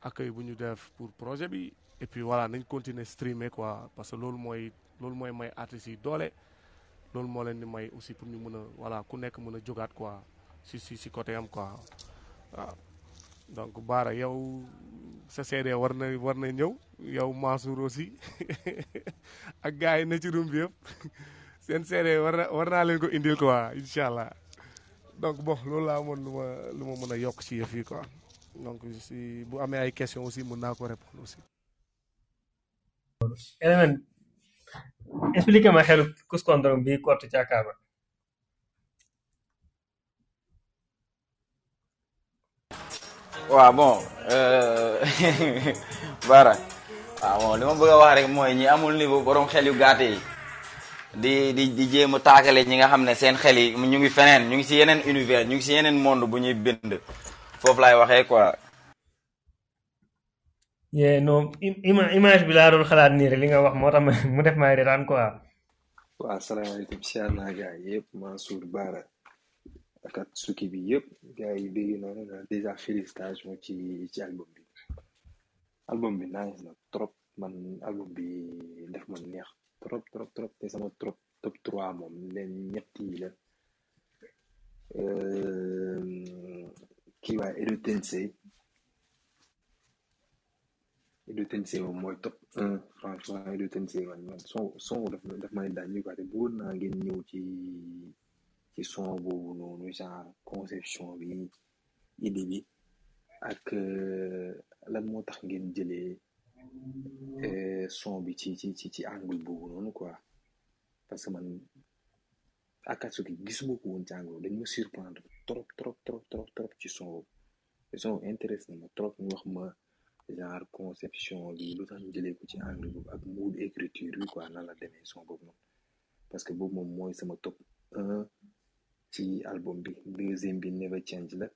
accueil bu ñu def pour projet bi et puis voilà nañ continuer streamer quoi parce que loolu mooy loolu mooy may artistes yi doole loolu moo leen di may aussi pour ñu mën a voilà ku nekk mën a jógaat quoi si si si côté am quoi waaw donc Baara yow sa CD war na war na ñëw yow Mansour aussi ak gars yi na ci room bi yëpp seen CD war na war naa leen ko indil quoi incha allah donc bon loolu laa amoon lu ma lu ma mën a yokk ci yëf yi quoi. donc si bu amee ay question aussi mën naa ko répondre aussi. Element expliqué ma xelu kuskondorong bi kottu càkkaaba. waaw bon euh, Bara waaw bon li ma bëgg a wax rek mooy ñi amul niveau borom xel yu gàtt yi di di di jéem a taakale ñi nga xam ne seen xel yi ñu ngi feneen ñu ngi si yeneen univers ñu ngi si yeneen monde bu ñuy bind foofu laay waxee quoi. yee non image bi laa doon xalaat nii rek li nga wax moo tax mu def maay reetaan quoi. waaw asalaamaaleykum si ànd naa gars yi yëpp Mansour Bara ak ak Suki bi yëpp gars yi dégg naa ne déjà félicitation ci ci album bi album bi nice na trop man album bi def ma neex trop trop trop te sama trop top 3 moom leen ñett yi la Euh, kii waaye Edo Tensei Edo Tensei moom mooy top un franchement Edo Tensei man man son son daf ma daf may daan ñu quoi te bëggoon naa ngeen ñëw ci ci son boobu noonu genre conception bi idée bi ak euh, lan moo tax ngeen jëlee euh, son bi ci ci ci ci angle boobu noonu quoi parce que man Akatsuki gisuma ko woon ci anglais dañ ma surprendre trop trop trop trop trop ci son boobu te son boobu intéresse na ma trop ñu wax ma genre conception bi lu tax ñu jëlee ko ci anglais boobu ak mood écriture bi quoi nan la demee son boobu noonu parce que boobu moom mooy sama top un ci album bi deuxième bi Never Change la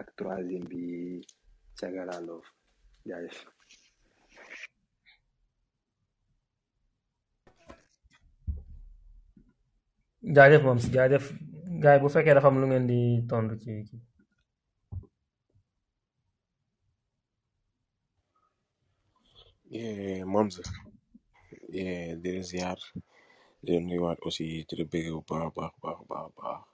ak troisième bi Cagala Love jaajëf jaajëf moom si jaajëf gars yi bu fekkee dafa am lu ngeen di tontu ci kii Eh, moom sax eh, di la ziar di la nuyuwaat aussi di la bëgg bu baax a baax a baax a baax a baax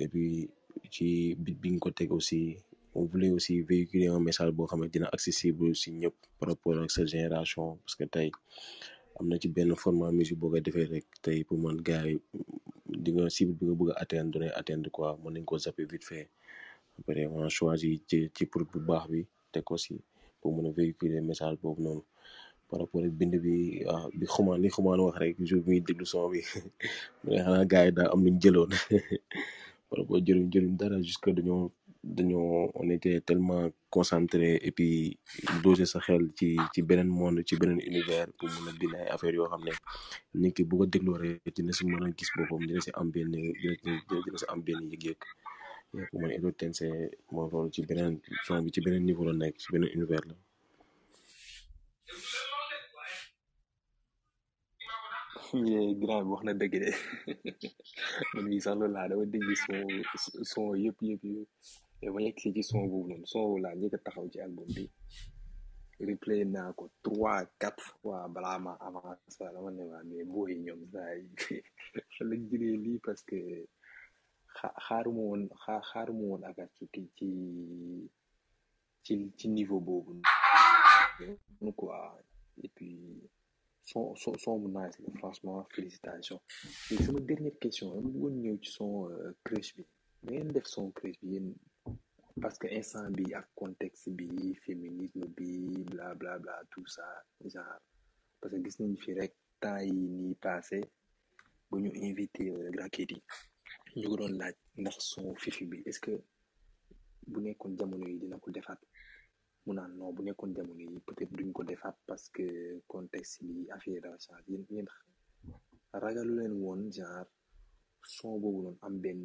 et puis ci bit bi nga ko teg aussi on voulait aussi véhiculer un message boo xam ne dina accessible si ñëpp par rapport ak sa génération parce que tey am na ci benn format musique boo koy defee rek tey pour man gars yi di nga cible bi nga bëgg a atteindre donay atteindre quoi mën nañ ko zapper vite fait après on a choisi ci ci pour bu baax bi tek ko si pur muna vehicule message bobu nonu. Par rapport ak bindi bi, li Xuman, li Xuman wakh rek jour bi muy deglu son bi, mu ne xanaa gaa yi daa am luñ jëloon. Par rapport jëluñ, jëluñ dara juste que dañoo, dañoo, on était tellement concentrés et puis doser sa xel ci, ci benen monde, ci benen univers pur muna bind ay affaires yo xam ne nit ki bu ko degloo rek dina si muna gis bopam, dina si am ben, dina si am ben yeg-yeg. mais pour man Edo Tensei moo loolu ci beneen son bi ci beneen niveau la nekk ci beneen univers la mais grave wax na dëgg de man mii sax loolu laa dama dégg son son yëpp yëpp yëpp te ma yegg si ci son boobu noonu son boobu laa njëkk a taxaw ci album bi replay naa ko trois quatre fois balaa ma avancé dama ne ma mais booy ñoom saa yi fa lañ jëlee lii parce que xa xaaruma woon xa xaaruma woon Akatsuki ci ci ci niveau boobu noonu quoi et puis son son son bu nice la franchement félicitations léegi sama dernière question dama bëggoon ñëw ci son euh, crush bi da ngeen def son crush bi yéen parce que instant bi ak contexte bi féminisme bi bla bla bla tout ça genre parce que gis nañ fi rek temps yi nii passé bu ñu invité grand Katy ñu ko doon laaj ndax son fifi bi est-ce que bu nekkoon jamono yi dina ko defaat mu naan non bu nekkoon jamono yi peut-être duñ ko defaat parce que contexte bi affaire dafa change yéen yéen ragalu leen woon genre son boobu noonu am benn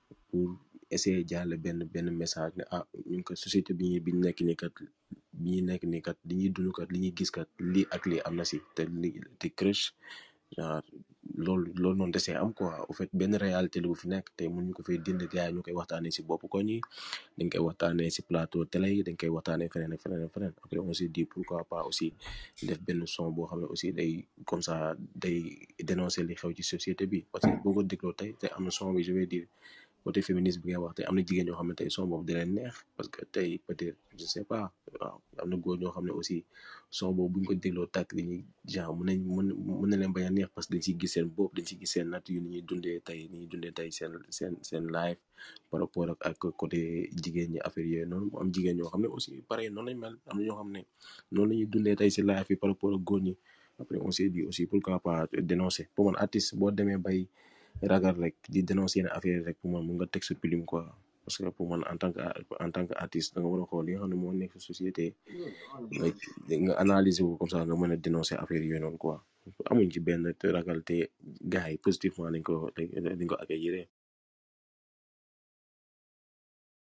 pur eseye jaale ben ben mesas ne ah ñun kat sosiete bi bi ñu nekka ni kat bi ñu nekka ni kat li ñuy dundu kat li ñuy gis kat li ak li amna si te li te Crèche genre loolu loolu noonu desee am quoi au fait benn réalité la bu fi nekk te mënuñu ko fay dindi gars yi ñu koy waxtaanee si bopp koñ yi dañ koy waxtaanee si plateau télé yi dañ koy waxtaanee feneen ak feneen ak feneen après on s'est dit pourquoi pas aussi def benn son boo xam ne aussi day comme ça day dénoncer li xew ci société bi parce que boo ko dégloo tey te am na son bi je vais dire côté féministe bi ngay wax tey am na jigéen ñoo xam ne tey son boobu da leen neex parce que tey peut-être je sais pas waaw am na góor ñoo xam ne aussi son boobu buñ ko dégloo tàkk dañuy genre mën nañ mën mën na leen bañ a neex parce que dañ ciy gis seen bopp dañ ciy gis seen natt yu ni ñuy dundee tey ni ñuy dundee tey seen seen seen life par rapport ak ak côté jigéen ñi affaire yooyu noonu mu am jigéen ñoo xam ne aussi pareil noonu lañ mel am na ñoo xam ne noonu la ñuy dundee tey si life yi par rapport ak góor ñi après on s'est dit aussi pourquoi pas dénoncer pour man artiste boo demee bay ragal rek di dénoncer yenn affaire rek pour man mun nga teg sa plume quoi parce que pour man en tant que en tant que artiste da nga war a xool li nga xam ne moo nekk sa société like nga analyser ko comme ça nga mën a dénoncer affaire yooyu noonu quoi amuñ ci benn te ragal te gars yi positivement dañ ko dañ ko accueillir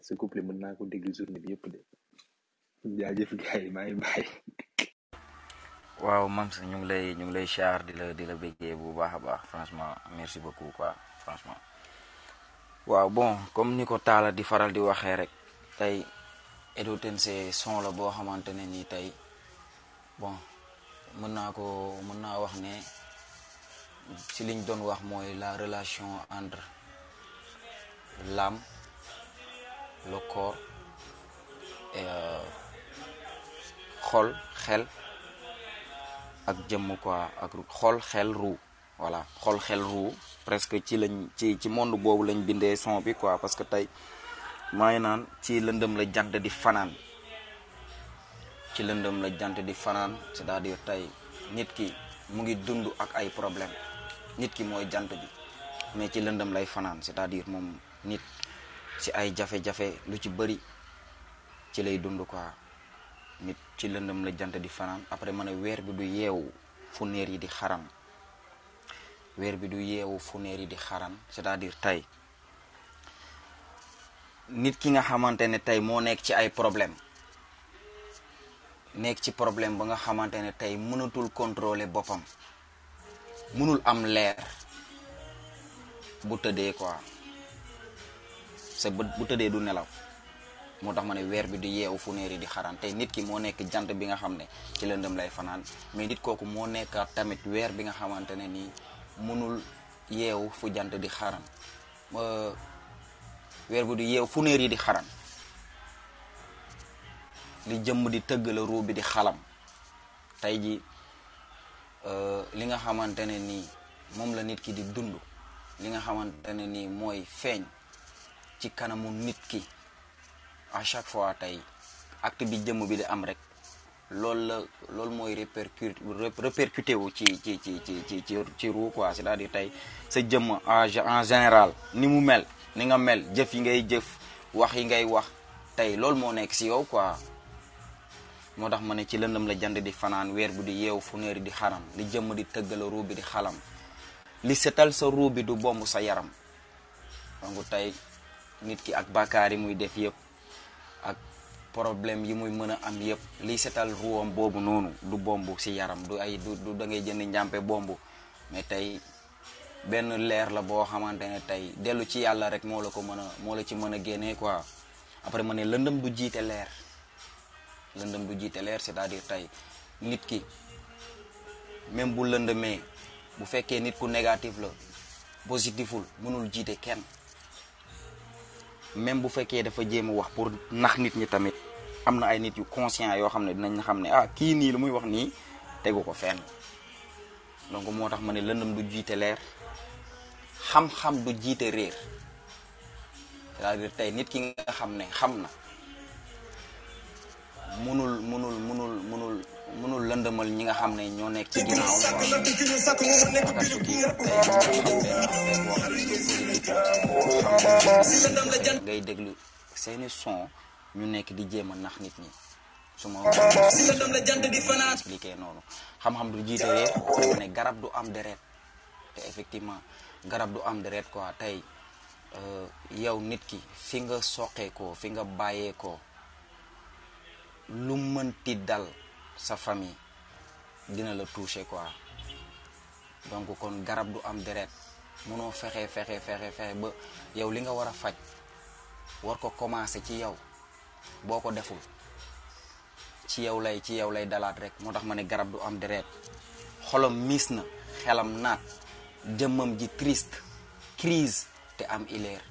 ce couple mën naa ko déglu journée bi yëpp de jaajëf gars yi maa ngi bàyyi waaw mam sa ñu ngi lay ñu ngi lay char di la di la béggee bu baax a baax franchement merci beaucoup quoi franchement waaw bon comme ni ko taala di faral di waxee rek tey Edo Tensé son la boo xamante ne nii tey bon mën naa ko mën naa wax ne si liñ doon wax mooy la relation entre l'âme le corps et euh, xol xel ak jëmm quoi ak ru- xol xel ruu voilà xol xel ruu presque ci lañ ci ci monde boobu lañ bindee son bi quoi parce que tey maa ngi naan ci lëndëm la jant di fanaan ci lëndëm la jant di fanaan c'est-à-dire tey nit ki mu ngi dund ak ay problème nit ki mooy jant bi mais ci lëndëm lay fanaan c'est-à-dire moom nit ci ay jafe-jafe lu ci bëri ci lay dund quoi nit ci lëndëm la jant di fanaan après ma ne weer bi du yeewu fu neer yi di xaran weer bi du yeewu fu neer yi di xaran c'est-à-dire tey nit ki nga xamante ne tey moo nekk ci ay problème nekk ci problème ba nga xamante ne tey mënatul contrôler boppam mënul am leer bu tëddee quoi sa bët bu tëddee du nelaw moo tax ma ne weer bi di yeewu fu neer yi di xaraan tey nit ki moo nekk jant bi nga xam ne ci lëndëm lay fanaan mais nit kooku moo nekkaat tamit weer bi nga xamante ne nii mënul yeewu fu jant di xaran weer bi di yeewu fu neer yi di xaran li jëmm di tëgg la ruu bi di xalam tey ji li nga xamante ne nii moom la nit ki di dund li nga xamante ne nii mooy feeñ ci kanamu nit ki à chaque fois tey acte bi jëmm bi di am rek loolu la loolu mooy répercute répercuté wu ci ci ci ci ci ci ci ruu quoi c'est-à-dire tey sa jëmm en gé- en général ni mu mel ni nga mel jëf yi ngay jëf wax yi ngay wax tey loolu moo nekk si yow quoi moo tax ma ne ci lëndëm la jant di fanaan weer bi di yeew fu neer di xaram li jëmm di tëgg la ruu bi di xalam li setal sa ruu bi du bomb sa yaram donc tey nit ki ak bàkkaar yi muy def yëpp ak problème yi muy mën a am yëpp liy setal ruwam boobu noonu du bomb si yaram du ay du du da ngay jënd njàmpe bomb mais tey benn leer la boo xamante ne tey dellu ci yàlla rek moo la ko mën a moo la ci mën a génnee quoi après ma ne lëndëm du jiite leer lëndëm du jiite leer c'est-à-dire tey nit ki même bu lëndëmee bu fekkee nit ku négatif la boo si diful mënul jiite kenn même bu fekkee dafa jéem a wax pour nax nit ñi tamit am na ay nit yu conscient yoo xam ne dinañ xam ne ah kii nii lu muy wax nii tegu ko fenn donc moo tax ma ne lëndëm du jiite leer xam-xam du jiite réer c'est-à-dire tey nit ki nga xam ne xam na munul munul munul munul munul lëndëmal ñi nga xam ne ñoo nekk ci ginnaaw ngay déglu seeni son ñu nekk di jéem a nax nit ñi su ma expliqué noonu xam-xam du jiite rek ma ne garab du am deret te effectivement garab du am deret quoi tey yow nit ki fi nga soqee ko fi nga bàyyee ko lu mënti dal sa famille dina la toucher quoi donc kon garab du am deret mënoo fexe fexe fexe fexe ba yow li nga war a faj war ko commencer ci yow boo ko deful ci yow lay ci yow lay dalaat rek moo tax ma ne garab du am deret xolam miis na xelam naat jëmmam ji triste crise te am ileer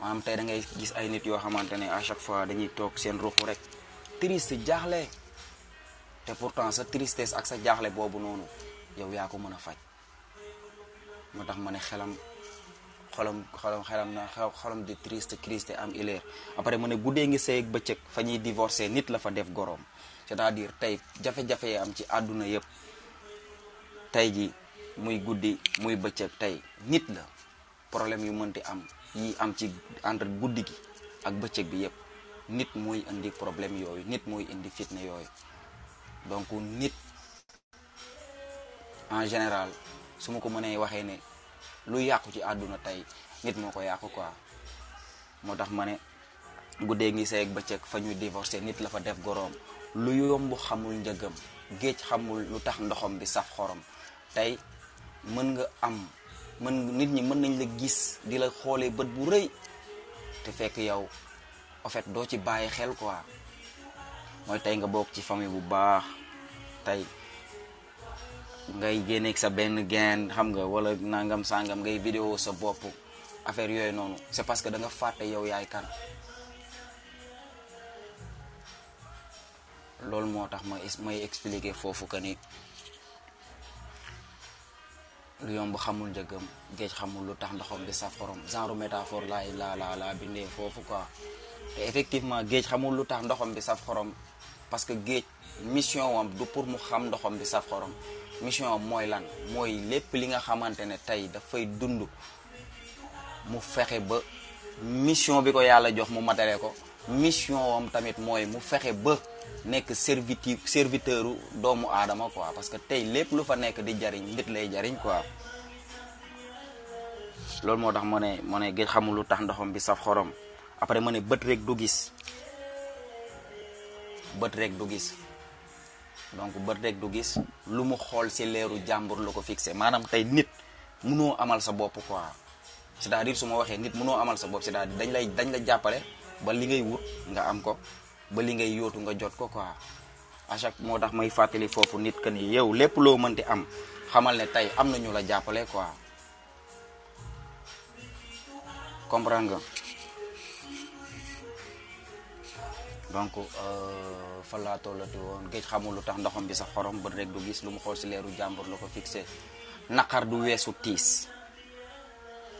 maanaam tey da ngay gis ay nit yoo xamante ne à chaque fois dañuy toog seen ruq rek triste jaaxle te pourtant sa tristesse ak sa jaaxle boobu noonu yow yaa ko mën a faj moo tax ma ne xelam xolam xolam xelam na xolam di triste triste am ileer après ma ne guddee ngi sëy ak bëccëg fa ñuy divorcé nit la fa def goroom c'est-à-dire tey jafe-jafe yi am ci àdduna yëpp tey ji muy guddi muy bëccëg tey nit la problème yu mënti am yi am ci entre guddi gi ak bëccëg bi yépp nit mooy indi problème yooyu nit mooy indi fitna yooyu donc nit en général su ma ko mënee waxee ne lu yàqu ci àdduna tey nit moo ko yàqu quoi moo tax ma ne guddee ngi seeg bëccëg fa ñu divorcé nit la fa def goroom lu yomb xamul njëgam géej xamul lu tax ndoxam bi saf xorom tey mën nga am mën nit ñi mën nañ la gis di la xoolee bët bu rëy te fekk yow en fait doo ci bàyyi xel quoi mooy tey nga bokk ci famille bu baax tey ngay génneeg sa benn gain xam nga wala nangam sangam ngay vidéo sa bopp affaire yooyu noonu c'est parce que da nga fàtte yow yaay kan loolu moo tax ma may expliquer foofu que ni lu yomb xamul njëgam géej xamul lu tax ndoxam bi saf xorom genre métaphore laay laa laa laa bindee foofu quoi te effectivement géej xamul lu tax ndoxam bi saf xorom parce que géej mission wam du pour mu xam ndoxam bi saf xorom mission am mooy lan mooy lépp li nga xamante ne tey dafay dund mu fexe ba mission bi ko yàlla jox mu matale ko mission wam tamit mooy mu fexe ba nekk serviti serviteur u doomu aadama quoi parce que tey lépp lu fa nekk di jariñ nit lay jariñ quoi loolu moo tax mu ne mu ne géej xamul lu tax ndoxam bi saf xorom après mu ne bët rek du gis bët rek du gis donc bët rek du gis lu mu xool si leeru jàmbur la ko fixé maanaam tey nit munoo amal sa bopp quoi c'est-à-dire su ma waxee nit munoo amal sa bopp cest à dañ lay dañ la jàppale ba li ngay wut nga am ko ba li ngay yootu nga jot ko quoi à chaque moo tax may fàttali foofu nit que ni yow lépp loo mënti am xamal ne tey am na ñu la jàppale quoi. comprendre nga donc euh, fa laa tollati woon géej xamul lu tax ndoxam bi sa xorom bët rek du gis lu mu xool si leeru jàmbur la ko fixé naqar du weesu tiis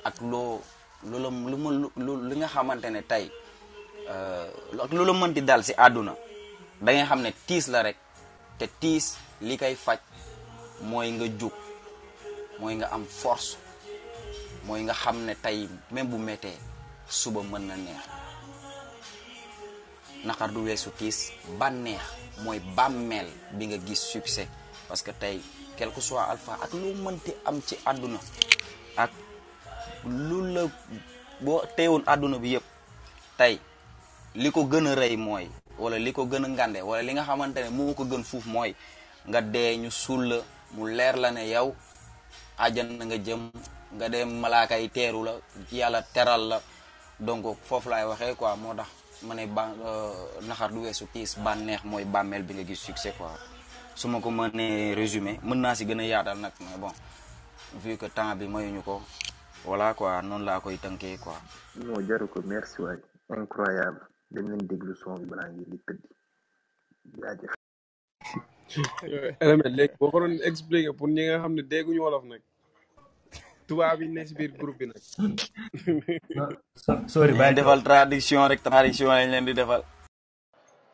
ak loo lu la lu ma lu li nga xamante ne tey euh, ak lu la mënti dal si àdduna da ngay xam ne tiis la rek te tiis li koy faj mooy nga jug mooy nga am force mooy nga xam ne tey même bu méttee suba mën na neex naqar du weesu tiis bànneex mooy bàmmeel bi nga gis succès parce que tey quel que soit alpha ak loo mënti am ci àdduna ak lu la boo teewoon àdduna bi yëpp tey li ko gën a rey mooy wala li ko gën a ngande wala li nga xamante ne moo ko gën fuuf mooy nga dee ñu suul la mu leer la ne yow àjjana nga jëm nga dem malaaka yi teeru la yàlla teral la donc foofu laay waxee quoi moo tax ma ne ba euh, naxar du weesu tiis bànneex mooy bàmmeel bi nga gis succès quoi su ma ko mënee résumé mën naa si gën a yaatal nag mais bon vu que temps bi mayuñu ko voilà quoi noonu laa koy tënkee quoi. moo jaru ko merci waay incroyable dañ leen déglu son bi balaa ngeen di tëdd jaajëf. Element léegi boo ko doon expliquer pour ñi nga xam ne dégguñu wolof nag tubaab yi ne si biir groupe bi nag. sorry bàyyi defal traduction rek traduction lañ leen di defal.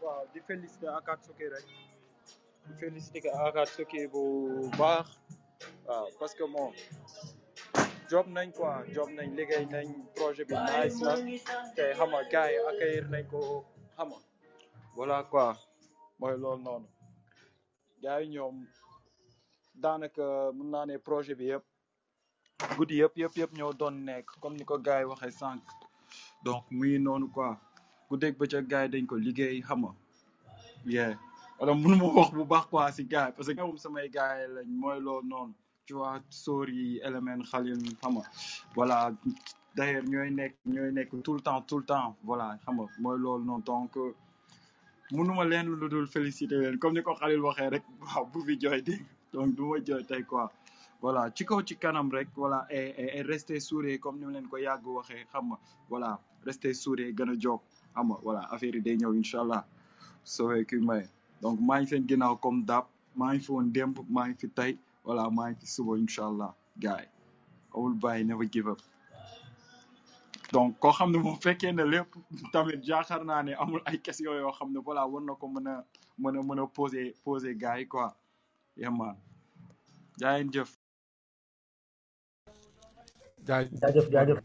waaw di félicité Akatsuki rek di félicité Akatsuki bu baax waaw parce que moom job nañ quoi job nañ liggéey nañ projet bi nice na te xam nga gars yi accueillir nañ ko xam nga voilà quoi mooy loolu noonu gars yi ñoom daanaka mën naa ne projet bi yëpp guddi yëpp yëpp yëpp ñoo doon nekk comme ni ko gars yi waxee sànq donc muy noonu quoi guddeeg bëccëg gars yi dañ ko liggéey xam nga yeah alors mënu ma wax bu baax quoi si gars yi parce que ñoom samay gars yi lañ mooy loolu noonu tu vois sóor yi élément xalil xam nga voilà d'ailleurs ñooy nekk ñooy nekk tout le temps tout le temps voilà xam nga mooy loolu noonu donc mënuma leen lu dul féliciter leen comme ni ko Khalil waxee rek waaw bu fi jooy dégg donc du ma jooy tey quoi voilà ci kaw ci kanam rek voilà et et- et rester sourire comme ni ma leen ko yàgg waxee xam nga voilà rester sourire gën a jóg xam nga voilà affaire yi day ñëw incha allah soowee kuy maye donc maa ngi seen ginnaaw comme dab maa ngi fi woon démb maa ngi fi tey voilà maa ngi fi suba incha allah guy amul bàyyi never give up donc koo xam ne moom fekkee na lépp tamit yaakaar naa ne amul ay question yoo xam ne voilà war na ko mën a mën a mën a poser poser gars yi quoi yemma jaa ngeen jëf jaay jaajëf jaajëf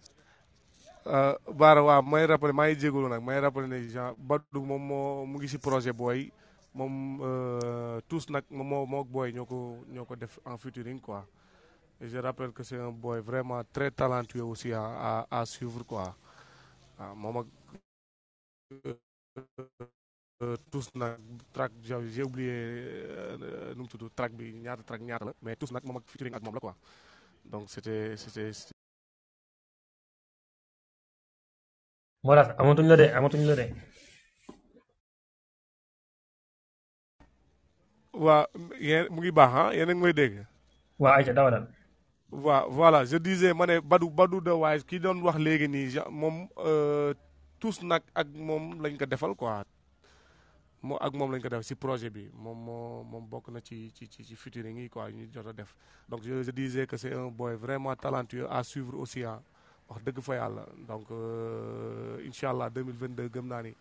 Euh, Baara waaw may rappelé maa ngi jégalu nag may rappelé ne Jean Badou moom moo mu ngi si projet booy moom euh, tous nag moo moo booy ñoo ko ñoo ko def en futuring quoi et je rappelle que c'est un boy vraiment très talentueux aussi à à à suivre quoi waaw moom ak euh, tous nag track j'ai oublié nu mu tudd track bi ñaata track ñaata la mais tous nag moom ak futuring ak moom la quoi donc c'était c'était moo tax amatuñ la de amatuñ la de waa yéen mu ngi baax ah yéen a ngi may dégg waa ayca dawalal waa voilà je disais ma ne Badou Badou de waaye ki doon wax léegi nii ja- moom euh, tous nag ak moom lañ ko defal quoi moo ak moom lañ ko def si projet bi moom moo moom bokk na ci ci ci futur yi ngi quoi ñu jot a def donc je je disais que c'est un boy vraiment talentueux à suivre aussi ah wax dëgg fa yàlla donc euh, incha allah 2022 gëm naa ni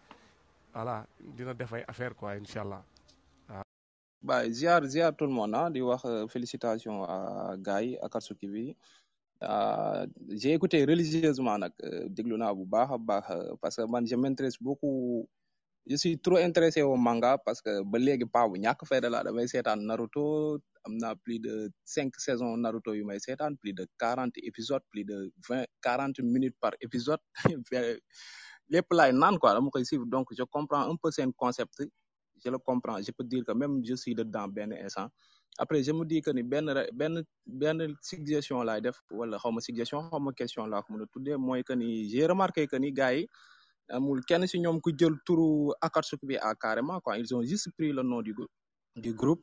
voilà dina def ay affaire quoi incha allah. Baye ziar ziar tout le monde ah di wax euh, félicitations à Gaye Akatsuki bi ah, j'ai écouté religieusement nag euh, déglu naa bu baax a baax euh, parce que man je m'intéresse beaucoup je suis trop intéressé au manga parce que ba léegi paa bu ñàkk fayda laa damay seetaan Naruto am naa plus de cinq saisons Naruto yu may seetaan plus de quarante épisodes plus de vingt quarante minutes par épisode lépp laay naan quoi dama koy suivre donc je comprends un peu seen concept je le comprends je peux dire que même je suis dedans benn instant après je me dis que ni benn ra- benn benn suggestion laay def wala xaw ma suggestion xaw ma question laa ko mën a tuddee mooy que ni j'ai remarqué que ni gars yi amul kenn si ñoom ku jël turu Akatsuki bi à carrément quoi ils ont juste pris le nom du grou- du groupe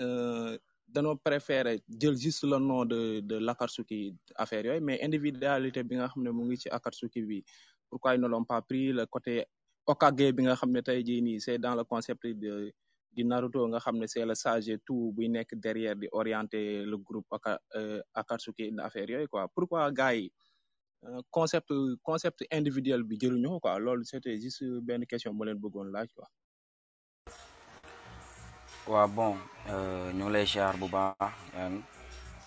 euh, danoo préféré jël juste le nom de de l'Akatsuki affaire yooyu mais individualité bi nga xam ne mu ngi ci Akatsuki bi pourquoi ils ne l'ont pas pris le côté Hokage bi nga xam ne tey jii nii c'est dans le concept de di Naruto nga xam ne c'est le sage et tout buy nekk derrière di orienter le groupe Aka euh, Akatsuki affaire yooyu quoi pourquoi gars yi euh, concept concept individuel bi jëluñu ko quoi loolu c'était juste benn question ma leen bëggoon laaj quoi. waaw bon euh, ñu ngi lay ziar bu baax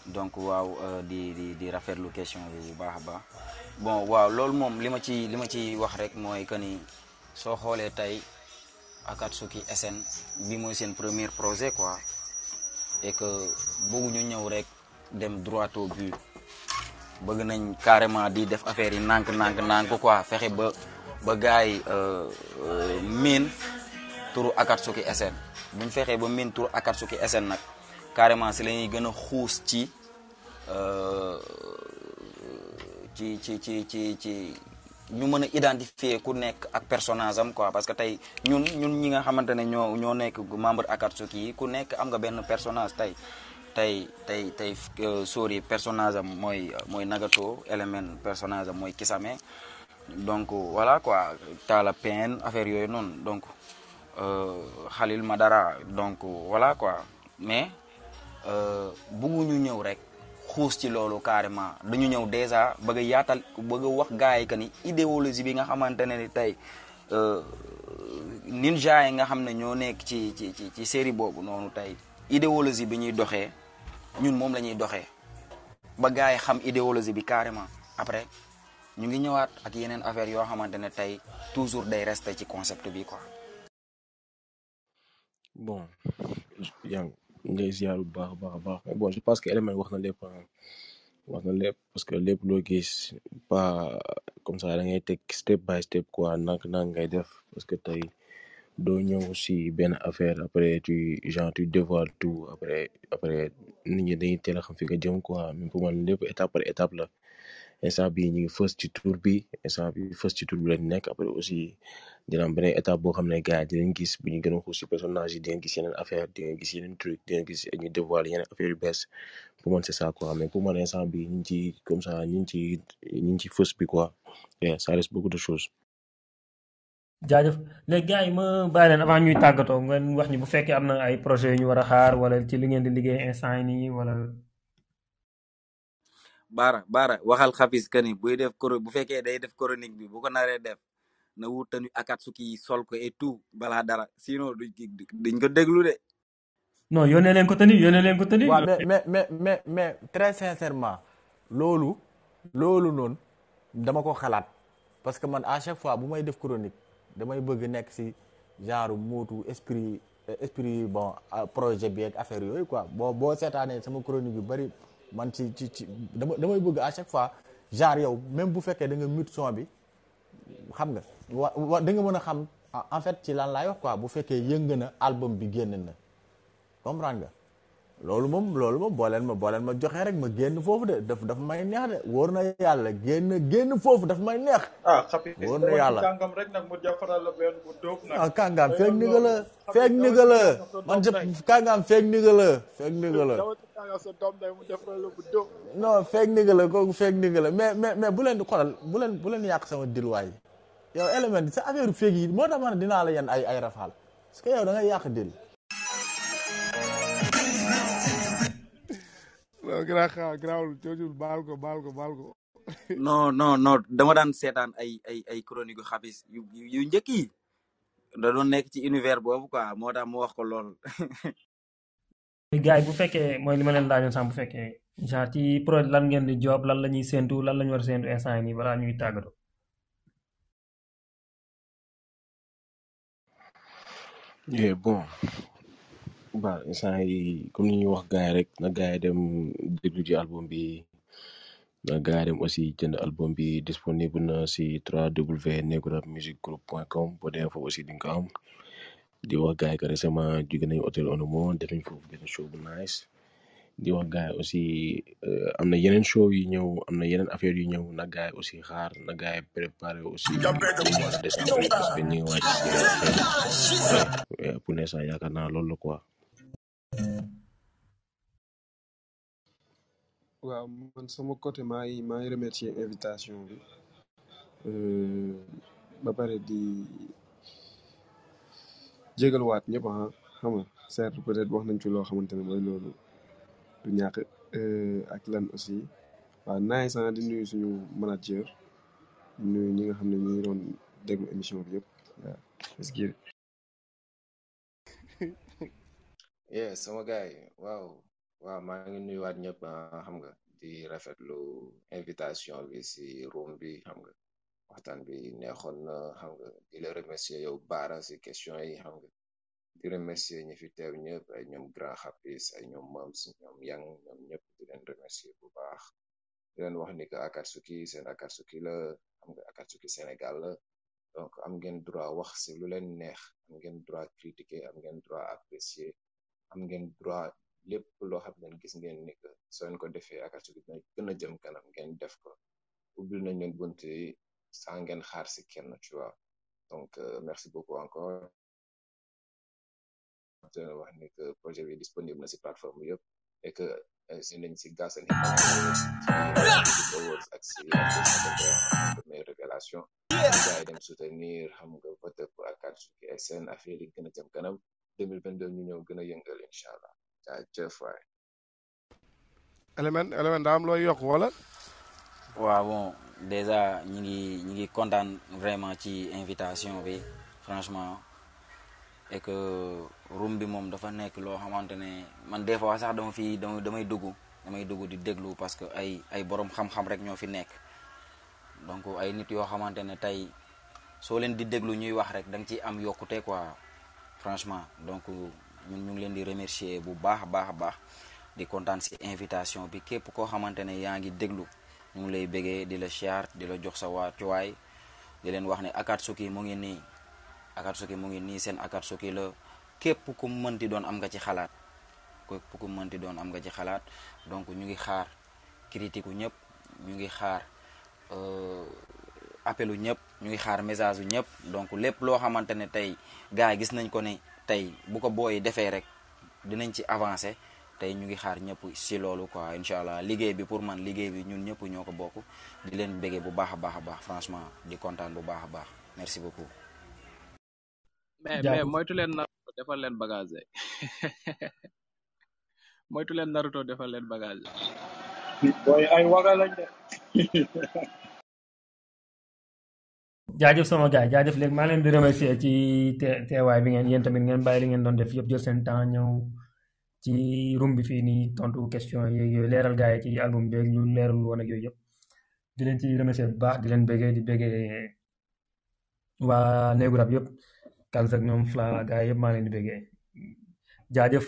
donc waaw euh, di di di rafetlu question bi bu baax a baax bon waaw loolu moom li ma ci li ma ci wax rek mooy que ni soo xoolee tey Akatsuki SN bi mooy seen premier projet quoi et que bëgguñu ñëw rek dem droit au but bëgg nañ carrément di def affaire yi nànk nànk nànk quoi fexe ba ba gars yi euh, euh, miin turu Akatsuki SN buñ fexee ba miin turu Akatsuki SN nag carrément si la ñuy gën a xuus ci euh, ci ci ci ci ci ñu mën a identifier ku nekk ak personnage am quoi parce que tey ñun ñun ñi nga xamante ne ñoo ñoo nekk membre Akatsuki yi ku nekk am nga benn personnage tey tey tey tey euh, sori personnage am mooy mooy Nagato élément personnage am mooy Kisame donc voilà quoi Talla Peen affaire yooyu noonu donc euh, Khalil Madara donc voilà quoi mais euh, bugguñu ñëw rek xuus ci loolu carrément dañu ñëw déjà bëgg a yaatal bëgg a wax gars yi que ni idéologie bi nga xamante ne ni tey ninja yi nga xam ne ñoo nekk ci ci ci ci série boobu noonu tey idéologie bi ñuy doxee ñun moom la ñuy doxee ba gars yi xam idéologie bi carrément après ñu ngi ñëwaat ak yeneen affaire yoo xamante ne tey toujours day rester ci concept bi quoi. bon yaa ngi ngay ziar bu baax a baax a baax mais bon je pense que élément wax na lépp ah. wax na lépp parce que lépp loo gis pas comme ça da ngay teg step by step quoi nak nak ngay def parce que tey doo ñëw si benn affaire après tu genre tu dévoiles tout après après nit ñi dañuy teel a xam fi nga jëm quoi mais pour man lépp étape par étape la instant bi ñu ngi fës ci tour bi instant bi fës ci tour bi lañ nekk après aussi dina am beneen étape boo xam ne gars yi dinañ gis bu ñu gën a xuus si personnage yi dinañ gis yeneen affaire dinañ gis yeneen truc dinañ gis ñu dévoiler yeneen affaire yu bees pour man c'est ça quoi mais pour man instant bi ñu ngi ci comme ça ñu ngi ci ñu ngi ci fës bi quoi et ça reste beaucoup de choses. jaajëf léegi gars yi ma bàyyi leen avant ñuy tàggatoo ngeen wax ñu bu fekkee am na ay projets yu ñu war a xaar wala ci li ngeen di liggéey instant yi nii wala. Baara Baara waxal xafis que ni buy def coro bu fekkee day def chronique bi bu ko naree def na wut tenue Akatsuki yi sol ko et tout balaa dara sinon duñ ko déglu de. non yónnee leen ko tëni yónnee leen ko tëni. waaw mais mais mais mais mais très sincèrement loolu loolu noonu dama ko xalaat parce que man à chaque fois bu may def chronique damay bëgg nekk si genre mootu esprit esprit bon ah, projet bi ak affaire yooyu quoi boo boo seetaanee sama chronique yu bëri man ci ci ci dama damay bëgg à chaque fois genre yow même bu fekkee da nga mute son bi xam nga wa wa da nga mën a xam en fait ci lan laay wax quoi bu fekkee yëng na album bi génn na comprendre nga loolu moom loolu moom boo leen ma boo leen ma joxee rek ma génn foofu de daf daf may neex de wóor na yàlla génn génn foofu daf may neex. ah xapi wóor na yàlla kàngam rek nag mu jàpparal la benn bu dóob nag. ah kàngam feeg ni nga la feeg ni nga la man jëpp kàngam feeg ni nga la feeg ni nga la. yaa sa doom day mu def la bu dóom. non feeg nigga la kooku feeg nigga la mais mais mais bu leen di xoolal bu leen bu leen yàq sama dil waay yow élément sa affaire feeg yi moo tax ma ne dinaa la yan ay ay rafaal parce que yow da ngay yàq dil. non grand xaar grawul coocul baal ko baal ko baal ko. non non non dama daan seetaan ay ay ay chronique yu xabis yu yu yu njëkk yi da doon nekk ci univers boobu quoi moo tax mu wax ko lool. gars yi bu fekkee mooy li ma leen laajoon sànq bu fekkee genre ci projet lan ngeen di job lan la ñuy séntu lan la ñu war a séntu instant yi nii balaa ñuy tàggatoo. eh bon ba instant yi comme ni ñuy wax gars yi rek na gars yi dem déglu ji album bi na gars yi dem aussi jënd album bi disponible na si www.negurapmusicgroup.com boo demee foofu aussi di nga ko am di wax gars yi que récemment jóge nañu hôtel Onomo def nañu foofu benn show bu nice di wax gars yi aussi euh, am na yeneen show yu ñëw am na yeneen affaire yu ñëw na gars yi aussi xaar na gars yi préparé aussi li war a des après parce que ñu ngi waaj ci yeneen affaire yi. Euh, pour l'instant yaakaar naa loolu la quoi. waaw man sama côté maa ngi maa ngi remercier invitation bi euh, ba pare di jégaluwaat ñëpp ah xam nga certes peut-être wax nañ ci loo xamante ne mooy loolu du ñàkk euh, ak lan aussi waaw naay sana di nuyu suñu manager di nuyu ñi nga xam ne ñu ngi doon déglu émission bi yëpp waaw yeah sama gars yi waaw waaw maa ngi nuyuwaat ñëpp ah, xam nga di rafetlu invitation bi si room bi xam nga waxtaan bi neexoon na xam nga di la remercier yow Baara si question yi xam nga di remercier ñi fi teew ñëpp ay ñoom Grand Xapis ay ñoom Mams ñoom Yang ñoom ñëpp di leen remercier bu baax di leen wax ni que Akatsuki seen Akatsuki la xam nga Akatsuki Sénégal la donc am ngeen droit wax si lu leen neex am ngeen droit critiquer am ngeen droit apprécier am ngeen droit lépp loo xam ne gis ngeen ni que soo leen ko defee Akatsuki dina gën a jëm kanam ngeen def ko ubbil nañ leen bunt yi sans ngeen xaar si kenn tu vois donc euh, merci beaucoup encore euh, wax ne que projet bi disponible na si plateforme yëpp et que euh, si nañ si gas and awards ak si première révélation gars yi dem soutenir xam nga voté ko ak Akatsuki SN affaire yi gën a jëm kanam 2022 ñu ñëw gën a yëngal incha allah jaajëf waay Element Element daa am looy yokk wala. waaw bon déjà ñu ngi ñu ngi kontaan vraiment ci invitation bi franchement et que room bi moom dafa nekk loo xamante ne man des fois sax dama fi dama damay dugg damay dugg di déglu parce que ay ay borom xam-xam rek ñoo fi nekk. donc ay nit yoo xamante ne tey soo leen di déglu ñuy wax rek da nga ciy am yokkute quoi franchement donc ñun ñu ngi leen di remercier bu baax a baax a baax di kontaan si invitation bi képp koo xamante ne yaa ngi déglu ñu ngi lay bégee di la siyaar di la jox sa wàccuwaay di leen wax ne Akatsuki mu ngi nii Akatsuki mu ngi nii seen Akatsuki la képp ku mënti doon am nga ci xalaat képp ku mënti doon am nga ci xalaat donc ñu ngi xaar critique u ñëpp ñu ngi xaar euh, appelu ñëpp ñu ngi xaar message u ñëpp donc lépp loo xamante ne tey gars yi gis nañ ko ne tey bu ko booy defee rek dinañ ci avancé tey ñu ngi xaar ñëpp si loolu quoi incha allah liggéey bi pour man liggéey bi ñun ñëpp ñoo ko bokk di leen béggee bu baax a baax a baax franchement di kontaan bu baax a baax merci beaucoup mais mais moytu leen Naruto defal leen bagage moytu leen Naruto defal leen bagage booy ay waga lañ de jaajëf sama gars jaajëf léegi maa leen di remercier ci teewaay bi ngeen yéen tamit ngeen bàyyi li ngeen doon def yëpp jël seen temps ñëw ci room bi fii nii tontu question yeeg yooyu leeral gars yi ci album bi lu leerul woon ak yooyu yëpp di leen ci remercier bu baax di leen béggee di béggee waa néegu rab yëpp Kals ak ñoom Fla gaa yëpp maa leen di bëggee jaajëf